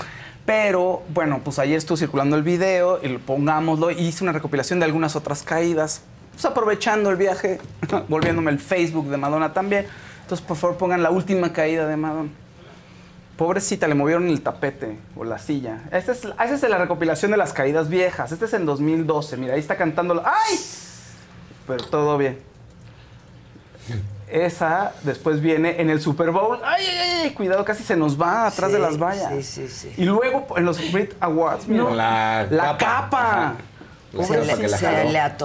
Pero, bueno, pues ayer estuvo circulando el video y lo pongámoslo. y Hice una recopilación de algunas otras caídas. Pues aprovechando el viaje, [LAUGHS] volviéndome el Facebook de Madonna también. Entonces, por favor, pongan la última caída de Madonna. Pobrecita, le movieron el tapete o la silla. Esta es, esta es de la recopilación de las caídas viejas. Este es en 2012. Mira, ahí está cantando. la- ¡Ay! Pero todo bien. Esa después viene en el Super Bowl. ¡Ay, ay, ay! Cuidado, casi se nos va atrás Sí, de las vallas. sí, sí, sí. Y luego en los Brit Awards, mira, No. La la capa. capa.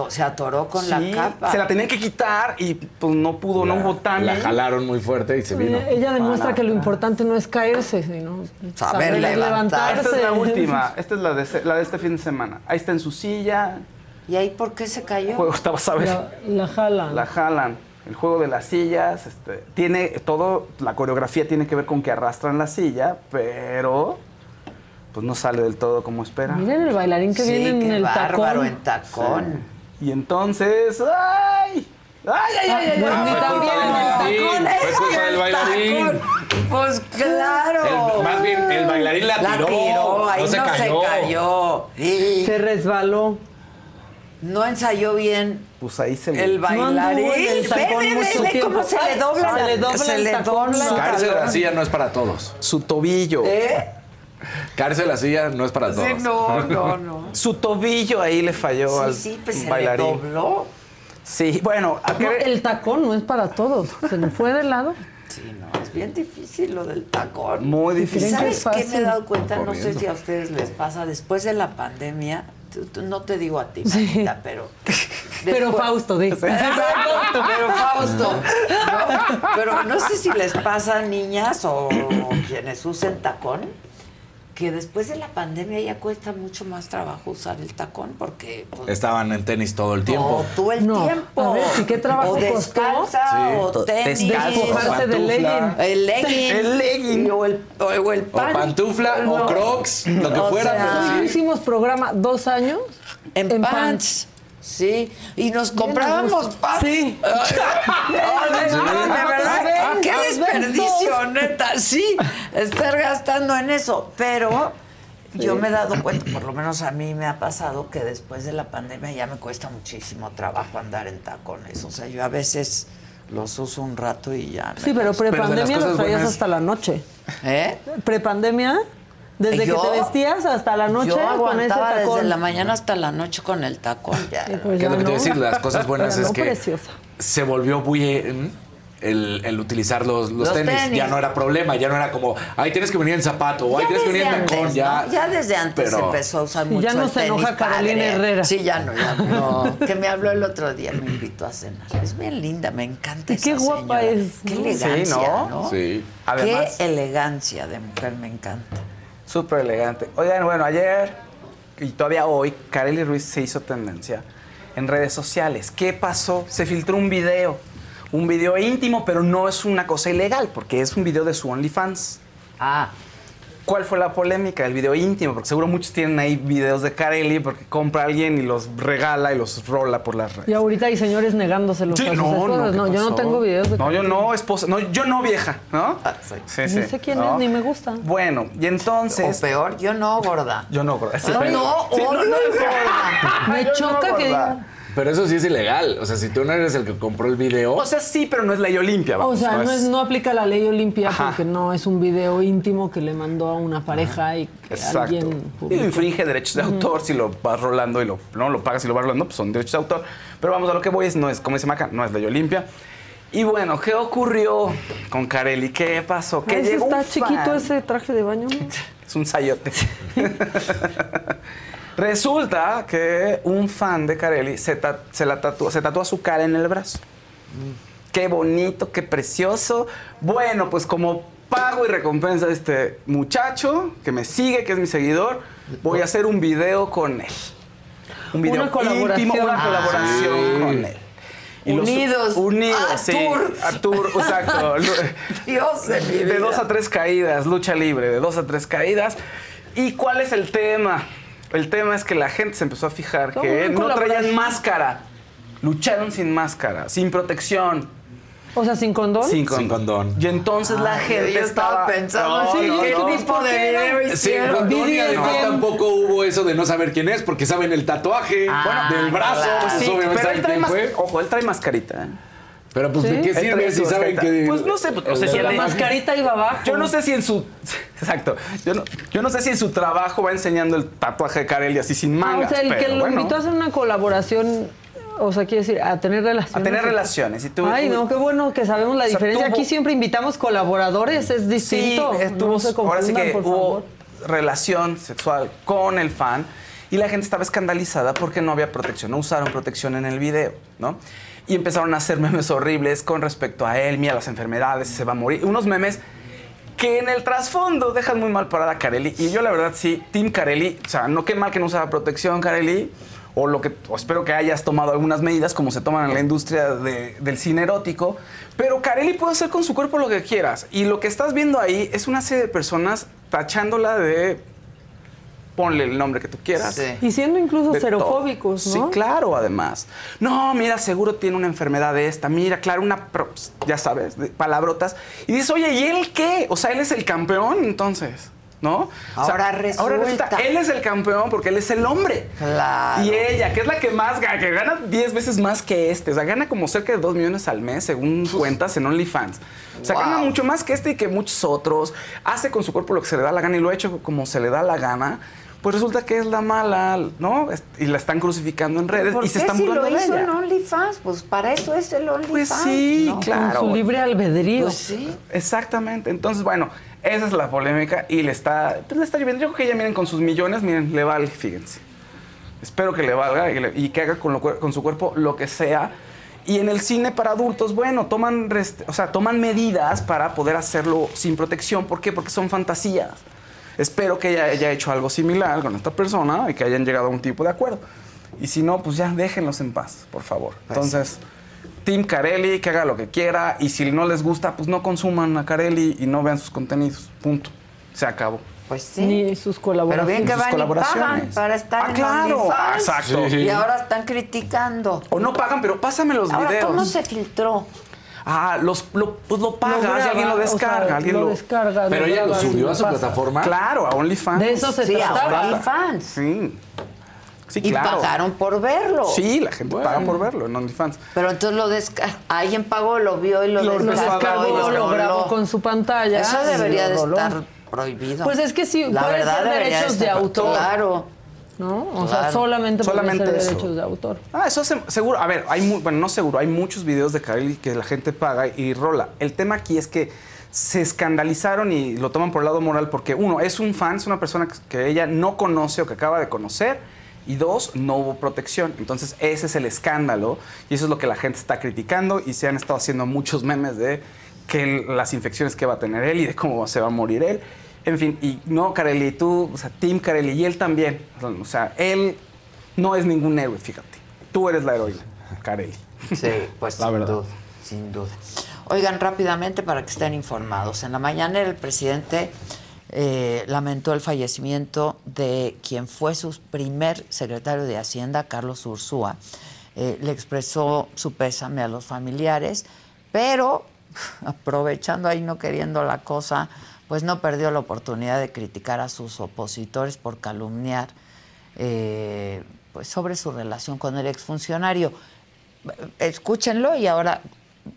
Se, atoró con la capa. Se la tenían que quitar y pues no pudo, no hubo tan. La jalaron muy fuerte y se vino. Ella demuestra que lo importante no es caerse, sino saber, levantarse. Esta es la [LAUGHS] última, esta es la de, la de este fin de semana. Ahí está en su silla. ¿Y ahí por qué se cayó? Juego estaba, ¿sabes? La, la jalan. La jalan el juego de las sillas, este, tiene todo, la coreografía tiene que ver con que arrastran la silla, pero pues no sale del todo como espera. Miren el bailarín que viene en el tacón. en tacón. Y entonces, ¡ay! ¡Ay, ay, ay! ay, ay, también en el tacón. Fue cosa del bailarín. Pues claro. más bien, el bailarín la tiró. La tiró, ahí no, se, cayó. se cayó. Se resbaló. No ensayó bien. Pues ahí se le... El bailarín. ve, cómo se le dobla. Se le dobla se el le tacón. Caerse de la silla no es para todos. Su tobillo. ¿Eh? De la silla no es para todos. Sí, no, no, no. [LAUGHS] Su tobillo ahí le falló al sí, pues bailarín. Se le dobló. Sí, bueno. No, el tacón no es para todos. Se le fue de lado. Sí, no, es bien difícil lo del tacón. Muy difícil. ¿Sabes qué me he dado cuenta? No sé si a ustedes les pasa. Después de la pandemia, no te digo a ti, Marita, pero... [LAUGHS] pero Fausto, dice. [LAUGHS] pero Fausto. ¿no? Pero no sé si les pasa, niñas o quienes usen tacón, que después de la pandemia ya cuesta mucho más trabajo usar el tacón porque... Pues, Estaban en tenis todo el tiempo. todo el tiempo. A ver, ¿y qué trabajo o descalza, sí. o tenis. Despojarse del legging. El legging. El legging. O el, o el pan. O pantufla, no. o crocs, lo que o fuera. Sea, pero sí. Hicimos programa dos años en, en pants. pants. Sí, y nos comprábamos pants. Sí. de verdad, qué desperdicio, neta. Sí, estar gastando en eso. Pero yo me he dado cuenta, por lo menos a mí me ha pasado que después de la pandemia ya me cuesta muchísimo trabajo andar en tacones. O sea, yo a veces los uso un rato y ya. Sí, pero prepandemia los traías buenas... hasta la noche. ¿Eh? Prepandemia. Desde yo, que te vestías hasta la noche yo con ese tacón. desde la mañana hasta la noche con el tacón. Ya. Sí, pues ¿Qué es lo que no. te voy a decir? Las cosas buenas es no que preciosa. se volvió muy el, el utilizar los, los, Los tenis. tenis. Ya no era problema, ya no era como, ay, tienes que venir en zapato, o ay, tienes que venir en tacón. ya, ¿no? Ya desde antes pero- se empezó a usar mucho ya no el se tenis enoja Carolina padre. Herrera. Sí, ya no, ya no. que me habló el otro día, me invitó a cenar. Es bien linda, me encanta Y esa qué guapa señora. es, Qué elegancia, Sí, ¿no? ¿no? Sí. Además- Qué elegancia de mujer, me encanta. Súper elegante. Oigan, bueno, ayer y todavía hoy, Kareli Ruiz se hizo tendencia en redes sociales. ¿Qué pasó? Se filtró un video. Un video íntimo, pero no es una cosa ilegal, porque es un video de su OnlyFans. Ah, ¿Cuál fue la polémica? El video íntimo, porque seguro muchos tienen ahí videos de Kareli porque compra a alguien y los regala y los rola por las redes. Y ahorita hay señores negándoselos Sí, no, no, ¿qué no, yo no tengo videos de No, yo no, esposa. No, yo no vieja, ¿no? sí, sí. Ni sé quién ¿no? es, ni me gusta. Bueno, y entonces. o peor, yo no, gorda. Yo no, gorda. Sí, No, no, el gorda. Me no, choca que digan. Pero eso sí es ilegal. O sea, si tú no eres el que compró el video, O sea, sí, pero no es ley Olimpia, O vamos. sea, no, es, no aplica la ley Olimpia Ajá. porque no es un video íntimo que le mandó a una pareja y que Exacto. alguien Y publicó. infringe derechos de autor si lo vas rolando y lo, no lo pagas y lo vas rolando, pues son derechos de autor. Pero vamos a lo que voy, es, no es, como dice Maca, no es ley Olimpia. Y bueno, ¿qué ocurrió con Carelli? ¿Qué pasó? ¿Qué Ay, llegó está un chiquito fan. ese traje de baño. ¿no? Es un sayote. [LAUGHS] Resulta que un fan de Carelli se, ta- se la tatúa, se tatúa su cara en el brazo. Qué bonito, qué precioso. Bueno, pues como pago y recompensa a este muchacho que me sigue, que es mi seguidor, voy a hacer un video con él. Un video Una colaboración. íntimo, una Ah, colaboración sí. con él. los- Unidos. Unidos, Ah, sí. tour. A tour, exacto. [LAUGHS] Dios de mi De dos a tres caídas, lucha libre, de dos a tres caídas. ¿Y cuál es el tema? El tema es que la gente se empezó a fijar que no traían máscara. Lucharon sin máscara, sin protección, O sea, sin condón. sin condón. Sin condón. Y entonces la gente yo estaba pensando No, así, no, ¿qué no. tipo de video Sí, hicieron? condón y además tampoco hubo eso de no saber quién es, porque saben el tatuaje Ah, del brazo. claro. pues, Sí, obviamente pero saben él trae fue. Ojo, él trae mascarita. ¿eh? Pero pues, Sí. ¿de qué sirve si saben que... Pues no sé, pues, o sea, si La mascarita iba abajo. Yo no sé si en su. [LAUGHS] Exacto. Yo no, yo no sé si en su trabajo va enseñando el tatuaje de Carelli así sin Ah, mangas. o sea, el que lo bueno. invitó a hacer una colaboración, o sea, quiere decir, a tener relaciones. A tener relaciones. Y tú, Ay, no, qué bueno que sabemos la O sea, diferencia. tuvo- Aquí siempre invitamos colaboradores, es distinto. Sí, estuvo, no se ahora sí que por hubo favor. relación sexual con el fan. y la gente estaba escandalizada porque no había protección, no usaron protección en el video, ¿no? Y empezaron a hacer memes horribles con respecto a él, mira las enfermedades, se va a morir. Unos memes que en el trasfondo dejan muy mal parada a Carelli. Y yo la verdad sí, Team Carelli, o sea, no qué mal que no usaba protección Carelli, o lo que o espero que hayas tomado algunas medidas como se toman en la industria del cine erótico, pero Carelli puede hacer con su cuerpo lo que quieras y lo que estás viendo ahí es una serie de personas tachándola de ponle el nombre que tú quieras. Y siendo incluso xerofóbicos, ¿no? Sí, claro, además. No, mira, seguro tiene una enfermedad de esta. Mira, claro, una, pues, ya sabes, palabrotas. Y dices, oye, ¿y él qué? O sea, él es el campeón, entonces. ¿no? Ahora, resulta. ahora resulta. Él es el campeón porque él es el hombre. Claro. Y ella, que es la que más gana, que gana 10 veces más que este. O sea, gana como cerca de 2 millones al mes, según cuentas en OnlyFans. O sea, gana mucho más que este y que muchos otros. Hace con su cuerpo lo que se le da la gana y lo ha hecho como se le da la gana pues resulta que es la mala, ¿no? Y la están crucificando en redes y se están si burlando lo de hizo ella. en OnlyFans? Pues para eso es el OnlyFans. Pues sí, ¿no? claro. Con su libre albedrío. Pues sí. Exactamente. Entonces, bueno, esa es la polémica y le está, pues le está lloviendo. Yo creo que ella, miren, con sus millones, miren, le vale, fíjense. Espero que le valga y, le- y que haga con, lo con su cuerpo lo que sea. Y en el cine para adultos, bueno, toman, rest- o sea, toman medidas para poder hacerlo sin protección. ¿Por qué? Porque son fantasías. Espero que ella haya hecho algo similar con esta persona y que hayan llegado a un tipo de acuerdo. Y si no, pues ya déjenlos en paz, por favor. Entonces, Team Carelli, que haga lo que quiera. Y si no les gusta, pues no consuman a Carelli y no vean sus contenidos. Punto. Se acabó. Pues sí. Ni sus Pero colaboraciones. bien que sus van y pagan colaboraciones. para estar Ah, en claro. Exacto. Sí. Y ahora están criticando. O no pagan, pero pásame los Ahora, videos. ¿cómo se filtró? Ah, los, lo, pues lo pagas Lo y alguien lo o descarga. sea, alguien lo lo, descarga, Pero lo ella lo subió a su pasa. plataforma. Claro, a OnlyFans. De eso se Sí, a trataba. OnlyFans. Sí. Sí, Y claro. pagaron por verlo. Sí, la gente paga por verlo en OnlyFans. Pero entonces lo descargó. Alguien pagó, lo vio y lo, Lo Lo descargó. descargó, y lo roló. grabó con su pantalla. Eso debería lo de estar prohibido. Pues es que sí, La puede verdad ser derechos de autor. Claro. ¿No? O sea, solamente, Solamente eso. derechos de autor. Ah, eso se- seguro. A ver, hay mu- bueno, no seguro, hay muchos videos de Kylie que la gente paga y rola. El tema aquí es que se escandalizaron y lo toman por el lado moral porque, uno, es un fan, es una persona que, ella no conoce o que acaba de conocer. Y dos, no hubo protección. Entonces, ese es el escándalo. Y eso es lo que la gente está criticando. Y se han estado haciendo muchos memes de que las infecciones que va a tener él y de cómo se va a morir él. En fin, y no, Carelli, tú, o sea, Tim Carelli, y él también. O sea, él no es ningún héroe, fíjate. Tú eres la heroína, Carelli. Sí, pues [LAUGHS] La sin verdad. duda, sin duda. Oigan, rápidamente para que estén informados. En la mañana el presidente eh, lamentó el fallecimiento de quien fue su primer secretario de Hacienda, Carlos Ursúa. Eh, le expresó su pésame a los familiares, pero [LAUGHS] aprovechando ahí no queriendo la cosa, pues no perdió la oportunidad de criticar a sus opositores por calumniar eh, pues sobre su relación con el exfuncionario. Escúchenlo y ahora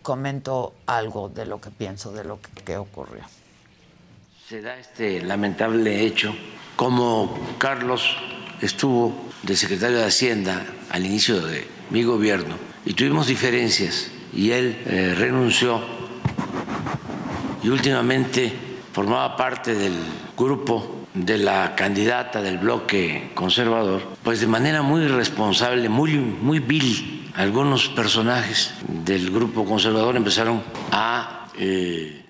comento algo de lo que pienso de lo que, que ocurrió. se da este lamentable hecho, como Carlos estuvo de secretario de Hacienda al inicio de mi gobierno y tuvimos diferencias y él eh, renunció y últimamente formaba parte del grupo de la candidata del bloque conservador, pues de manera muy irresponsable, muy, muy vil, algunos personajes del grupo conservador empezaron a... eh,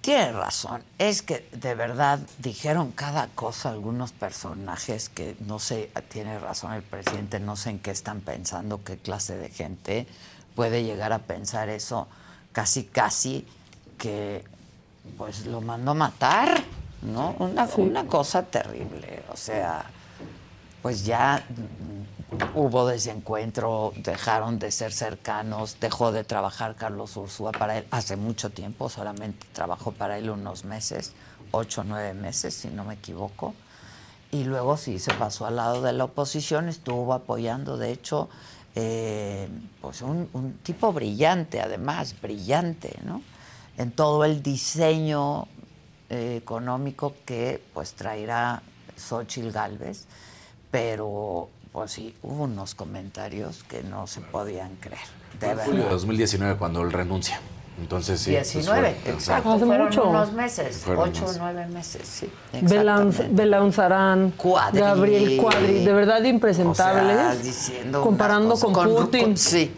Tiene razón, es que de verdad dijeron cada cosa algunos personajes que no sé, tiene razón el presidente, no sé en qué están pensando, qué clase de gente puede llegar a pensar eso, casi casi que pues lo mandó matar, ¿no? Una, una cosa terrible, o sea, pues ya hubo desencuentro, dejaron de ser cercanos, dejó de trabajar Carlos Ursúa para él hace mucho tiempo, solamente trabajó para él unos meses, ocho o nueve meses, si no me equivoco. Y luego sí se pasó al lado de la oposición, estuvo apoyando, de hecho, eh, pues un, un tipo brillante, además, brillante, ¿no? En todo el diseño eh, económico que pues traerá Xochitl Galvez, pero pues sí, hubo unos comentarios que no se podían creer. De en julio de verdad. 2019 cuando él renuncia. Entonces sí. 19, exacto. Hace fueron mucho. unos meses, Fueron 8 o más. 9 meses, sí. Cuadri. Gabriel Cuadri, de verdad impresentables. O sea, diciendo comparando con cosas Putin. con- sí,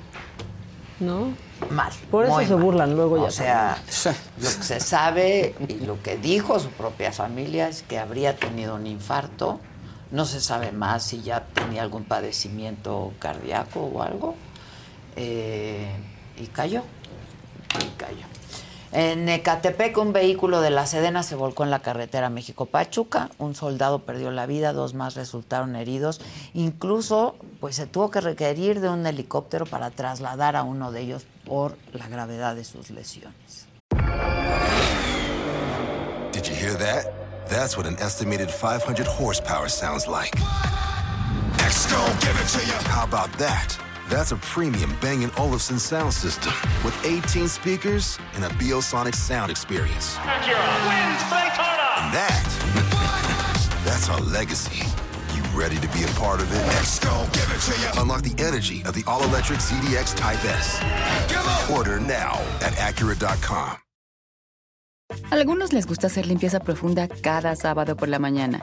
¿No? Mal. Por eso se mal. burlan luego ya. O sea, [LAUGHS] lo que se sabe y lo que dijo su propia familia es que habría tenido un infarto. No se sabe más si ya tenía algún padecimiento cardíaco o algo. Eh, y cayó. Y cayó. En Ecatepec, un vehículo de la Sedena se volcó en la carretera México-Pachuca. Un soldado perdió la vida, dos más resultaron heridos. Incluso, pues se tuvo que requerir de un helicóptero para trasladar a uno de ellos por la gravedad de sus lesiones. Did you hear that? That's what an estimated 500 horsepower sounds like. Exco, give it to you. How about that? That's a premium Bang & Olufsen sound system with 18 speakers and a Biosonic sound experience. Acura wins Daytona. And that, [LAUGHS] that's our legacy. You ready to be a part of it? Exco, give it to you. Unlock the energy of the all-electric ZDX Type S. Order now at Acura.com. Algunos les gusta hacer limpieza profunda cada sábado por la mañana.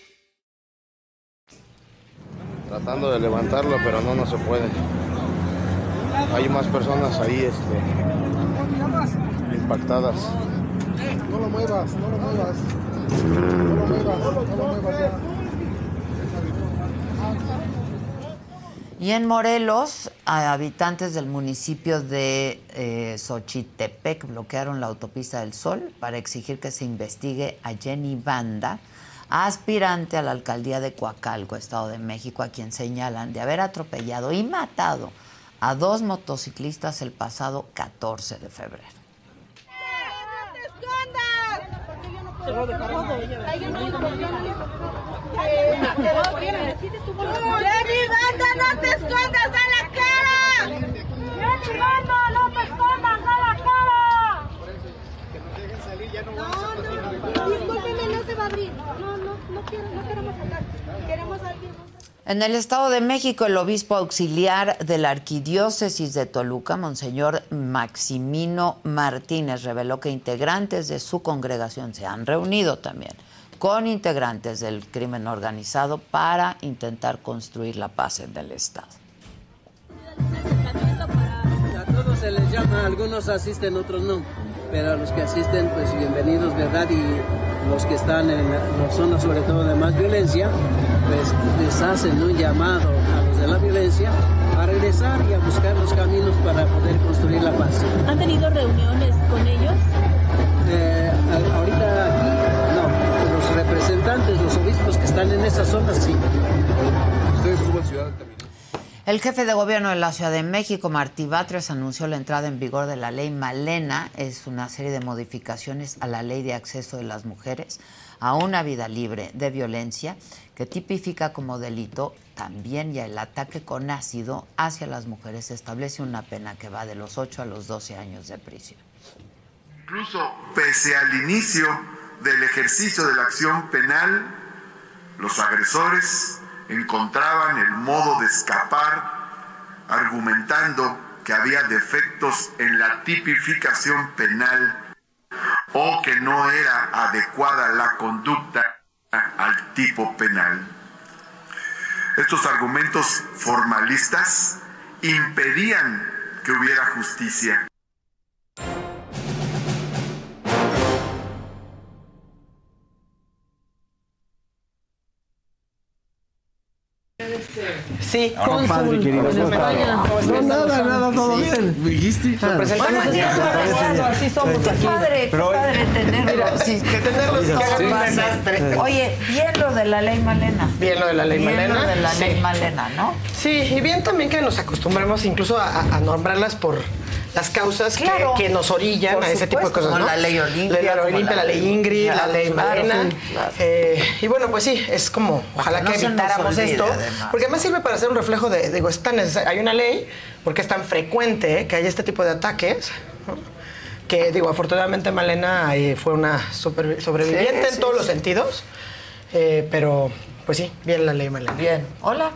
Tratando de levantarlo, pero no, no se puede. Hay más personas ahí este, impactadas. No lo muevas, no lo muevas. No lo muevas, no lo muevas ya. Y en Morelos, a habitantes del municipio de eh, Xochitepec bloquearon la autopista del Sol para exigir que se investigue a Jenny Banda, aspirante a la alcaldía de Coacalco, Estado de México, a quien señalan de haber atropellado y matado a dos motociclistas el pasado 14 de febrero. Jenny Banda, no te escondas, no. No, no, discúlpeme, no se va a abrir. No, no, no quiero, no queremos hablar. Queremos a alguien más. En el Estado de México, el obispo auxiliar de la Arquidiócesis de Toluca, Monseñor Maximino Martínez, reveló que integrantes de su congregación se han reunido también con integrantes del crimen organizado para intentar construir la paz en el Estado. A todos se les llama, algunos asisten, otros no. Pero a los que asisten, pues bienvenidos, ¿verdad? Y los que están en la- las zonas, sobre todo de más violencia, pues les hacen un llamado a los de la violencia a regresar y a buscar los caminos para poder construir la paz. ¿Han tenido reuniones con ellos? Eh, ahorita aquí, no, los representantes, los obispos que están en esas zonas, sí. Ustedes en Ciudad Altamirano. El jefe de gobierno de la Ciudad de México, Martí Batres, anunció la entrada en vigor de la ley Malena. Es una serie de modificaciones a la ley de acceso de las mujeres a una vida libre de violencia que tipifica como delito también ya el ataque con ácido hacia las mujeres. Establece una pena que va de los 8 a los 12 años de prisión. Incluso pese al inicio del ejercicio de la acción penal, los agresores encontraban el modo de escapar argumentando que había defectos en la tipificación penal o que no era adecuada la conducta al tipo penal. Estos argumentos formalistas impedían que hubiera justicia. Sí, Ahora, cónsul padre, querido. No, nada, nada, todo bien. ¿Me dijiste? Ah, Bueno, sí, claro, así somos aquí. Padre, padre tenerlos. sí, que tenerlos que hagan Sí. un desastre. Oye, bien lo de la ley Malena. Bien lo de la ley Bien Malena. lo de la sí. ley Malena, ¿no? Sí, y bien también que nos acostumbremos incluso a nombrarlas por las causas que- Claro. que, nos orillan Por a ese tipo de supuesto, cosas. como ¿no? la ley Olimpia, La ley Olimpia, la la ley Ingrid, la ley sí, claro. Eh, y bueno, pues sí, es como, ojalá que no que evitáramos olvide, esto. además. Porque además sirve para hacer un reflejo de, digo, es tan. Hay una ley, porque es tan frecuente que hay este tipo de ataques. ¿no? Que digo, afortunadamente Malena eh, fue una super- sobreviviente Sí, en sí, todos sí. los sentidos. Eh, pero, pues sí, bien la ley Malena. Bien. Hola.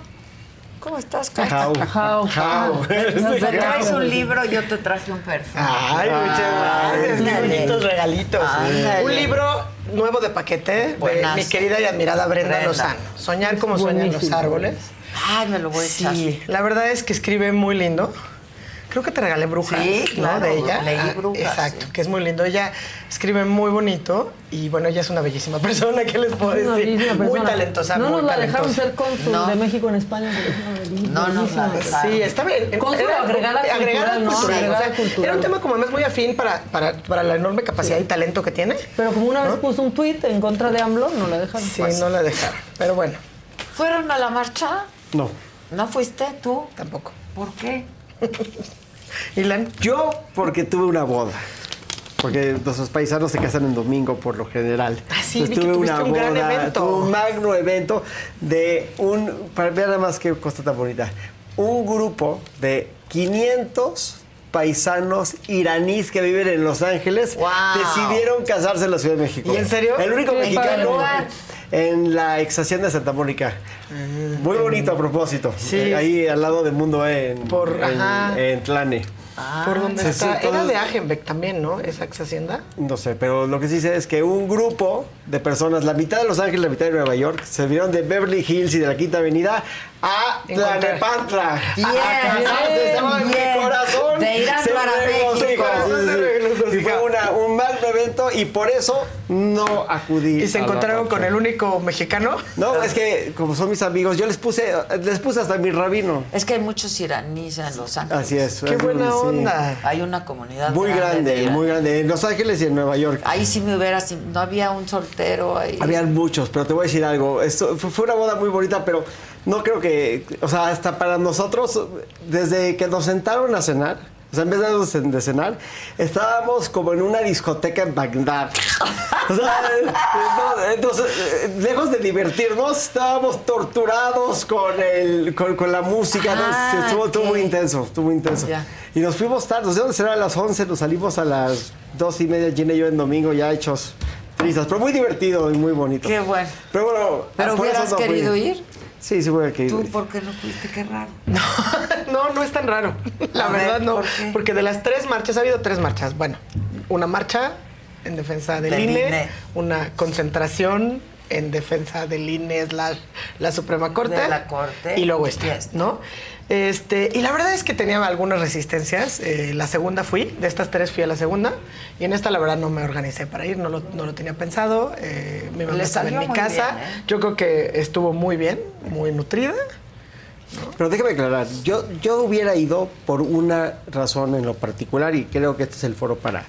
¿Cómo estás, Carla? How. How. How. [LAUGHS] Me traes un libro, yo te traje un perfume. Ay, muchas gracias. Qué bonitos regalitos. Un libro nuevo de paquete de Buenazo. mi querida y admirada Brenda, Brenda. Lozano. Soñar como sueñan los árboles. Ay, me lo voy a echar. Sí, la verdad es que escribe muy lindo. Creo que te regalé Brujas, Sí, ¿no? claro, de ella. leí Ah, Brujas, Exacto, que es muy lindo. Ella escribe muy bonito y bueno, ella es una bellísima [LAUGHS] persona, ¿qué les puedo decir? bellísima Muy persona. talentosa, No muy nos la dejaron ser cónsul No. de México en España. pero es una bellísima, No la bellísima. Sí, estaba en, Cónsul era- agregada cultural, ¿no? cultural, Agregada o sea, cultural. Era un tema como más muy afín para, para, para la enorme capacidad y talento que tiene. Pero como una vez puso un tuit en contra de AMLO, no la dejaron. Sí, no la dejaron. Pero bueno. ¿Fueron a la marcha? No. ¿No fuiste tú? Tampoco. ¿Por qué? [LAUGHS] Ilan. Yo porque tuve una boda. Porque nuestros paisanos se casan en domingo por lo general. Ah, sí, Entonces, vi que tuve una un gran boda, evento. tuve un magno evento de un, para ver nada más qué cosa tan bonita, un grupo de 500 paisanos iraníes que viven en Los Ángeles decidieron casarse en la Ciudad de México. ¿Y en serio? El único ¿En qué mexicano? En la ex hacienda de Santa Mónica. Muy bonito a propósito. Sí. Eh, ahí al lado de Mundo E, en, Por- en, en Tlane. Por donde Sí, está. sí, Era todos- de Agenbeck también, ¿no? Esa ex hacienda. No sé, pero lo que sí sé es que un grupo de personas, la mitad de Los Ángeles, la mitad de Nueva York, se vieron de Beverly Hills y de la Quinta Avenida a Encontrar. Tlanepantla. Bien, a estaba en mi corazón. De Irán se para regocija, México. sí, sí, sí. Y fue una- un mal evento y por eso no acudí. ¿Y se a encontraron con el único mexicano? No, es que como son mis amigos, yo les puse, les puse hasta mi rabino. Es que hay muchos iraníes en Los Ángeles. Así es. Qué buena sí. onda. Hay una comunidad Muy de grande, iraníes. muy grande. En Los Ángeles y en Nueva York. Ahí sí me hubieras... No había un soltero ahí. Habían muchos, pero te voy a decir algo. Esto fue una boda muy bonita, pero no creo que, o sea, hasta para nosotros, desde que nos sentaron a cenar, o sea, en vez de, de cenar, estábamos como en una discoteca en Bagdad. O sea, [LAUGHS] entonces, lejos de divertirnos, estábamos torturados con, el, con, con la música. ¿no? Ah, estuvo, estuvo muy intenso, estuvo muy intenso. Ya. Y nos fuimos tarde, nos dieron a las 11, nos salimos a las dos y media, Gina y yo en domingo ya hechos tristes, pero muy divertido y muy bonito. Qué bueno. Pero bueno, ¿Pero hubieras querido ir? Sí, sí hubiera querido ¿Tú por qué no fuiste? Qué raro. No, [LAUGHS] no es tan raro. La A ver, verdad no. ¿por qué? Porque de las tres marchas, ha habido tres marchas. Bueno, una marcha en defensa del, Del INE, INE. una concentración en defensa del INE slash la Suprema Corte. De la Corte. Y luego esta. ¿no? Este, y la verdad es que tenía algunas resistencias. Eh, la segunda fui, de estas tres fui a la segunda. Y en esta, la verdad, no me organicé para ir, no lo, no lo tenía pensado. Eh, mi mamá Le estaba en mi casa. bien, ¿eh? Yo creo que estuvo muy bien, muy nutrida. Pero déjame aclarar, yo, yo hubiera ido por una razón en lo particular y creo que este es el foro para,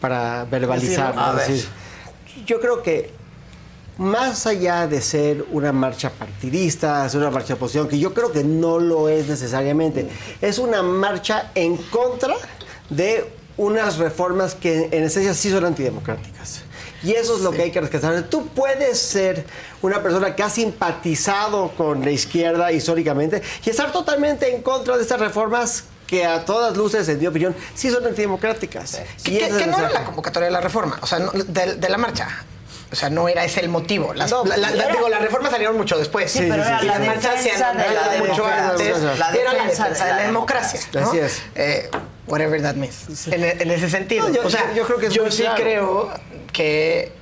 para verbalizar. Yo creo que más allá de ser una marcha partidista, ser una marcha de oposición, que yo creo que no lo es necesariamente, es una marcha en contra de unas reformas que en esencia sí son antidemocráticas. Y eso es lo que hay que rescatar. Tú puedes ser una persona que ha simpatizado con la izquierda históricamente y estar totalmente en contra de estas reformas que a todas luces, en mi opinión, sí son antidemocráticas. Y que- es no era la convocatoria de la reforma, o sea, de la marcha. O sea, no era ese el motivo. Las, No, la- la- digo, las reformas salieron mucho después. Sí, pero era Y la las marchas se han de la dado mucho democracia. antes. Era la defensa de la democracia. ¿no? Así es. Eh, whatever that means. En, en ese sentido. No, yo- o sea, yo- yo creo que es yo sí claro. creo que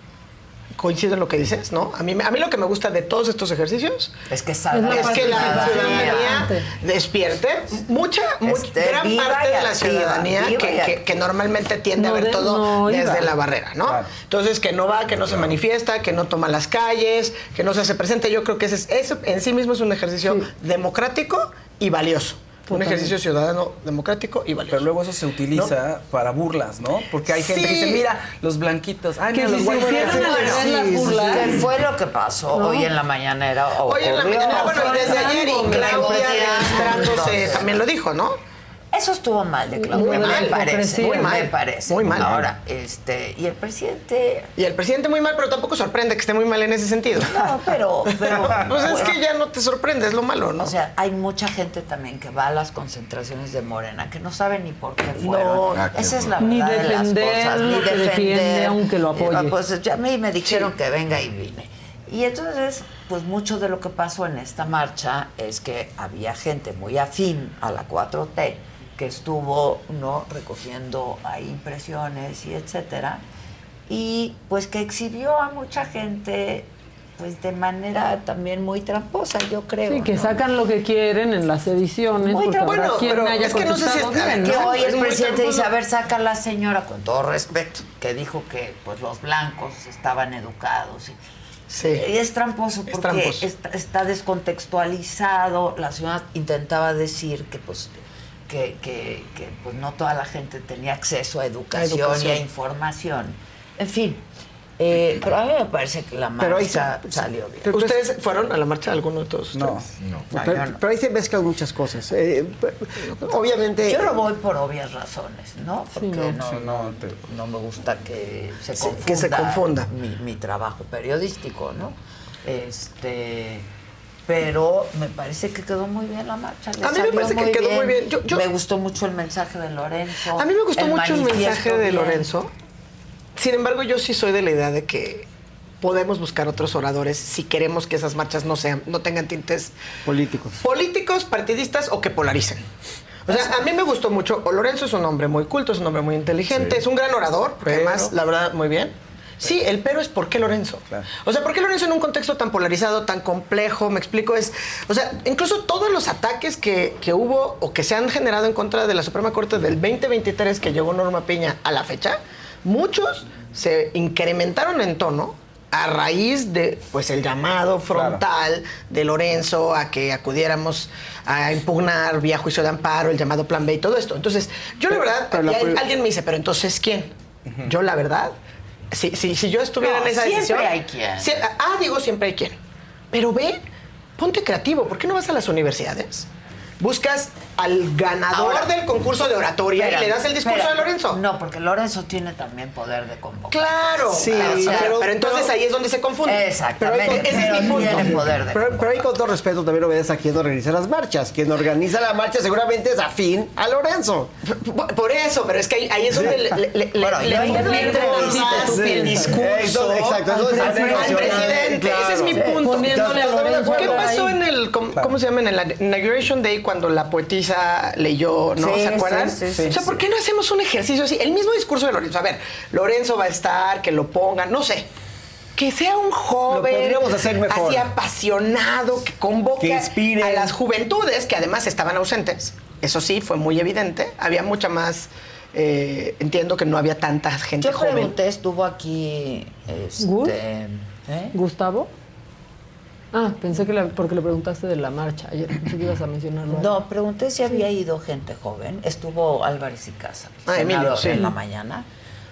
coincido en lo que dices, ¿no? A mí, me- a mí lo que me gusta de todos estos ejercicios Es que es que la ciudadanía despierte. Mucha, mucha Esté gran parte de la ciudadanía viva que, que- que normalmente tiende No a ver de- todo no desde iba. la barrera, ¿no? Entonces, que no va, que no se manifiesta, que no toma las calles, que no se hace presente. Yo creo que ese, es- eso en sí mismo es un ejercicio democrático y valioso. Un ejercicio ciudadano democrático y valioso. Pero luego eso se utiliza para burlas, ¿no? Porque hay gente que dice, mira, los blanquitos. Ay, Que mira, los si se white hicieran boys". al revés las Sí, sí, burlas. sí. ¿Qué fue lo que pasó No. hoy en la mañanera? Hoy en la mañana, bueno, desde ayer y. Claudia también lo dijo, ¿no? Eso estuvo mal de Claudia, Muy mal, me parece. muy mal, me parece. muy mal. Ahora, este, y el presidente. Y el presidente muy mal, pero tampoco sorprende que esté muy mal en ese sentido. No, pero. pero [LAUGHS] pues es bueno. que ya no te sorprende, es lo malo, ¿no? O sea, hay mucha gente también que va a las concentraciones de Morena que no sabe ni por qué No, fueron. ah, qué Esa es la Ni verdad de las defender cosas. Ni que defiende, defender. aunque lo apoye. Ah, Pues ya a mí me dijeron que venga y vine. Y entonces, pues mucho de lo que pasó en esta marcha es que había gente muy afín a la 4T que estuvo no recogiendo ahí impresiones y etcétera y pues que exhibió a mucha gente pues de manera también muy tramposa yo creo Sí, que ¿no? sacan lo que quieren en las ediciones. Muy habrá bueno, quien pero haya es que no sé si es- bien, que ¿no? hoy Es el presidente dice, a ver, saca la señora, con todo respeto, que dijo que pues los blancos estaban educados. Y, y es tramposo porque tramposo. Está, está descontextualizado. La señora intentaba decir que pues que, que- que, pues no toda la gente tenía acceso a educación, educación. y a información. En fin, eh, pero a mí me parece que la Pero ahí marcha se- salió bien. ¿Ustedes fueron a la marcha alguno de todos No, ustedes? No, pero, yo no. pero ahí se mezclan muchas cosas. Eh, obviamente. Yo no voy por obvias razones, ¿no? Porque no. no, Sí, no, no me gusta que se Sí, confunda, que se confunda. Mi, mi trabajo periodístico, ¿no? Este, pero me parece que quedó muy bien la marcha. le A mí me parece que quedó muy bien. Yo- yo- me gustó mucho el mensaje de Lorenzo. A mí me gustó mucho el mensaje de bien. Lorenzo. Sin embargo, yo sí soy de la idea de que podemos buscar otros oradores si queremos que esas marchas no sean, no tengan tintes políticos. políticos, partidistas o que polaricen. O sea, a mí me gustó mucho. O Lorenzo es un hombre muy culto, es un hombre muy inteligente, Sí. es un gran orador, porque Pero- además, la verdad, muy bien. Sí, el pero es por qué Lorenzo. O sea, ¿por qué Lorenzo en un contexto tan polarizado, tan complejo? Me explico, es. O sea, incluso todos los ataques que, que hubo o que se han generado en contra de la Suprema Corte del 2023 que llegó Norma Piña a la fecha, muchos se incrementaron en tono a raíz de pues el llamado frontal de Lorenzo a que acudiéramos a impugnar vía juicio de amparo, el llamado plan B y todo esto. Entonces, yo la verdad, la alguien me dice, pero entonces ¿quién? Yo la verdad, si, si, si yo estuviera No, en esa siempre decisión... hay quien. si- ah, digo, siempre hay quien. Pero ve, ponte creativo. ¿Por qué no vas a las universidades? Buscas al ganador Ahora, del concurso de oratoria Espérame, y le das el discurso espérame. de Lorenzo. No, porque Lorenzo tiene también poder de convocar. Claro, Sí, pero- pero, entonces pero- ahí es donde se confunde. Exactamente. Pero ese es mi pero punto. tiene poder de Pero, pero ahí con todo respeto también obedece a quien organiza las marchas. Quien organiza la marcha seguramente es afín a Lorenzo. Por, por eso, pero es que ahí, ahí es donde le, le, Bueno, más el discurso Exacto, eso es al, presidente. claro. Ese es mi punto. Poniéndole a Lorenzo ¿Qué pasó en el, cómo se llama, en el Inauguration Day cuando la poetisa leyó, ¿no? Sí, ¿Se acuerdan? sí, sí, sí, o sea, ¿por sí. qué no hacemos un ejercicio así? El mismo discurso de Lorenzo. A ver, Lorenzo va a estar, que lo pongan, no sé. Que sea un joven, podríamos hacer mejor. así apasionado, que convoque Que inspire. a las juventudes que además estaban ausentes. Eso sí, fue muy evidente. Había mucha más. eh, entiendo que no había tanta gente Yo joven. pregunté, estuvo aquí este. ¿eh? ¿Gustavo? Ah, pensé que la- porque le preguntaste de la marcha ayer. Pensé que ibas a mencionarlo. No, pregunté si había ido gente joven. Estuvo Álvarez y Casa, Ah, Emilio, sí. en la mañana.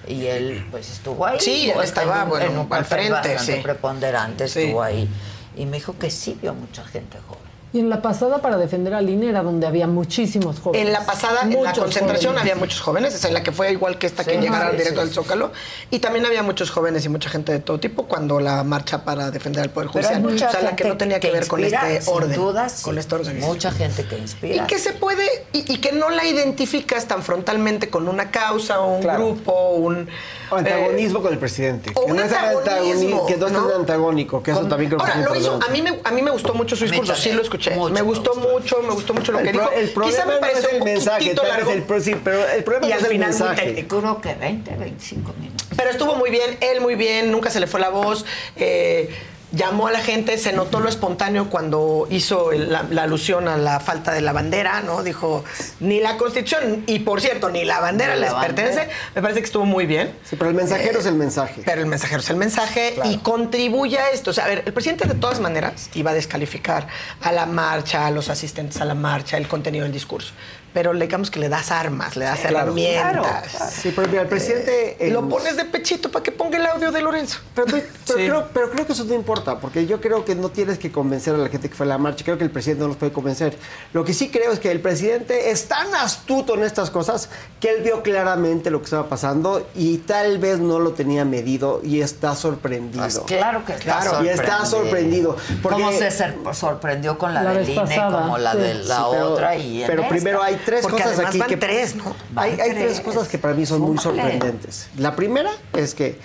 Y él, pues, estuvo ahí. Sí, él estaba, en un- bueno, en un al frente, bastante sí. preponderante, Sí. estuvo ahí. Y me dijo que sí vio mucha gente joven. Y en la pasada para defender al INE era donde había muchísimos jóvenes. En la pasada, en la concentración jóvenes. había muchos jóvenes, esa en la que fue igual que esta que llegaron sí, directo sí, al Zócalo. Y también había muchos jóvenes y mucha gente de todo tipo cuando la marcha para defender al Poder Judicial. mucha o sea, la que no tenía que, ver con inspira, este sin orden. duda, sí. con esta organización. Mucha gente que inspira. Y que se puede, y, y que no la identificas tan frontalmente con una causa o un grupo, un... O antagonismo eh, con el presidente. o que un no es antagonismo, antagoni- que no es tan ¿no? antagónico, que eso Con- también creo que Ahora, es lo hizo, a mí, me, a mí me gustó mucho su discurso, sí lo escuché. Mucho me gustó mucho, me gustó mucho lo que El, dijo. el problema Quizá me no es pareció el un mensaje, tal vez el sí, pero el problema Y no al es el final muy mensaje. técnico. Creo que 20, 25 minutos. Pero estuvo muy bien, él muy bien, nunca se le fue la voz. eh, llamó a la gente, se notó lo espontáneo cuando hizo el- la, la alusión a la falta de la bandera, ¿no? Dijo, ni la constitución, y por cierto, ni la bandera la les bandera. pertenece. Me parece que estuvo muy bien. Sí, pero el mensajero es el mensaje. Pero el mensajero es el mensaje y contribuye a esto. O sea, a ver, el presidente de todas maneras iba a descalificar a la marcha, a los asistentes a la marcha, el contenido del discurso. Pero digamos que le das armas, le das herramientas. Sí, pero mira, el presidente... Eh, lo pones de pechito para que ponga el audio de Lorenzo. Pero, creo, pero creo que eso no importa, porque yo creo que no tienes que convencer a la gente que fue a la marcha. Creo que el presidente no los puede convencer. Lo que sí creo es que el presidente es tan astuto en estas cosas que él vio claramente lo que estaba pasando y tal vez no lo tenía medido y está sorprendido. Pues claro que está claro, Y está sorprendido. ¿Cómo se sorprendió con la, la del INE como la de la otra? Y pero primero hay tres cosas aquí que... tres, ¿no? Hay, tres. cosas que para mí son muy sorprendentes. La primera es que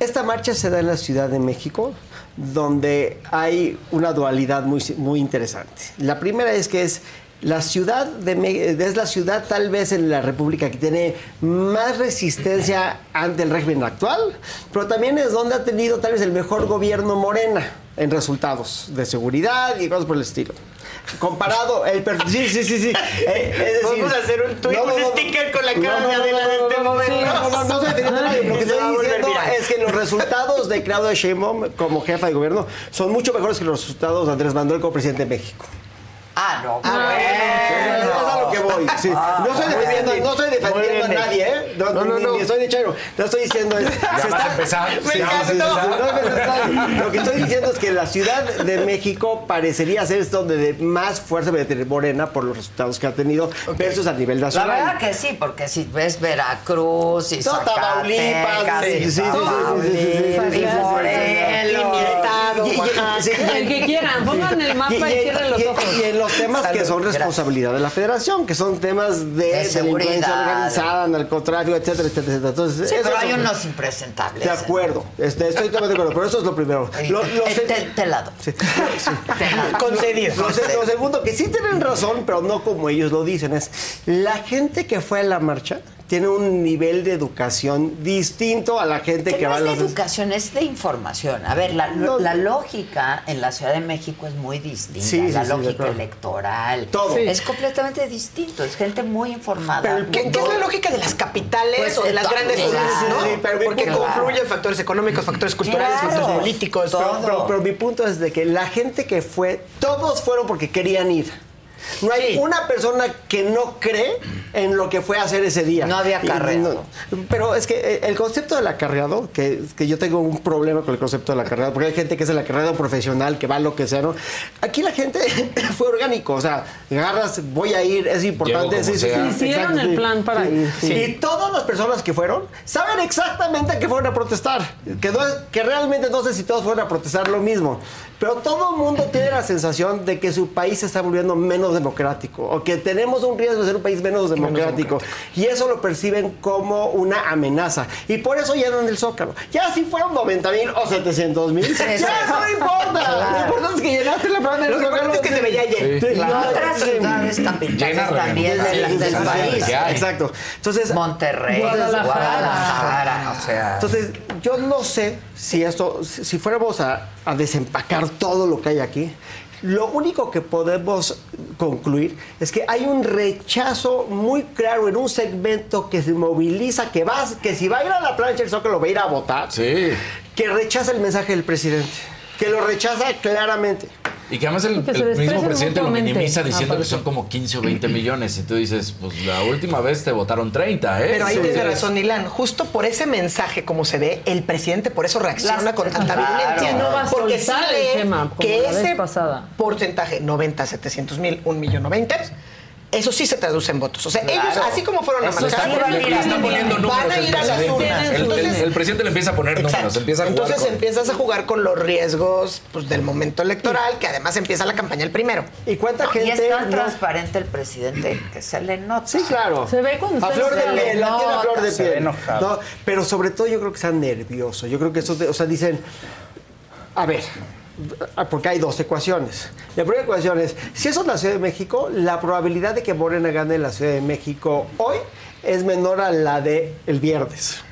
esta marcha se da en la Ciudad de México, donde hay una dualidad muy, muy interesante. La primera es que es la ciudad de es la ciudad tal vez en la República que tiene más resistencia ante el régimen actual, pero también es donde ha tenido tal vez el mejor gobierno Morena en resultados de seguridad y cosas por el estilo. Comparado, el sí, sí, sí, sí. Eh, Vamos a hacer un tweet, un sticker con la cara de Adela de este momento. no, no, no, estoy Lo que estoy diciendo es que los resultados de Claudia Sheinbaum como jefa de gobierno son mucho mejores que los resultados de Andrés Manuel como presidente de México. Ah, no. Ah, bueno. Es a lo que voy. Sí. Ah, no estoy defendiendo, no estoy defendiendo a nadie, ¿eh? No, no, no, ni, estoy de chero. No estoy diciendo es. Ya se está, a empezar. Sí, encantó. Lo que estoy diciendo es que la Ciudad de México parecería ser donde de más fuerza de tener Morena por los resultados que ha tenido versus a nivel nacional. La verdad que sí, porque si ves Veracruz y Zacatecas, Tamaulipas, sí, sí, sí, sí, y Morelos, y mi estado, el que quieran, pongan el mapa y cierren los ojos los temas que son responsabilidad de la federación, que son temas de, de delincuencia organizada, narcotráfico, etcétera, etcétera, etcétera. Entonces, sí, pero hay unos impresentables. De acuerdo, este, estoy totalmente de acuerdo, pero eso es lo primero. [LAUGHS] Lo, lo, telado. Sí, [LAUGHS] sí. Concedido. Lo, lo segundo, que sí tienen razón, pero no como ellos lo dicen, es la gente que fue a la marcha tiene un nivel de educación distinto a la gente que, no va a los... de educación, es de información. A ver, la, la, lógica en la Ciudad de México es muy distinta. Sí, la lógica electoral. Todo. Es completamente distinto. Es gente muy informada. ¿qué, es la lógica de las capitales pues, o de las grandes ciudades? ¿no? Porque confluyen factores económicos, factores culturales, factores políticos. Pero, pero mi punto es de que la gente que fue, todos fueron porque querían ir. No hay una persona que no cree en lo que fue a hacer ese día. No había acarreado. pero es que eh, el concepto del acarreado, que, que yo tengo un problema con el concepto del acarreado, porque hay gente que es el acarreado profesional, que va a lo que sea, ¿no? Aquí la gente [LAUGHS] fue orgánico, o sea, agarras, voy a ir, es importante. Sí, sí, Hicieron el plan para ir. Y todas las personas que fueron saben exactamente que fueron a protestar. Que, que realmente no sé si todos fueron a protestar lo mismo. Pero todo el mundo tiene la sensación de que su país se está volviendo menos democrático o que tenemos un riesgo de ser un país menos democrático. Y eso lo perciben como una amenaza. Y por eso llenan el Zócalo. Ya si fueron 90 mil o 700 mil, ya eso no importa. Lo importante es que llenaste la plana del Zócalo. es que se veía lleno. Y otras ciudades también, también del, del país. Exacto. Entonces, Monterrey, Guadalajara. o sea. Entonces, yo no sé si esto, si fuéramos a, a desempacar todo lo que hay aquí, lo único que podemos concluir es que hay un rechazo muy claro en un segmento que se moviliza, que va, que si va a ir a la plancha el Zócalo va a ir a votar, sí. que rechaza el mensaje del presidente, que lo rechaza claramente. Y que además el, mismo presidente lo minimiza diciendo que son como 15 o 20 millones. Y tú dices, pues la última vez te votaron 30, ¿eh? Pero ahí tiene razón, Ilan. Justo por ese mensaje, como se ve, el presidente por eso reacciona con tanta violencia. No va a porque sale el tema, que ese porcentaje, 90, 700 mil, 1 millón 90 eso sí se traduce en votos. O sea, ellos, así como fueron a manejar, van, a ir a las urnas. Entonces, el, presidente le empieza a poner números, empieza a jugar Entonces empiezas a jugar con los riesgos pues, del momento electoral, que además empieza la campaña el primero. ¿Y cuánta gente? Y es tan transparente el presidente que se le nota. Sí, claro. Se ve con a flor de piel, la tiene a flor de piel. No, pero sobre todo yo creo que está nervioso. Yo creo que eso, o sea, dicen, a ver, porque hay dos ecuaciones. La primera ecuación es, si eso es la Ciudad de México, la probabilidad de que Morena gane en la Ciudad de México hoy es menor a la de el viernes.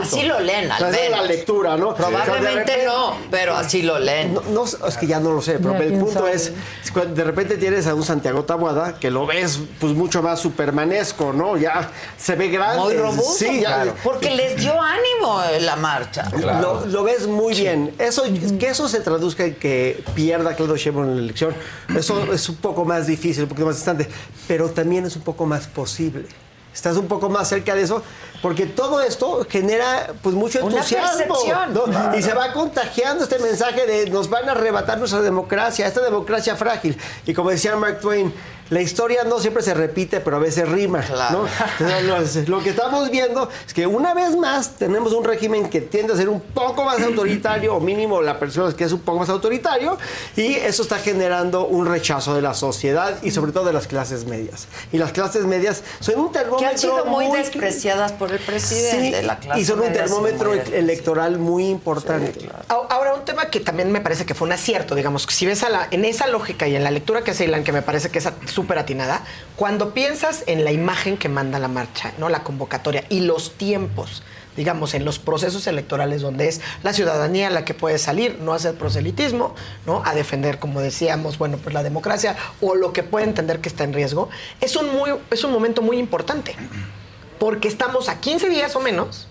Así lo leen, al esa es la menos. lectura, ¿no? Probablemente repente- no, pero así lo leen. No, no, es que ya no lo sé, pero Ya, el punto sabe. es, es cuando de repente tienes a un Santiago Tabuada que lo ves pues mucho más supermanesco, ¿no? Ya se ve grande. Muy robusto. Sí, ya. Porque les dio ánimo la marcha. Lo, lo ves muy bien. Eso, que eso se traduzca en que pierda Claudio Sheinbaum en la elección, eso es un poco más difícil, un poquito más distante, pero también es un poco más posible. Estás un poco más cerca de eso, porque todo esto genera pues mucho entusiasmo. ¿no? Y se va contagiando este mensaje de nos van a arrebatar nuestra democracia, esta democracia frágil. Y como decía Mark Twain, la historia no siempre se repite, pero a veces rima. ¿no? Entonces, lo, que estamos viendo es que una vez más tenemos un régimen que tiende a ser un poco más autoritario, o mínimo la persona que es un poco más autoritario, y eso está generando un rechazo de la sociedad y sobre todo de las clases medias. Y las clases medias son un termómetro Que han sido muy, muy despreciadas por el presidente. Sí, la clase y son un termómetro muy electoral muy importante. Ahora, un tema que también me parece que fue un acierto, digamos, que si ves a la, en esa lógica y en la lectura que hace Ilan, que me parece que es súper atinada, cuando piensas en la imagen que manda la marcha, ¿no? La convocatoria y los tiempos, digamos, en los procesos electorales donde es la ciudadanía la que puede salir, no hacer proselitismo, ¿no? A defender, como decíamos, bueno, pues la democracia o lo que puede entender que está en riesgo, es un, muy, es un momento muy importante. Porque estamos a 15 días o menos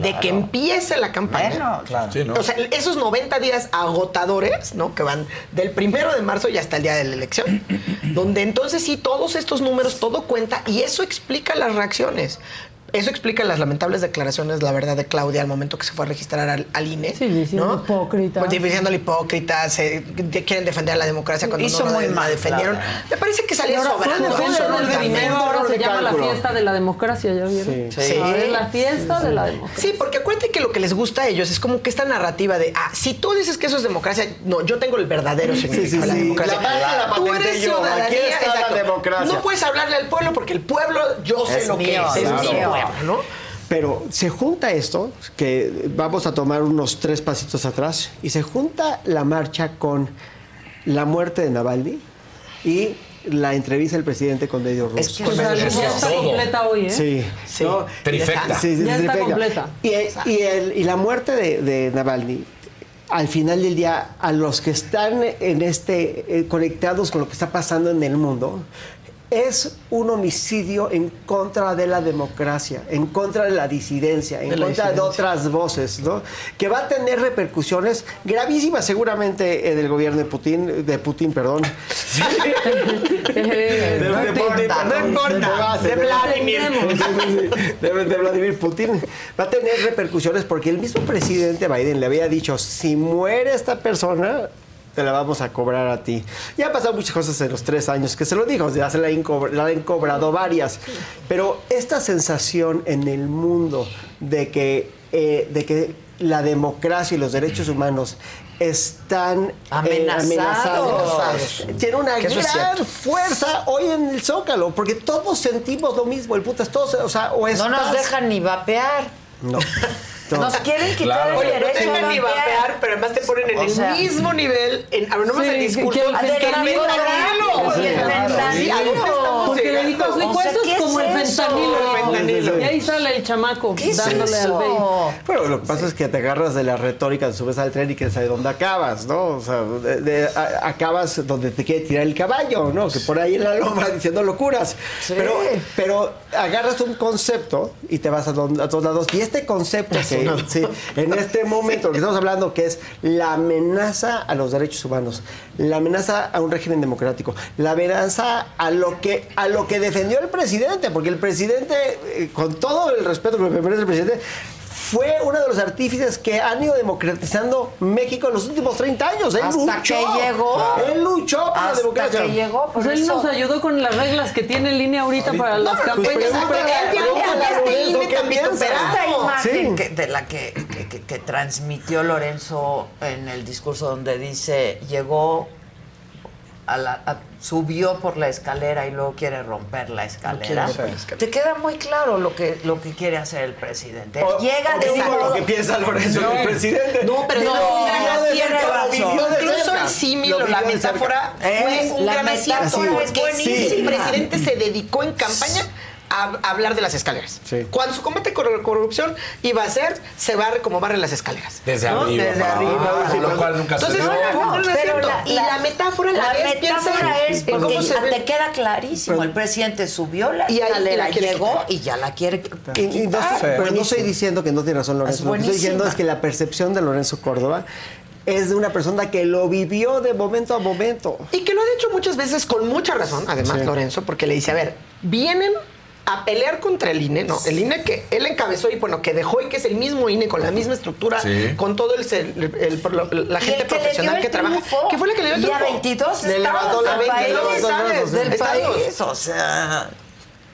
de que empiece la campaña. Sí, ¿no? O sea, esos 90 días agotadores, ¿no? Que van del primero de marzo y hasta el día de la elección. [CLEARS THROAT] donde entonces sí, todos estos números, todo cuenta y eso explica las reacciones. Eso explica las lamentables declaraciones, la verdad, de Claudia al momento que se fue a registrar al, al INE. Sí, diciendo hipócrita. Pues diciéndole hipócrita, se, de- quieren defender a la democracia cuando Hizo no muy la mal, defendieron. Me parece que salió sobrando. fue- no primero, ahora se llama la fiesta de la democracia, ¿ya vieron? Sí. Ver, la fiesta de la democracia. Sí, porque acuérdate que lo que les gusta a ellos es como que esta narrativa de, ah, si tú dices que eso es democracia, no, yo tengo el verdadero significado de la sí. democracia. La marca la tú eres yo, ciudadanía, aquí está la democracia. No puedes hablarle al pueblo porque el pueblo, yo sé lo que es, es mío. Pero se junta esto, que vamos a tomar unos tres pasitos atrás, y se junta la marcha con la muerte de Navalny y la entrevista del presidente con Medio Russo. Es que Con ya está completa hoy, ¿eh? Sí. Sí. ¿no? Trifecta. Sí, sí, Ya está completa. Y, y el- y la muerte de, de Navalny, al final del día, a los que están en este, eh, conectados con lo que está pasando en el mundo, es un homicidio en contra de la democracia, en contra de la disidencia, en De la contra de otras voces, ¿no? Que va a tener repercusiones gravísimas seguramente en el gobierno de Putin, de Putin, perdón. de, de No Putin, importa, no importa, de Vladimir. Sí, sí, sí, [LAUGHS] de, de Vladimir Putin. Va a tener repercusiones porque el mismo presidente Biden le había dicho, si muere esta persona, te la vamos a cobrar a ti. Ya han pasado muchas cosas en los tres años que se lo dijo, ya se la han, cobr- la han cobrado varias. Pero esta sensación en el mundo de que, eh, de que la democracia y los derechos humanos están eh, Amenazados. tiene una gran fuerza hoy en el Zócalo, porque todos sentimos lo mismo, el putas, todos, o sea, o No nos estás- dejan ni vapear. No. [LAUGHS] Nos quieren quitar Claro. el Oye, no derecho tengan a ni vapear. pero además te ponen en O el sea, mismo nivel, en, a ver, no más Sí, el que- discurso, que el que el fentanilo. fentanilo. Y el fentanilo. Sí, ¿a dónde estamos Porque le llegando? dijo, O sea, eso ¿qué es como es el fentanilo. El fentanilo. Y ahí sale el chamaco ¿Qué es dándole al baby. Bueno, lo que pasa es que te agarras de la retórica, subes al tren y que sabe dónde acabas, ¿no? O sea, de- de- a- acabas donde te quiere tirar el caballo, ¿no? Que por ahí en la loma [LAUGHS] diciendo locuras. Pero, pero agarras un concepto y te vas a, don- a todos lados. Y este concepto que, sí, en este momento, lo que estamos hablando, que es la amenaza a los derechos humanos, la amenaza a un régimen democrático, la amenaza a lo que, a lo que defendió el presidente, porque el presidente, eh, con todo el respeto que me merece el presidente, fue uno de los artífices que han ido democratizando México en los últimos 30 años. Él Hasta luchó. que llegó. Él luchó por la Hasta democracia. que llegó, Pues él eso. nos ayudó con las reglas que tiene en línea ahorita para las pues campañas. este. Esta imagen Sí. que- de la que, que- que- que transmitió Lorenzo en el discurso donde dice llegó a la, a- subió por la escalera y luego quiere romper la escalera. quiere romper la escalera. Te queda muy claro lo que lo que quiere hacer el presidente. O- Llega o de digo lo que piensa Lorenzo, No. el presidente. No, pero No, no, un gran no, acierto. tiene razón. Incluso el símil o la metáfora Eh, fue un la gran acierto. metáfora es porque buenísima. el presidente se dedicó en campaña a, hablar de las escaleras. Cuando su combate con la corrupción iba a ser, se barre como barren las escaleras. Desde ¿no? arriba. Desde Ah, arriba. lo cual nunca Entonces, se dio. no, no, Pero la- y la, la- metáfora la, La ves, metáfora es porque cómo se te queda clarísimo. el presidente subió la Y y escalera, la quiere llegó quitar. y ya la quiere Y- y no, quitar. pero no estoy diciendo que no tiene razón Lorenzo. Es Lo que estoy diciendo es que la percepción de Lorenzo Córdoba es de una persona que lo vivió de momento a momento. Y que lo ha dicho muchas veces con mucha razón, además, Sí. Lorenzo, porque le dice, a ver, vienen a pelear contra el INE, no, el INE que él encabezó y bueno, que dejó y que es el mismo INE con la misma estructura, Sí. con todo el, el- el- la gente el que le profesional que trabaja, triunfo. que fue la que le dio el Y a triunfo. 22 Le estados levantó la del 20, país, le levantó la ¿sabes? 22 del estados. país, o sea...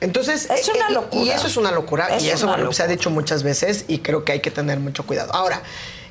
Entonces, Es una eh, locura. Y eso es una locura. Es y eso una bueno, se ha locura. dicho muchas veces y creo que hay que tener mucho cuidado. Ahora,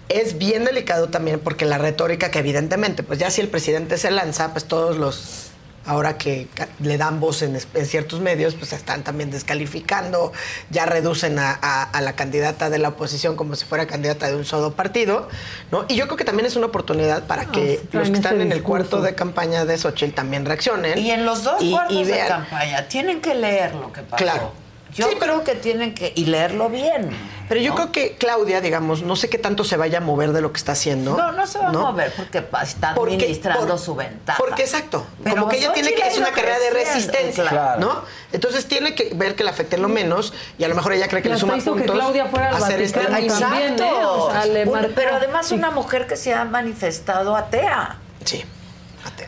es bien delicado también porque la retórica que evidentemente, pues ya si el presidente se lanza, pues todos los ahora que le dan voz en, ciertos medios, pues están también descalificando, ya reducen a, a- a la candidata de la oposición como si fuera candidata de un solo partido, ¿no? Y yo creo que también es una oportunidad para que sí, los que están en el cuarto de campaña de Xochitl también reaccionen. Y en los dos y- cuartos y de campaña tienen que leer lo que pasó. Claro. Yo creo que tienen que y leerlo bien. Pero yo creo que Claudia, digamos, no sé qué tanto se vaya a mover de lo que está haciendo. No, no se va ¿no? a mover porque está Porque- administrando por- su ventaja. Porque exacto. Pero como que ella tiene que ha es una carrera de resistencia, claro. ¿no? Entonces tiene que ver que le afecte lo menos y a lo mejor ella cree que le suma hizo que puntos. Claudia fuera al hacer este también, ¿eh? O sea, le Un- marcó. pero además Sí. una mujer que se ha manifestado atea. Sí.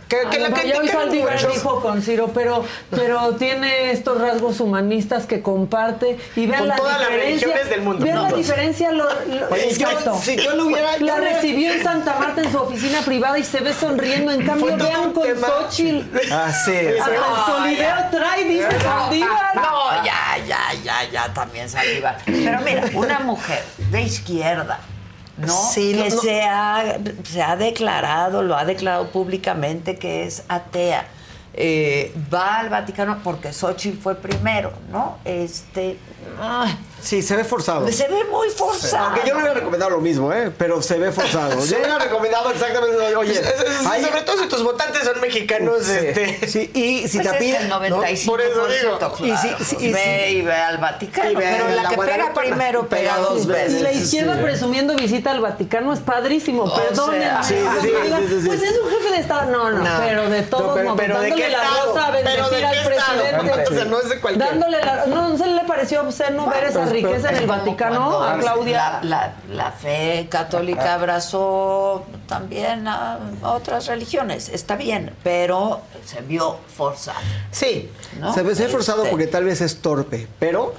Que, que lo la dijo con Ciro, pero, pero tiene estos rasgos humanistas que comparte y vean Con la todas las diferencia. religiones del mundo. Vean No, la diferencia. Lo, lo- Oye, exacto. si yo lo hubiera- La recibió en Santa Marta en su oficina privada y se ve sonriendo. En [LAUGHS] cambio, vean con tema. Xochitl. Ah, sí. Hasta el No, solideo ya. trae, dice Saldívar. No, ya, ya, ya, ya también Saldívar. Pero mira, una mujer de izquierda, ¿no? Sí, que no, no. Se, ha, se ha declarado, lo ha declarado públicamente que es atea. Eh, va al Vaticano porque Xochitl fue primero, ¿no? Este. Ay, Sí, se ve forzado. se ve muy forzado. Aunque yo no hubiera recomendado lo mismo, ¿eh? Pero se ve forzado. Yo hubiera recomendado exactamente lo Oye, hay- sobre todo si tus votantes son mexicanos, Sí, este. sí, y si Pues te piden... ¿no? 95% Por eso digo. claro, Y si- si- y ve si- y ve al Vaticano, y ve pero la, la que pega primero pega dos veces. Y la izquierda sí. presumiendo visita al Vaticano es padrísimo, O perdónenme. sea, Sí, Aunque sí, digan, sí, sí, sí. Pues es un jefe de Estado. No, no, No. pero de todos No, pero- modos, pero ¿de dándole qué la estado? rosa a ¿Pero de bendecir qué al presidente. O sea, no es de cualquier. Dándole la... No, ¿no se le pareció obsceno ver esa pues, riqueza en el Vaticano a Claudia? La, la- la fe católica abrazó también a otras religiones. Está bien, pero se vio forzado. Sí. ¿no? Se ve, ve forzado Este, porque tal vez es torpe, pero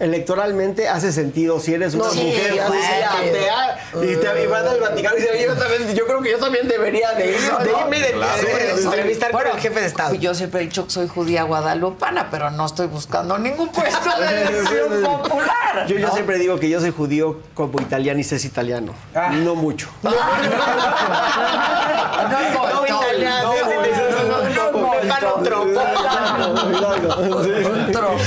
electoralmente hace sentido si eres una No, sí, mujer atea y te y al Vaticano y dices, yo, también, yo creo que yo también debería de ir. De ¿no? irme y de, Claro. de- de Sí, entrevistar Bueno, con el jefe de Estado. Yo siempre he dicho que soy judía guadalupana, pero no estoy buscando ningún puesto de elección popular. Yo, yo siempre digo que yo soy judío como italiano y sé italiano. No mucho. No, no, No, italiano, un tropo. Un tropo.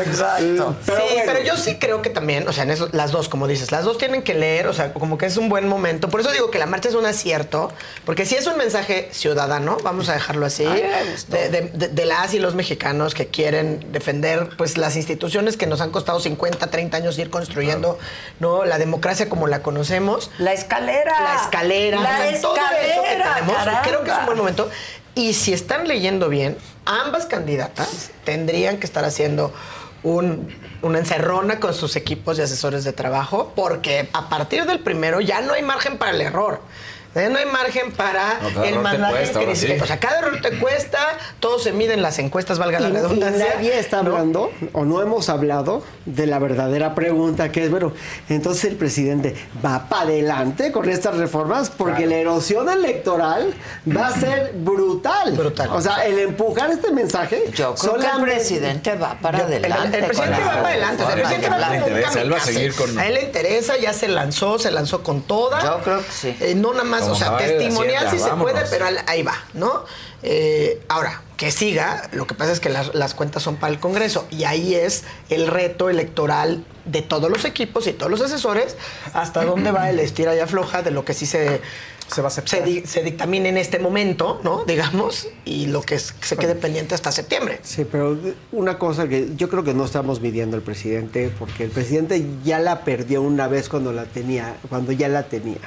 Exacto. sí, pero yo sí creo que también, o sea, en eso, las dos, como dices, las dos tienen que leer, o sea, como que es un buen momento. Por eso digo que la marcha es un acierto, porque si es un mensaje ciudadano, vamos a dejarlo así, de, de- de- de las y los mexicanos que quieren defender pues las instituciones que nos han costado 50, 30 años ir construyendo, ¿no? La democracia como la conocemos. La escalera. La escalera. La sea, todo eso que escalera, tenemos, creo que es un buen momento. Y si están leyendo bien, ambas candidatas tendrían que estar haciendo un, una encerrona con sus equipos y asesores de trabajo, porque a partir del primero ya no hay margen para el error. No hay margen para No, el cuesta, ahora sí. O sea, cada error te cuesta, todo se mide en las encuestas, valga la Y- y redundancia. nadie está ¿no? hablando, o no hemos hablado, de la verdadera pregunta, que es, bueno, entonces el presidente va para adelante con estas reformas, porque la erosión electoral va a ser brutal. Brutal. O sea, el empujar este mensaje. Yo creo que el presidente va para Yo- adelante. El, presidente va para adelante. el presidente va ya como le un interesa, él va a kamikaze. seguir con- A él le interesa, ya se lanzó, se lanzó con toda. Yo creo que sí. Eh, no nada más, Como o sea, testimonial Hacienda, sí se vámonos. puede, pero ahí va, ¿no? Eh, ahora, que siga, lo que pasa es que las, las cuentas son para el Congreso y ahí es el reto electoral de todos los equipos y todos los asesores, hasta dónde va el estira y afloja de lo que sí se se, va a se, se, dictamine en este momento, ¿no? Digamos, y lo que se quede pendiente hasta septiembre. Sí, pero una cosa que yo creo que no estamos midiendo el presidente, porque el presidente ya la perdió una vez cuando la tenía, cuando ya la tenía.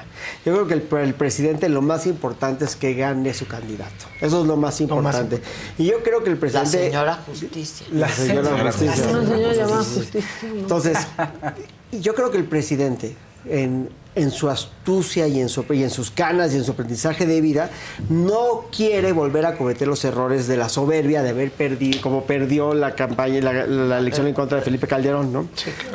Yo creo que el, presidente lo más importante es que gane su candidato. Eso es lo más importante. y yo creo que el presidente... La señora justicia. La señora justicia. La señora justicia. Entonces, yo creo que el presidente en en su astucia y en, su, y en sus canas y en su aprendizaje de vida, no quiere volver a cometer los errores de la soberbia de haber perdido, como perdió la campaña, la, la elección en contra de Felipe Calderón, ¿no?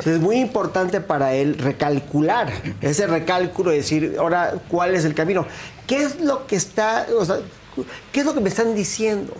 es muy importante para él recalcular, ese recálculo, decir, ahora, ¿cuál es el camino? ¿Qué es lo que está, o sea, qué es lo que me están diciendo?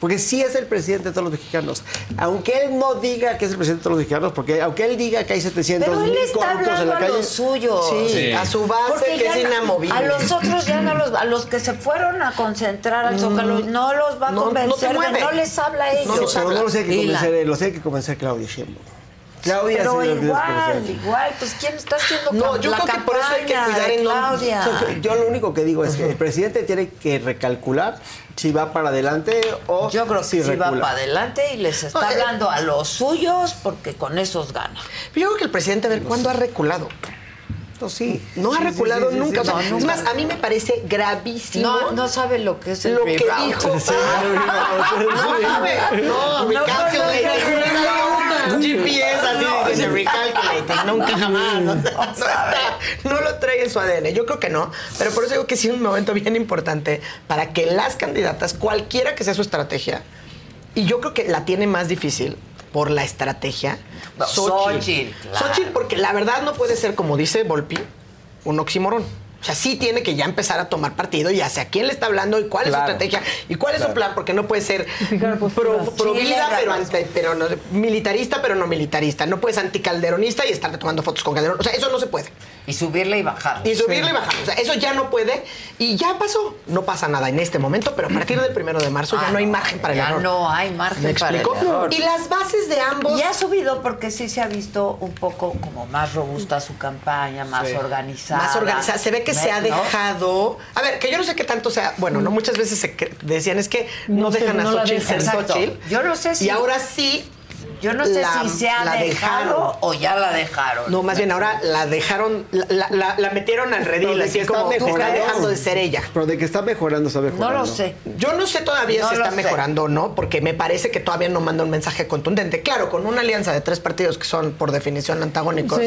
Porque sí es el presidente de todos los mexicanos. Aunque él no diga que es el presidente de todos los mexicanos, porque aunque él diga que hay 700 mil corruptos en la calle. A los suyos. Sí, a su base que es inamovible. A los otros ya no los. A los que se fueron a concentrar al Zócalo, no los va a convencer, no, no les habla a ellos. No, pero no los hay que convencer, los hay que convencer Claudia Sheinbaum. Claudia Pero igual, igual, pues ¿quién está haciendo No, yo creo que por eso hay que cuidar en Claudia. Yo lo único que digo es que el presidente tiene que recalcular si va para adelante o Yo creo que si, va para adelante y les está eh, hablando a los suyos porque con esos gana. Yo creo que el presidente, a ver, ¿cuándo ha reculado? No, sí. No ha reculado nunca. Es más, a mí me parece gravísimo. No, no sabe lo que es el Lo que dijo. [LAUGHS] [LAUGHS] no sabe. No, no, GPS así dice recalculating, nunca jamás. No, [LAUGHS] no, lo trae en su ADN. Yo creo que no, pero por eso digo que sí es un momento bien importante para que las candidatas, cualquiera que sea su estrategia, y yo creo que la tiene más difícil por la estrategia. Xochitl. Xochitl, porque la verdad no puede ser, como dice Volpi, un oxímoron. O sea, sí tiene que ya empezar a tomar partido y hacia quién le está hablando y cuál es su estrategia y cuál es su plan, porque no puede ser [LAUGHS] pro, vida, pero, pero no, militarista, pero no militarista. No puedes anticalderonista y estar tomando fotos con Calderón. O sea, eso no se puede. Y subirle y bajar. Y subirle y bajar. O sea, eso ya no puede. Y ya pasó. No pasa nada en este momento, pero a partir del primero de marzo ya ah, no hay margen para el ya no hay margen para el error. Y las bases de ambos. Y ha subido porque sí se ha visto un poco como más robusta su campaña, más organizada. Más organizada. Se ve que se ha dejado. A ver, que yo no sé qué tanto sea. Bueno, no muchas veces se decían es que no, dejan a Xochitl ser Xochitl. Yo no sé si. Y ahora sí yo no sé si se ha dejado o ya la dejaron. No, más bien ahora la dejaron, la, metieron al redil, así como está dejando de ser ella. Pero de que está mejorando, está mejorando. No lo sé. Yo no sé todavía si está mejorando o no, porque me parece que todavía no manda un mensaje contundente. Claro, con una alianza de tres partidos que son por definición antagónicos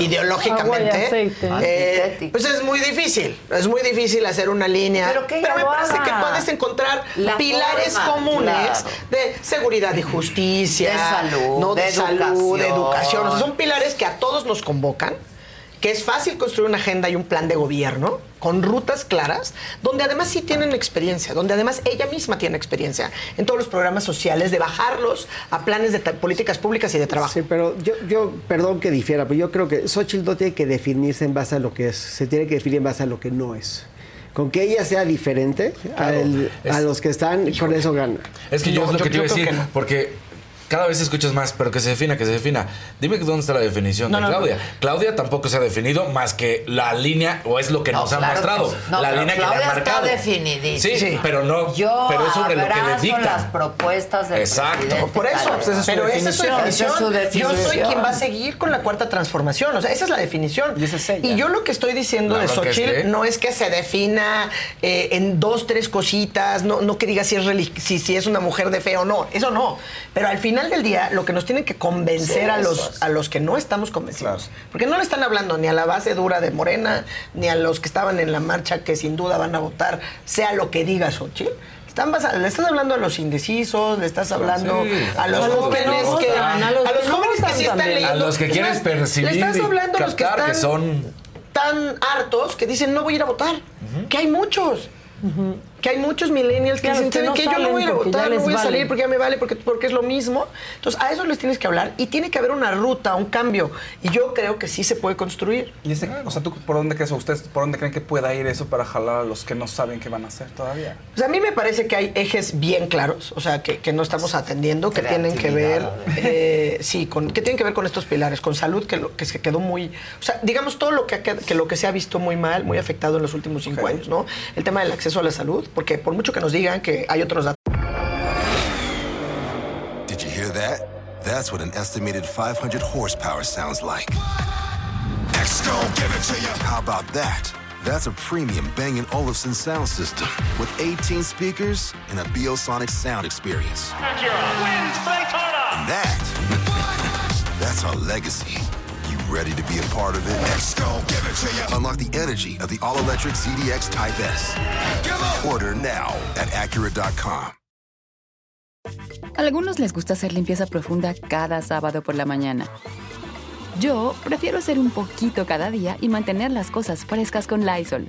ideológicamente, eh, pues es muy difícil. Es muy difícil hacer una línea. Pero, me parece que puedes encontrar pilares comunes de seguridad y justicia, ¿no? de, salud, de educación. son pilares que a todos nos convocan, que es fácil construir una agenda y un plan de gobierno con rutas claras, donde además sí tienen experiencia, donde además ella misma tiene experiencia en todos los programas sociales, de bajarlos a planes de políticas públicas y de trabajo. Sí, pero yo, yo, perdón que difiera, pero yo creo que Xochitl no tiene que definirse en base a lo que es, se tiene que definir en base a lo que no es con que ella sea diferente a, los que están, con eso gana. Es que yo, es lo que te iba a decir, porque cada vez escuchas más, pero que se defina, que se defina. Dime dónde está la definición de Claudia. Claudia tampoco se ha definido más que la línea, o es lo que nos ha mostrado. la línea que le ha marcado. Está definidísima. Sí, pero no. Yo pero es sobre lo que le dicta. las propuestas del Exacto. Por eso, pues esa es pero esa es su definición. Yo soy quien va a seguir con la cuarta transformación. O sea, esa es la definición. Y, yo lo que estoy diciendo de Xochitl no es que se defina eh, en dos, tres cositas, no, no que diga si es, si, si es una mujer de fe o no. Eso no. Pero al final del día, lo que nos tiene que convencer a los, a los que no estamos convencidos, porque no le están hablando ni a la base dura de Morena, ni a los que estaban en la marcha que sin duda van a votar, sea lo que diga Xochitl. Están le estás hablando a los indecisos, le estás hablando a los jóvenes que a los, jóvenes que sí están leyendo. A los que quieres percibir. Le estás hablando a los que están son tan hartos que dicen no voy a ir a votar. Que hay muchos. Que hay muchos millennials que Claro, dicen, que no "¿Saben qué? yo no voy a votar, no voy a vale". salir porque ya me vale, porque, porque es lo mismo. Entonces, a eso les tienes que hablar y tiene que haber una ruta, un cambio. Y yo creo que sí se puede construir. ¿Y ese, o sea, tú por dónde crees o ustedes por dónde creen que pueda ir eso para jalar a los que no saben qué van a hacer todavía? O sea, a mí me parece que hay ejes bien claros, o sea, que, que no estamos atendiendo, que tienen que ver, eh, sí, con, que tienen que ver con estos pilares, con salud, que, lo, que se quedó muy, o sea, digamos todo lo que, que lo que se ha visto muy mal, muy afectado en los últimos cinco años, ¿no? El tema del acceso a la salud, porque por mucho que nos digan que hay otros datos. Did you hear that? That's what an estimated 500 horsepower sounds like. Exco, give it to you. How about that? That's a premium Bang & Olufsen sound system with 18 speakers and a Biosonic sound experience. Acura wins Daytona. And that, [LAUGHS] that's our legacy. Ready to be a part of it? Exco, give it to you. Unlock the energy of the all-electric CDX Type S. Order now at Acura.com. Algunos les gusta hacer limpieza profunda cada sábado por la mañana. Yo prefiero hacer un poquito cada día y mantener las cosas frescas con Lysol.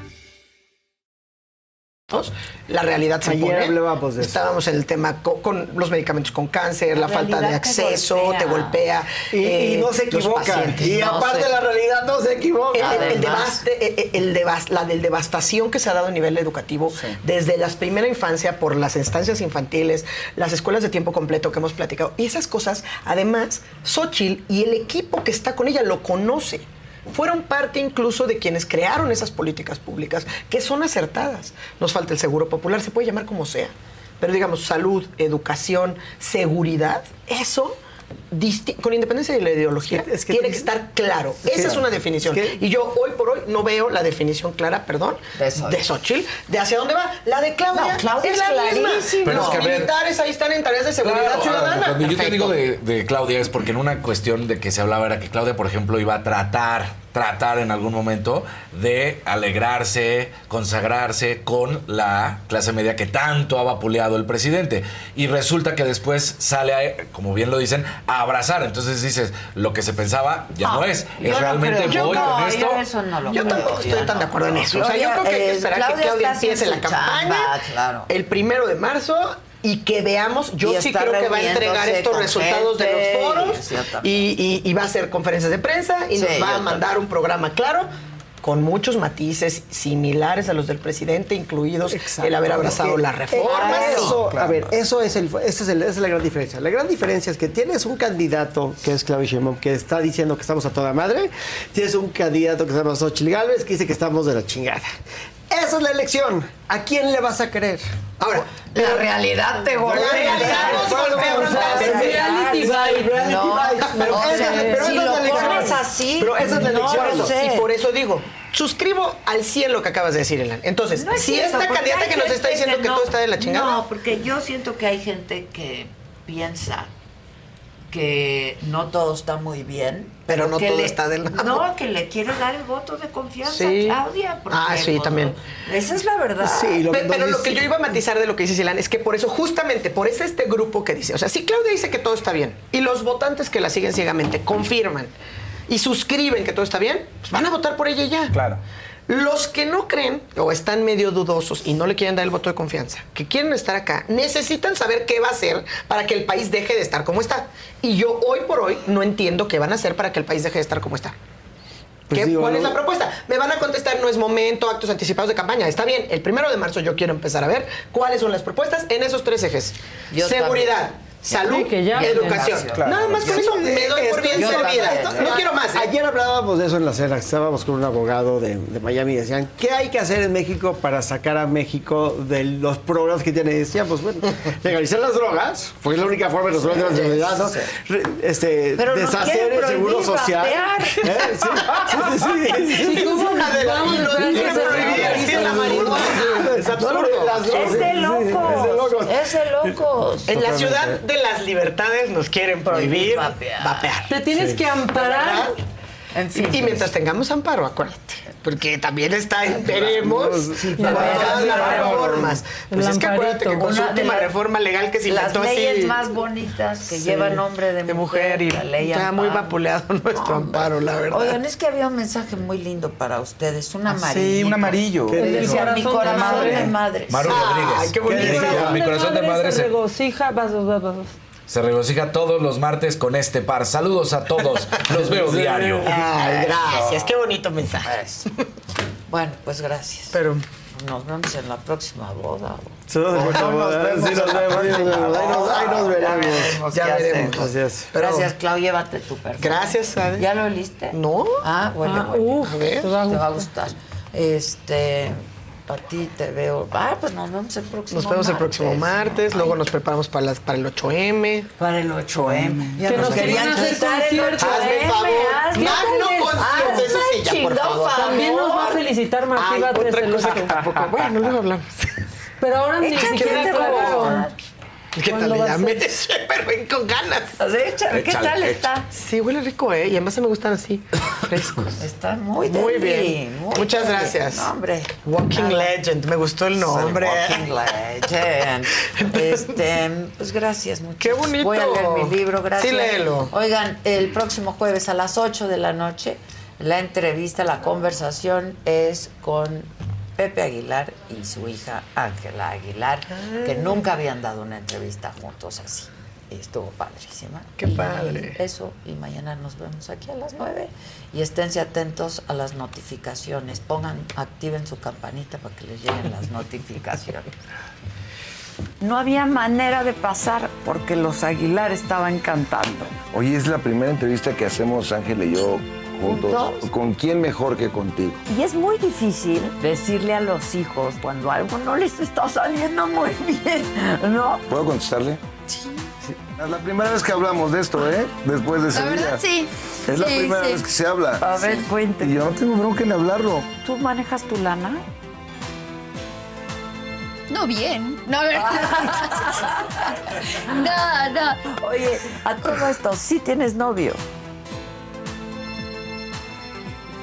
La realidad se Ayer hablábamos de eso. Estábamos en el tema co- con, los medicamentos con cáncer, la, La falta de te acceso, golpea. te golpea. Y- y no se equivoca. pacientes. Y aparte la realidad no se equivoca. El, el devaste- eh, eh, el devas- la del devastación que se ha dado a nivel educativo desde la primera infancia por las instancias infantiles, las escuelas de tiempo completo que hemos platicado. Y esas cosas, además, Xochitl y el equipo que está con ella lo conoce. Fueron parte incluso de quienes crearon esas políticas públicas que son acertadas. Nos falta el seguro popular, se puede llamar como sea. Pero digamos, salud, educación, seguridad, eso con independencia de la ideología, tiene que estar claro. Esa es una definición. es y yo hoy por hoy no veo la definición clara, perdón, de Xochitl, de hacia dónde va. La de Claudia, No, Claudia es es la misma. Pero Los es que, a ver- militares ahí están en tareas de seguridad Claro, ciudadana. Cuando yo te digo de, de Claudia es porque en una cuestión de que se hablaba era que Claudia, por ejemplo, iba a tratar, tratar en algún momento de alegrarse, consagrarse con la clase media que tanto ha vapuleado el presidente. Y resulta que después sale, a, como bien lo dicen, a abrazar. Entonces dices, lo que se pensaba ya no, es. yo Es no realmente creo. voy Yo no, con esto. yo eso no lo Yo creo, tampoco estoy yo tan no. de acuerdo en eso. o sea, yo creo que hay que esperar a que Claudia Claudia está empiece la campaña chamba, claro. el primero de marzo y que veamos, yo Y sí creo que va a entregar estos resultados de los foros y- va a hacer conferencias de prensa y Sí, nos va a mandar un programa claro con muchos matices similares a los del presidente, incluidos el haber abrazado la reforma. eso, Sí. A ver, eso es el, esa es, el- esa es la gran diferencia. La gran diferencia es que tienes un candidato que es Claudio Sheinbaum que está diciendo que estamos a toda madre. Tienes un candidato que se llama Xochitl Gálvez que dice que estamos de la chingada. Esa es la elección. ¿A quién le vas a creer? Ahora, La realidad te golpea. La realidad Pero si esa es lo la elección. pones así, Pero esa es la elección. Y por eso digo, suscribo al 100 lo que acabas de decir, Elan. Entonces, No es si cierto, esta candidata que nos está diciendo que, no- todo está de la chingada. No, porque yo siento que hay gente que piensa que no todo está muy bien. Pero no todo le- está del lado. No, que le quiere dar el voto de confianza Sí. a Claudia. porque, Ah, sí, también. Esa es la verdad. Pe- pero lo que yo iba a matizar de lo que dice Silán es que por eso, justamente por eso este grupo que dice, o sea, si Claudia dice que todo está bien y los votantes que la siguen ciegamente confirman y suscriben que todo está bien, pues van a votar por ella y ya. Claro. Los que no creen o están medio dudosos y no le quieren dar el voto de confianza, que quieren estar acá, necesitan saber qué va a hacer para que el país deje de estar como está. Y yo hoy por hoy no entiendo qué van a hacer para que el país deje de estar como está. Pues ¿Qué- digo, ¿Cuál es la propuesta? Me van a contestar, no es momento, actos anticipados de campaña. Está bien, el primero de marzo yo quiero empezar a ver cuáles son las propuestas en esos tres ejes. Yo Seguridad, también. Salud que ya- y educación. Claro. Nada más con eso me doy por bien servida. No quiero más. ¿eh? Ayer hablábamos de eso en la cena, estábamos con un abogado de, de Miami y decían, ¿qué hay que hacer en México para sacar a México de los problemas que tiene? Y decíamos, bueno, legalizar las drogas, porque es la única forma de resolver la enfermedad, ¿no? Este, Pero deshacer el seguro social. [LAUGHS] ¿Eh? Sí, sí, sí, sí, [LAUGHS] sí, sí. ¿cómo Una de las-. Es de locos. Es de locos. En la ciudad de las libertades nos quieren prohibir Vapear. vapear. Te tienes que amparar En fin. Y, mientras tengamos amparo, acuérdate. Porque también está en veremos todas las reformas. Pues es que acuérdate que con su última reforma legal que se inventó Las leyes más bonitas que llevan nombre de, mujer, y la ley está muy vapuleado [LAUGHS] nuestro amparo, la verdad. Oigan, es que había un mensaje muy lindo para ustedes, un amarillo. Sí, un amarillo. mi corazón de madre. Maru Rodríguez. Ay, qué bonito. Mi corazón de madre se regocija, vas, vas, vas. Se regocija todos los martes con este par. Saludos a todos. [LAUGHS] Los veo diario. Ay, gracias. Qué bonito mensaje. Bueno, pues gracias. Pero nos vemos en la próxima boda. Sí, nos vemos. Sí, nos vemos. Ahí nos veremos. Ya veremos. Gracias. Gracias, Clau. Llévate tu perfume. Gracias. ¿Ya lo oliste? No. Ah, bueno. Ah, te va a gustar. Este. A ti te veo. Ah, pues nos vemos el próximo Nos vemos el próximo martes, luego nos preparamos para, las, para el 8M. Para el 8M. Que nos querían hacer concierto. Hazme favor. Magno concierto, eso sí, ya, por favor. También nos va a felicitar Martí Batres otra el cosa que tampoco. Bueno, luego hablamos. Pero ahora ni siquiera aclararon. ¿Qué tal ¿Cuándo le va a llamé? ser? Pero ven con ganas. Échale, ¿Qué Échale, tal échale. está? Sí, huele rico, ¿eh? Y además me gustan así, [COUGHS] frescos. Está muy Muy bien. muy Muchas gracias. No, hombre. Walking Nada. Legend, me gustó el nombre. Walking Legend. [LAUGHS] Este, pues gracias mucho. Qué bonito. Voy a leer mi libro, gracias. Sí, léelo. Oigan, el próximo jueves a las 8 de la noche, la entrevista, la conversación es con Pepe Aguilar y su hija Ángela Aguilar, que Ah. nunca habían dado una entrevista juntos así. Y estuvo padrísima. Qué Y padre. Eso, y mañana nos vemos aquí a las 9. Y esténse atentos a las notificaciones. Pongan, activen su campanita para que les lleguen las [LAUGHS] notificaciones. No había manera de pasar porque los Aguilar estaban cantando. Oye, es la primera entrevista que hacemos Ángel y yo juntos. ¿Juntos? ¿Con quién mejor que contigo? Y es muy difícil decirle a los hijos cuando algo no les está saliendo muy [LAUGHS] bien, ¿no? ¿Puedo contestarle? Sí. Es la primera vez que hablamos de esto, ¿eh? Después de ese La verdad, día. sí. Es la primera sí. vez que se habla. A ver, cuente. Y yo no tengo bronca en hablarlo. ¿Tú manejas tu lana? No bien. No, a ver. [LAUGHS] no, no. Oye, a todo esto, sí tienes novio.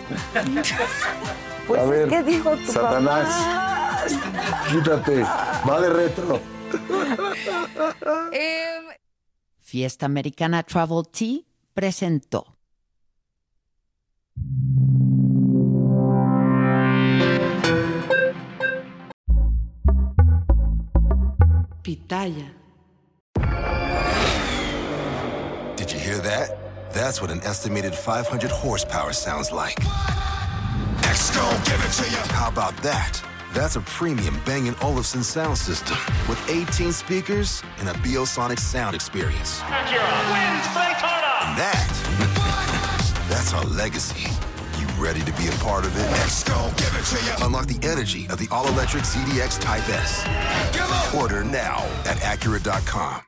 [LAUGHS] Pues A ver, que dijo tu Satanás. papá. Quítate. Va de retro. [LAUGHS] Em, Fiesta Americana Travel Tea presentó. Pitaya. Did you hear that? That's what an estimated 500 horsepower sounds like. Exco, give it to you. How about that? That's a premium Bang & Olufsen sound system with 18 speakers and a Biosonic sound experience. Acura wins Daytona. And that, [LAUGHS] that's our legacy. You ready to be a part of it? Exco, give it to you. Unlock the energy of the all-electric ZDX Type S. Order now at Acura.com.